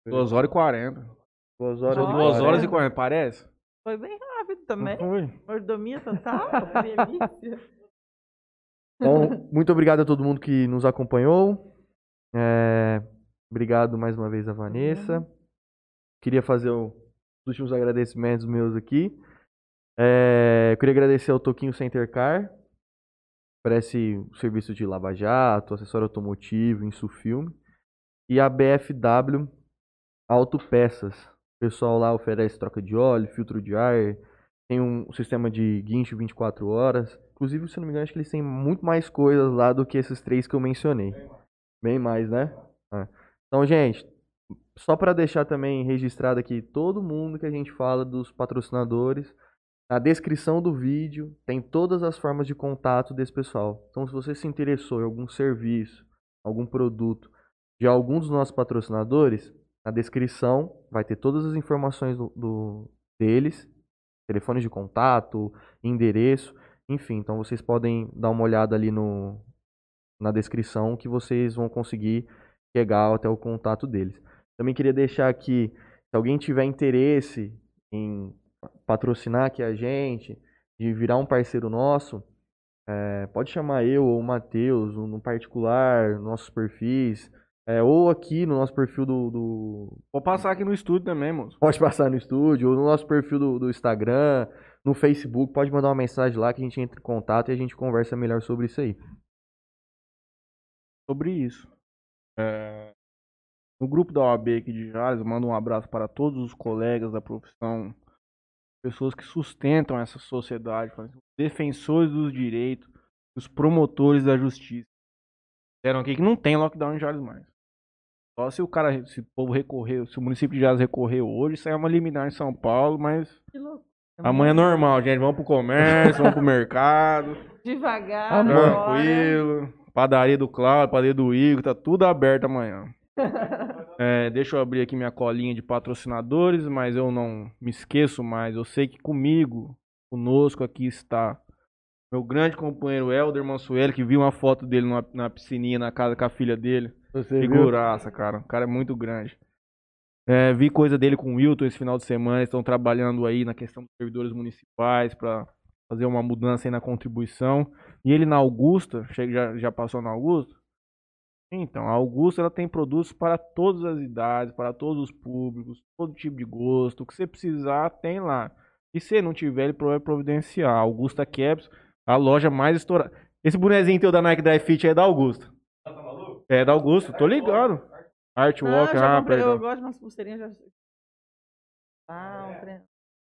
2 horas e 40. Duas horas. E 2 horas e 40. 40, parece? Foi bem rápido também. Não foi? Mordomia total, delícia. Então, muito obrigado a todo mundo que nos acompanhou. É, Obrigado mais uma vez a Vanessa. Queria fazer o- os últimos agradecimentos meus aqui. É, eu queria agradecer ao Toquinho Center Car. Oferece o serviço de Lava Jato, acessório automotivo, Insufilme. E a BFW Autopeças. O pessoal lá oferece troca de óleo, filtro de ar, tem um sistema de guincho 24 horas. Inclusive, se não me engano, acho que eles têm muito mais coisas lá do que esses três que eu mencionei. Bem mais, né? É. Então, gente, só para deixar também registrado aqui todo mundo que a gente fala dos patrocinadores, na descrição do vídeo tem todas as formas de contato desse pessoal. Então, se você se interessou em algum serviço, algum produto de algum dos nossos patrocinadores, na descrição vai ter todas as informações do, do deles, telefones de contato, endereço, enfim. Então vocês podem dar uma olhada ali no, na descrição que vocês vão conseguir chegar até o contato deles. Também queria deixar aqui, se alguém tiver interesse em patrocinar aqui a gente, de virar um parceiro nosso, é, pode chamar eu ou o Matheus, no particular, nossos perfis, é, ou aqui no nosso perfil do, do, Vou passar aqui no estúdio também, moço. Pode passar no estúdio, ou no nosso perfil do, do Instagram, no Facebook, pode mandar uma mensagem lá que a gente entra em contato e a gente conversa melhor sobre isso aí. Sobre isso. É, no grupo da OAB aqui de Jales, eu mando um abraço para todos os colegas da profissão, pessoas que sustentam essa sociedade, defensores dos direitos, os promotores da justiça. Disseram aqui que não tem lockdown em Jales mais. Só se o cara, se o povo recorrer, se o município de Jales recorreu hoje, isso é uma liminar em São Paulo, mas Que louco. amanhã é normal, gente. Vamos pro comércio, vamos pro mercado. Devagar, Amor. Tranquilo. Padaria do Cláudio, padaria do Igor, tá tudo aberto amanhã. É, deixa eu abrir aqui minha colinha de patrocinadores, mas eu não me esqueço mais. Eu sei que comigo, conosco aqui está meu grande companheiro Helder Mansueli, que viu uma foto dele numa- na piscininha na casa com a filha dele. Você viu? Figuraça, cara. O cara é muito grande. É, vi coisa dele com o Wilton esse final de semana. Eles estão trabalhando aí na questão dos servidores municipais para fazer uma mudança aí na contribuição. E ele na Augusta, chega, já, já passou na Augusta? Então, a Augusta ela tem produtos para todas as idades, para todos os públicos, todo tipo de gosto. O que você precisar, tem lá. E se não tiver, ele vai providenciar. Augusta Caps, a loja mais estourada. Esse bonezinho teu da Nike Dry Fit é da Augusta. É da Augusto, tô ligado. Artwalk, Ah, já ah, comprei, eu perdão. gosto de umas pulseirinhas já. Ah, um trem.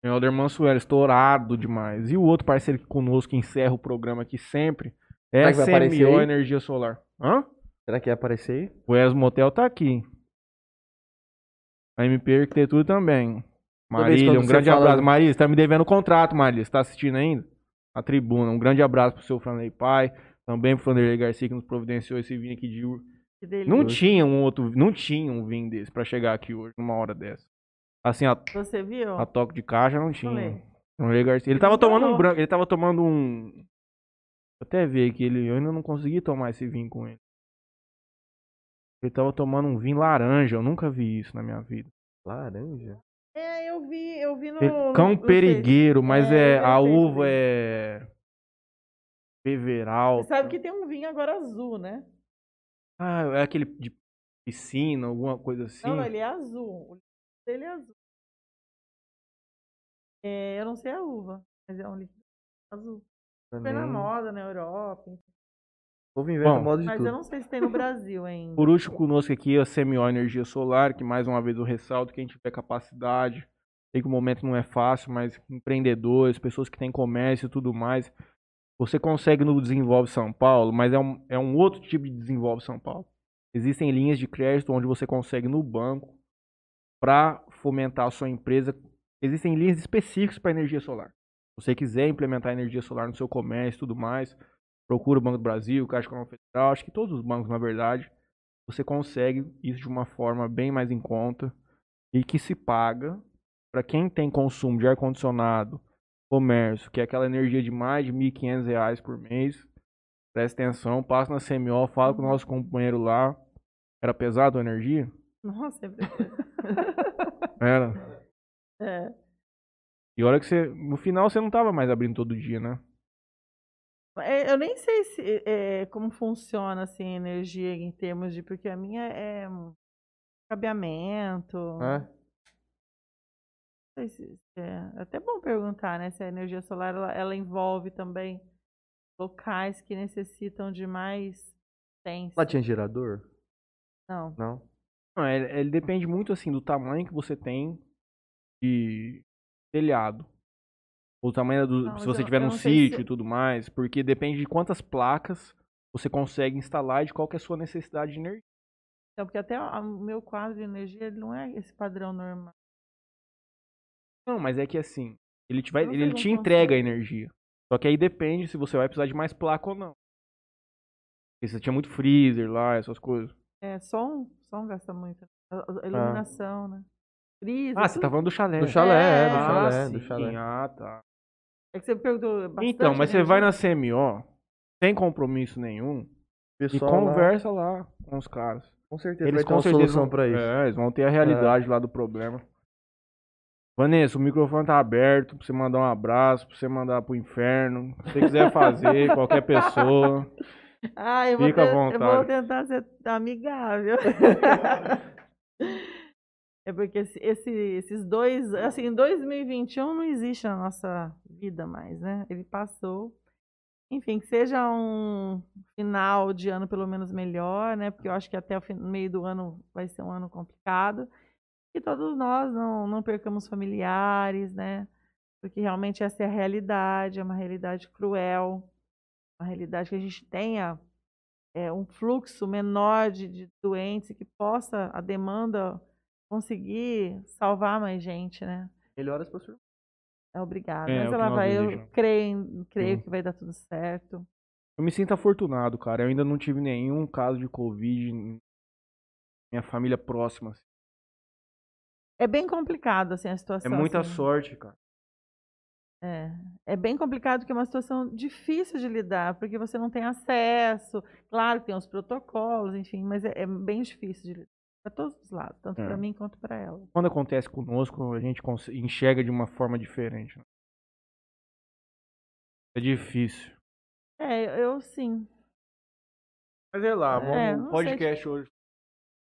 Helder Mansueli, estourado demais. E o outro parceiro que conosco que encerra o programa aqui sempre é aí? Energia Solar. Hã? Será que ia aparecer aí? O Esmo Motel tá aqui. A MP Arquitetura também. Marília, um grande fala- abraço. Marília, você tá me devendo contrato, Marília. Você tá assistindo ainda? A tribuna. Um grande abraço pro seu Franley Pai. Também pro Franderlei Garcia que nos providenciou esse vinho aqui de Ur. Não tinha um outro, não tinha um vinho desse pra chegar aqui hoje, numa hora dessa. Assim, a, Você viu? a toque de caixa não tinha. Falei. Franderlei Garcia. Ele Ele tava tomando um branco, ele tava tomando um Vou até ver que ele, eu ainda não consegui tomar esse vinho com ele. Ele tava tomando um vinho laranja, eu nunca vi isso na minha vida. Laranja? É, eu vi, eu vi no. Cão no perigueiro, mas É, é, a uva é Beveral. Você sabe que tem um vinho agora azul, né? Ah, é aquele de piscina, alguma coisa assim. Não, não, ele é azul. O líquido dele é azul. É, eu não sei a uva, mas é um líquido azul. Foi na Também. moda, na Europa. povo inventa Bom, moda de Mas tudo. eu não sei se tem no Brasil ainda. Por último, conosco aqui a CMO Energia Solar, que mais uma vez eu ressalto, quem tiver capacidade, sei que o momento não é fácil, mas empreendedores, pessoas que têm comércio e tudo mais, você consegue no Desenvolve São Paulo, mas é um, é um outro tipo de Desenvolve São Paulo. Existem linhas de crédito onde você consegue no banco para fomentar a sua empresa. Existem linhas específicas para energia solar. Se você quiser implementar energia solar no seu comércio e tudo mais, procura o Banco do Brasil, Caixa Econômica Federal, acho que todos os bancos, na verdade, você consegue isso de uma forma bem mais em conta e que se paga para quem tem consumo de ar-condicionado, comércio, que é aquela energia de mais de 1.500 reais por mês. Presta atenção, passa na CMO, fala com o nosso companheiro lá. Era pesado a energia? Nossa, foi. Era. é. E olha que você, no final você não tava mais abrindo todo dia, né? É, Eu nem sei se, é, como funciona assim, a energia em termos de. Porque a minha é um cabeamento. É? Sei se- é, é até bom perguntar, né? Se a energia solar ela, ela envolve também locais que necessitam de mais potência. Lá tinha gerador? Não. Não. Não, ele, ele depende muito assim do tamanho que você tem de telhado. O tamanho do. Não, se você eu- tiver eu num sei se- sítio e tudo mais. Porque depende de quantas placas você consegue instalar e de qual que é a sua necessidade de energia. Então, porque até o o meu quadro de energia ele não é esse padrão normal. Não, mas é que assim, ele te, vai, ele como te entrega a energia. Só que aí depende se você vai precisar de mais placa ou não. Porque você tinha muito freezer lá, essas coisas. É, som, som gasta muito. A- a Iluminação, né? Freezer, Ah, você tá falando do chalé. Do chalé, é, do É. chalé, ah, do chalé. Ah, tá. É que você perguntou bastante Então, mas você energia. vai na CMO, sem compromisso nenhum, e Pessoal lá, conversa lá com os caras. com certeza Eles vai ter com uma certeza solução vão- pra isso. É, eles vão ter a realidade lá do problema. Vanessa, o microfone tá aberto pra você mandar um abraço, pra você mandar pro inferno. Se você quiser fazer, qualquer pessoa. Ah, eu vou, Fica à te- eu vou vontade. tentar ser amigável. é porque esse, esse- esses dois, assim, 2021 não existe na nossa vida mais, né? Ele passou. Enfim, que seja um final de ano pelo menos melhor, né? Porque eu acho que até o fin- meio do ano vai ser um ano complicado. E todos nós não, não percamos familiares, né? Porque realmente essa é a realidade, é uma realidade cruel uma realidade que a gente tenha é, um fluxo menor de, de doentes e que possa a demanda conseguir salvar mais gente, né? Melhoras pra sua É obrigada. É, Mas que ela vai, eu creio, creio Sim. que vai dar tudo certo. Eu me sinto afortunado, cara. Eu ainda não tive nenhum caso de Covid em minha família próxima. assim. É bem complicado assim a É situação. muita assim. sorte, cara. É, é bem complicado porque é uma situação difícil de lidar, porque você não tem acesso. Claro que tem os protocolos, enfim, mas é, é bem difícil de lidar. Para todos os lados, tanto É. para mim quanto para ela. Quando acontece conosco, a gente enxerga de uma forma diferente. né? É difícil. É, eu sim. Mas é lá, É, vamos, não o podcast hoje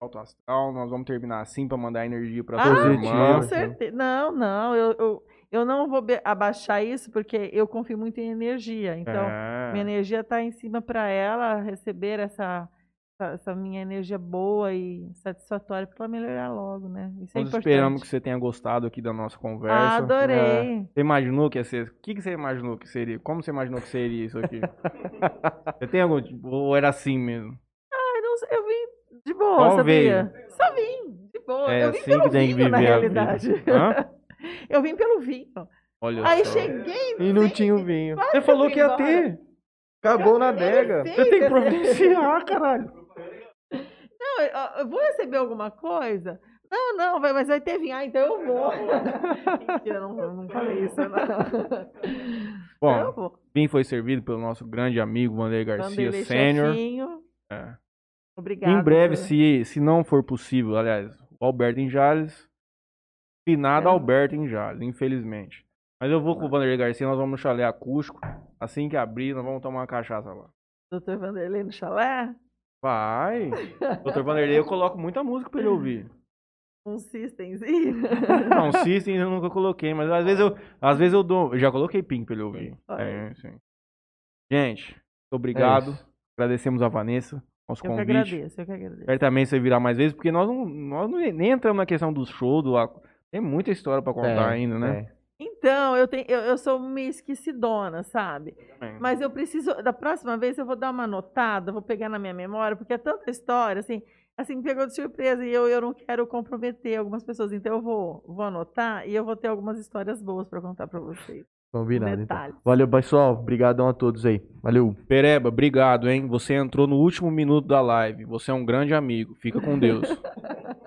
alto astral, nós vamos terminar assim pra mandar energia pra Ah, todo com certeza. Não, não, eu, eu, eu não vou abaixar isso porque eu confio muito em energia. Então, É. minha energia está em cima para ela receber essa, essa, essa minha energia boa e satisfatória para ela melhorar logo, né? Isso é Nós importante. esperamos que você tenha gostado aqui da nossa conversa. Ah, adorei. Você imaginou que ia ser? O que, que você imaginou que seria? Como você imaginou que seria isso aqui? você tem algum tipo, ou era assim mesmo? Ai, não sei, eu vim de boa, Só sabia? Só vim, de boa. É eu vim assim pelo que vinho, na realidade. Eu vim pelo vinho. Olha Aí só. cheguei. E não tinha o vinho. Você falou que ia embora. ter. Acabou na adega. Você tem que providenciar, caralho. Não, eu- eu vou receber alguma coisa? Não, não, vai- mas vai ter vinho. Ah, então eu vou. Mentira, não, não falei isso, não. Bom. Vinho foi servido pelo nosso grande amigo Vanderlei Garcia Sênior. É. Obrigada. Em breve, por- se, se não for possível, aliás, o Alberto em Jales, finado É. Alberto em Jales, infelizmente. Mas eu vou com o Vanderlei Garcia, nós vamos no chalé acústico. Assim que abrir, nós vamos tomar uma cachaça lá. Doutor Vanderlei no chalé? Vai! Doutor Vanderlei, eu coloco muita música pra ele ouvir. Um systemzinho? Não, System eu nunca coloquei, mas às vezes eu, às vezes eu dou. Eu já coloquei Pink pra ele ouvir. É, sim. Gente, obrigado. isso. Agradecemos a Vanessa, nosso Eu que convite. agradeço, eu que agradeço. Certamente você virá mais vezes, porque nós não, nós não nem entramos na questão do show, do tem muita história pra contar É, ainda, né? é. Então, eu, tenho, eu, eu sou meio esquecidona, sabe? Mas eu preciso, da próxima vez eu vou dar uma anotada, vou pegar na minha memória, porque é tanta história, assim, assim, me pegou de surpresa e eu, eu não quero comprometer algumas pessoas, então eu vou, vou anotar e eu vou ter algumas histórias boas para contar para vocês. Combinado, então. Detalhes. Valeu, pessoal. Obrigadão a todos aí. Valeu. Pereba, obrigado, hein? Você entrou no último minuto da live. Você é um grande amigo. Fica com Deus.